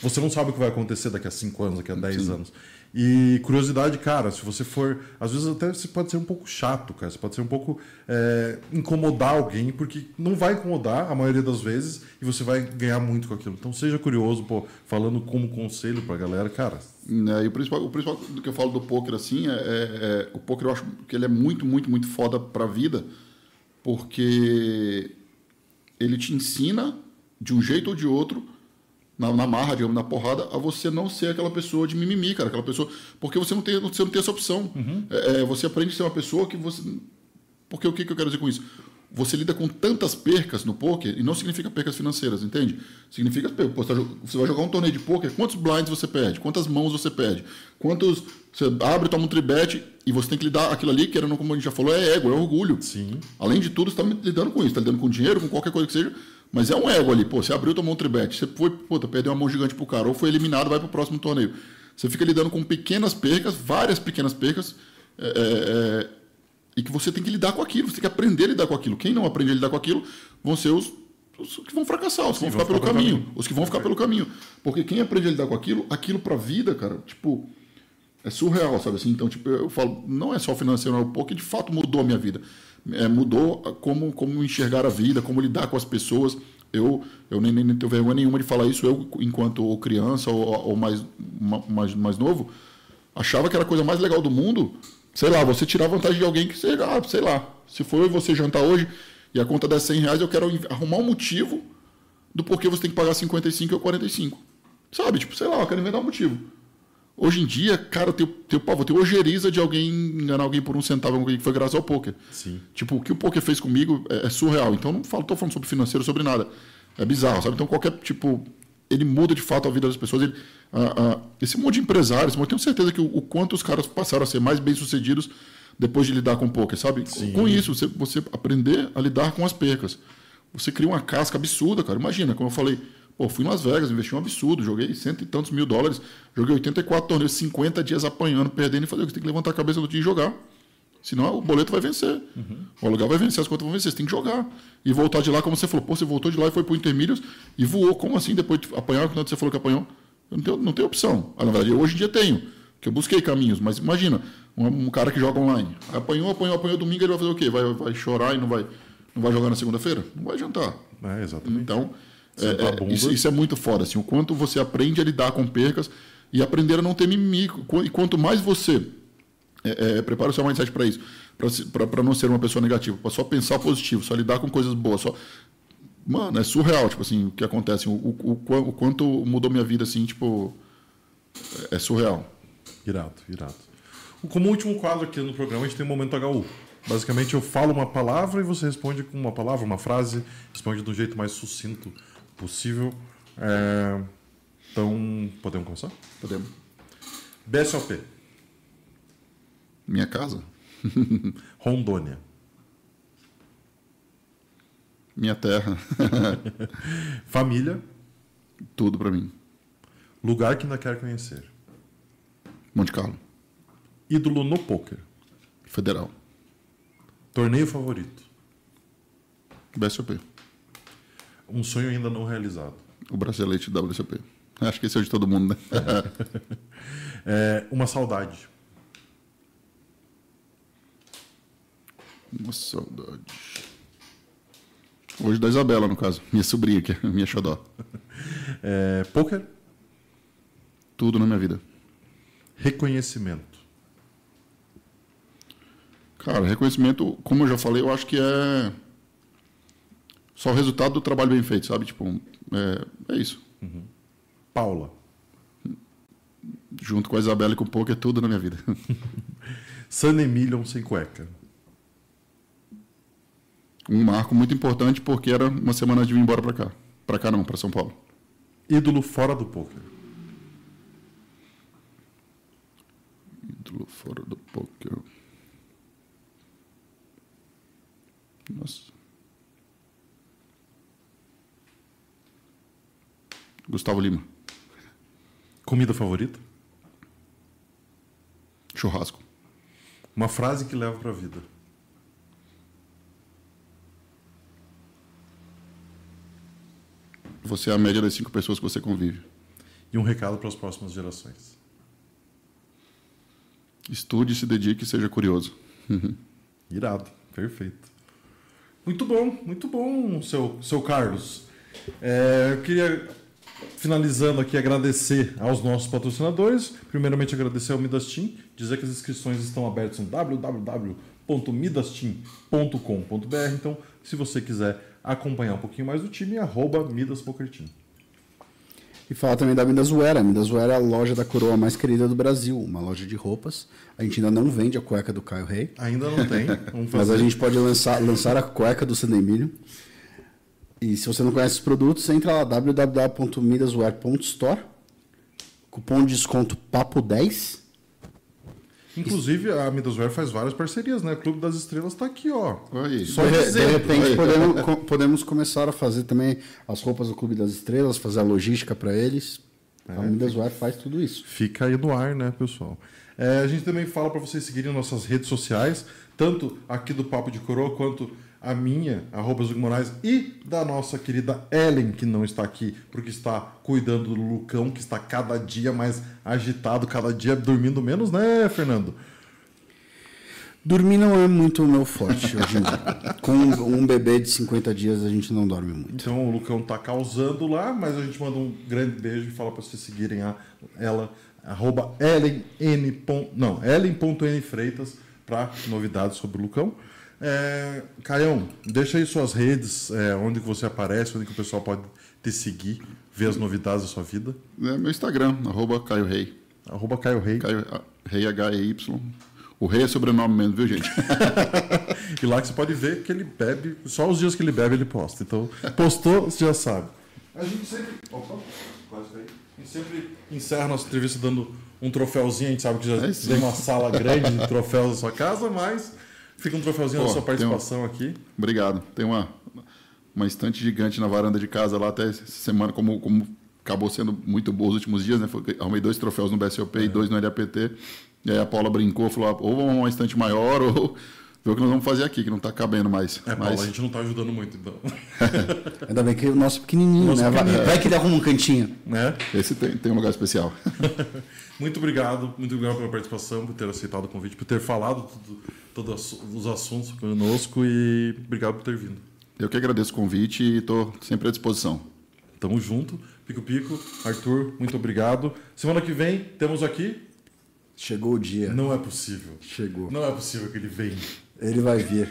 você não sabe o que vai acontecer daqui a 5 anos, daqui a 10 anos. E curiosidade, cara, se você for. Às vezes até você pode ser um pouco chato, cara. Você pode ser um pouco. É, incomodar alguém, porque não vai incomodar a maioria das vezes e você vai ganhar muito com aquilo. Então seja curioso, pô, falando como conselho pra galera, cara. É, e o principal, o principal do que eu falo do poker assim é, é, é, o poker eu acho que ele é muito, muito, muito foda pra vida, porque ele te ensina de um jeito ou de outro na, na marra, digamos, na porrada, a você não ser aquela pessoa de mimimi, cara, aquela pessoa. Porque você não tem, você não tem essa opção. Uhum. É, é você aprende a ser uma pessoa que você. Porque o que, que eu quero dizer com isso? Você lida com tantas percas no poker e não significa percas financeiras, entende? Significa tá você vai jogar um torneio de poker, quantos blinds você perde, quantas mãos você perde, quantos você abre, toma um tribet e você tem que lidar aquilo ali, que era como a gente já falou, é ego, é orgulho. Sim. Além de tudo, você está lidando com isso, está lidando com dinheiro, com qualquer coisa que seja mas é um ego ali, pô, você abriu, tomou um tribete, você foi, puta, perdeu uma mão gigante pro cara, ou foi eliminado, vai pro próximo torneio. Você fica lidando com pequenas percas, várias pequenas percas, é, é, é, e que você tem que lidar com aquilo, você tem que aprender a lidar com aquilo. Quem não aprende a lidar com aquilo vão ser os, os que vão fracassar, os que Sim, vão ficar pelo caminho, caminho, os que vão ficar pelo caminho. Porque quem aprende a lidar com aquilo, aquilo pra vida, cara, tipo, é surreal, sabe assim? Então, tipo, eu falo, não é só financeiro, é o pouco que de fato mudou a minha vida é, mudou como, como enxergar a vida, como lidar com as pessoas. Eu, eu nem, nem tenho vergonha nenhuma de falar isso, eu, enquanto criança ou, ou mais ma- mais, mais novo, achava que era a coisa mais legal do mundo, sei lá, você tirar vantagem de alguém que, sei lá, sei lá, se for você jantar hoje e a conta der 100 reais, eu quero arrumar um motivo do porquê você tem que pagar 55 ou 45. Sabe? Tipo, sei lá, eu quero inventar um motivo. Hoje em dia, cara, eu tenho, tenho pavor, eu tenho ojeriza de alguém enganar alguém por um centavo, alguém que foi graças ao poker. Sim. Tipo, o que o poker fez comigo é, é surreal. Então, não falo, tô falando sobre financeiro, sobre nada. É bizarro, sabe? Então, qualquer, tipo, ele muda de fato a vida das pessoas. Ele, ah, ah, esse monte de empresários, eu tenho certeza que o, o quanto os caras passaram a ser mais bem-sucedidos depois de lidar com o poker, sabe? Sim. Com isso, você, você aprender a lidar com as percas. Você cria uma casca absurda, cara. Imagina, como eu falei, pô, fui em Las Vegas, investi um absurdo, joguei cento e tantos mil dólares, joguei 84 torneios, 50 dias apanhando, perdendo e falei, você tem que levantar a cabeça no dia e jogar. Senão o boleto vai vencer. O aluguel vai vencer, as contas vão vencer. Você tem que jogar. E voltar de lá, como você falou, pô, você voltou de lá e foi pro Intermídios e voou. Como assim? Depois de apanhar, quando você falou que apanhou? Eu não tenho, não tenho opção. Ah, na verdade, eu hoje em dia tenho. Que eu busquei caminhos, mas imagina, um, um cara que joga online. Apanhou, apanhou, apanhou domingo, ele vai fazer o quê? Vai, vai chorar e não vai, não vai jogar na segunda-feira? Não vai adiantar. É, exatamente. Então, é, é, isso, isso é muito foda, assim, o quanto você aprende a lidar com percas e aprender a não ter mimimi. E quanto mais você é, é, prepara o seu mindset para isso, para não ser uma pessoa negativa, para só pensar positivo, só lidar com coisas boas, só mano, é surreal, tipo assim, o que acontece, o, o, o o quanto mudou minha vida assim, tipo é, é surreal. Irado, irado. Como último quadro aqui no programa, a gente tem o Momento HU. Basicamente, eu falo uma palavra e você responde com uma palavra, uma frase, responde do jeito mais sucinto possível. É, Então, podemos começar? Podemos. BSOP, Minha casa, *laughs* Rondônia, minha terra, *laughs* família, tudo para mim. lugar que ainda quer conhecer, Monte Carlo, ídolo no poker, Federal, torneio favorito, BSOP, um sonho ainda não realizado, o bracelete WSOP. Acho que esse é o de todo mundo, né? *laughs* É, uma saudade, Uma saudade. Hoje da Isabela, no caso. Minha sobrinha aqui, *laughs* minha xodó. é, poker, Tudo na minha vida. reconhecimento, Cara, reconhecimento, como eu já falei, eu acho que é só o resultado do trabalho bem feito, sabe? Tipo, é, é isso. Paula, Junto com a Isabela e com o poker, tudo na minha vida. *laughs* San Emilion sem cueca, Um marco muito importante porque era uma semana de vir embora pra cá. Pra cá não, pra São Paulo. ídolo fora do poker, Ídolo fora do poker. Nossa. Gustavo Lima. comida favorita, Churrasco. uma frase que leva pra vida, Você é a média das cinco pessoas que você convive. e um recado para as próximas gerações. Estude, se dedique e seja curioso. *laughs* Irado, perfeito. Muito bom, muito bom, seu, seu Carlos. É, eu queria, finalizando aqui, agradecer aos nossos patrocinadores. Primeiramente, agradecer ao Midas Team, dizer que as inscrições estão abertas no www.midasteam.com.br. Então, se você quiser acompanhar um pouquinho mais do time, arroba Midas Poker Team. E falar também da Midazuera. A Midazuera é a loja da coroa mais querida do Brasil, uma loja de roupas. A gente ainda não vende a cueca do Caio Rei, Ainda não tem, vamos mas a gente pode lançar, lançar a cueca do Sandemilho. E se você não conhece os produtos, entra lá www.midaswear.store. Cupom de desconto PAPO10. Inclusive, a Midaswear faz várias parcerias, né? O Clube das Estrelas está aqui, ó. Aí. Só de, de repente aí. podemos, co- podemos começar a fazer também as roupas do Clube das Estrelas, fazer a logística para eles. A Midaswear faz tudo isso. Fica aí no ar, né, pessoal? É, a gente também fala para vocês seguirem nossas redes sociais, tanto aqui do Papo de Coroa, quanto a minha, arroba Zug Moraes, e da nossa querida Ellen, que não está aqui, porque está cuidando do Lucão, que está cada dia mais agitado, cada dia dormindo menos, né, Fernando? Dormir não é muito o meu forte hoje em dia. Com um bebê de 50 dias a gente não dorme muito. Então o Lucão tá causando lá, mas a gente manda um grande beijo e fala para vocês seguirem a, ela arroba Ellen N. Não, para novidades sobre o Lucão. É, Caião, deixa aí suas redes, é, onde que você aparece, onde que o pessoal pode te seguir, ver as novidades da sua vida. É meu Instagram, arroba Caio Rei. Arroba Caio Rei. Caio ah, Rei H-E-Y. O Rei é sobrenome mesmo, viu, gente? *laughs* E lá que você pode ver que ele bebe, só os dias que ele bebe ele posta. Então, postou, você já sabe. A gente sempre. Opa, quase caí. A gente sempre encerra nossa entrevista dando um troféuzinho. A gente sabe que já É tem uma sala grande de troféus na sua casa, mas fica um troféuzinho Pô, da sua tem um- participação aqui. Obrigado. Tem uma, uma estante gigante na varanda de casa lá até essa semana, como, como acabou sendo muito boa os últimos dias, né? Foi, arrumei dois troféus no BSOP e dois no LAPT. E aí a Paula brincou, falou: "Ah, ou vamos arrumar uma estante maior, *laughs* ou ver o que nós vamos fazer aqui, que não tá cabendo mais. É, Paulo, Mas a gente não tá ajudando muito, então. *laughs* Ainda bem que o nosso pequenininho, Nosso né? Vai- pequenininho. Vai, que ele arruma um cantinho. né? esse tem, tem um lugar especial. *laughs* Muito obrigado, muito obrigado pela participação, por ter aceitado o convite, por ter falado todos os assuntos conosco e obrigado por ter vindo. Eu que agradeço o convite e estou sempre à disposição. Tamo junto. Pico Pico, Arthur, muito obrigado. Semana que vem temos aqui. Chegou o dia. Não é possível. Chegou. Não é possível que ele venha. Ele vai vir.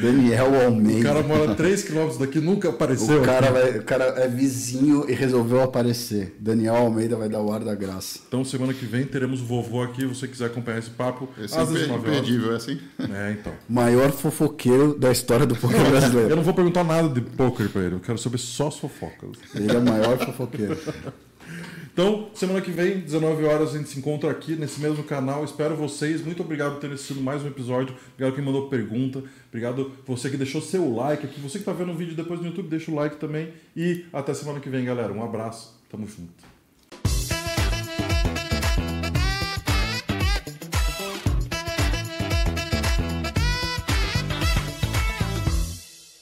Daniel O Almeida. cara mora 3km daqui, nunca apareceu. O cara, aqui. vai- o cara é vizinho e resolveu aparecer. Daniel Almeida vai dar o ar da graça. Então, semana que vem teremos o vovô aqui. Se você quiser acompanhar esse papo, Esse às é 19 horas. imperdível, é assim? É, então. Maior fofoqueiro da história do poker Eu brasileiro. não vou perguntar nada de poker pra ele. Eu quero saber só as fofocas. Ele é o maior fofoqueiro. Então, semana que vem, 19 horas, a gente se encontra aqui nesse mesmo canal. Espero vocês. Muito obrigado por ter assistido mais um episódio. Obrigado quem mandou pergunta. Obrigado você que deixou seu like aqui. Você que está vendo o vídeo depois no YouTube, deixa o like também. E até semana que vem, galera. Um abraço. Tamo junto.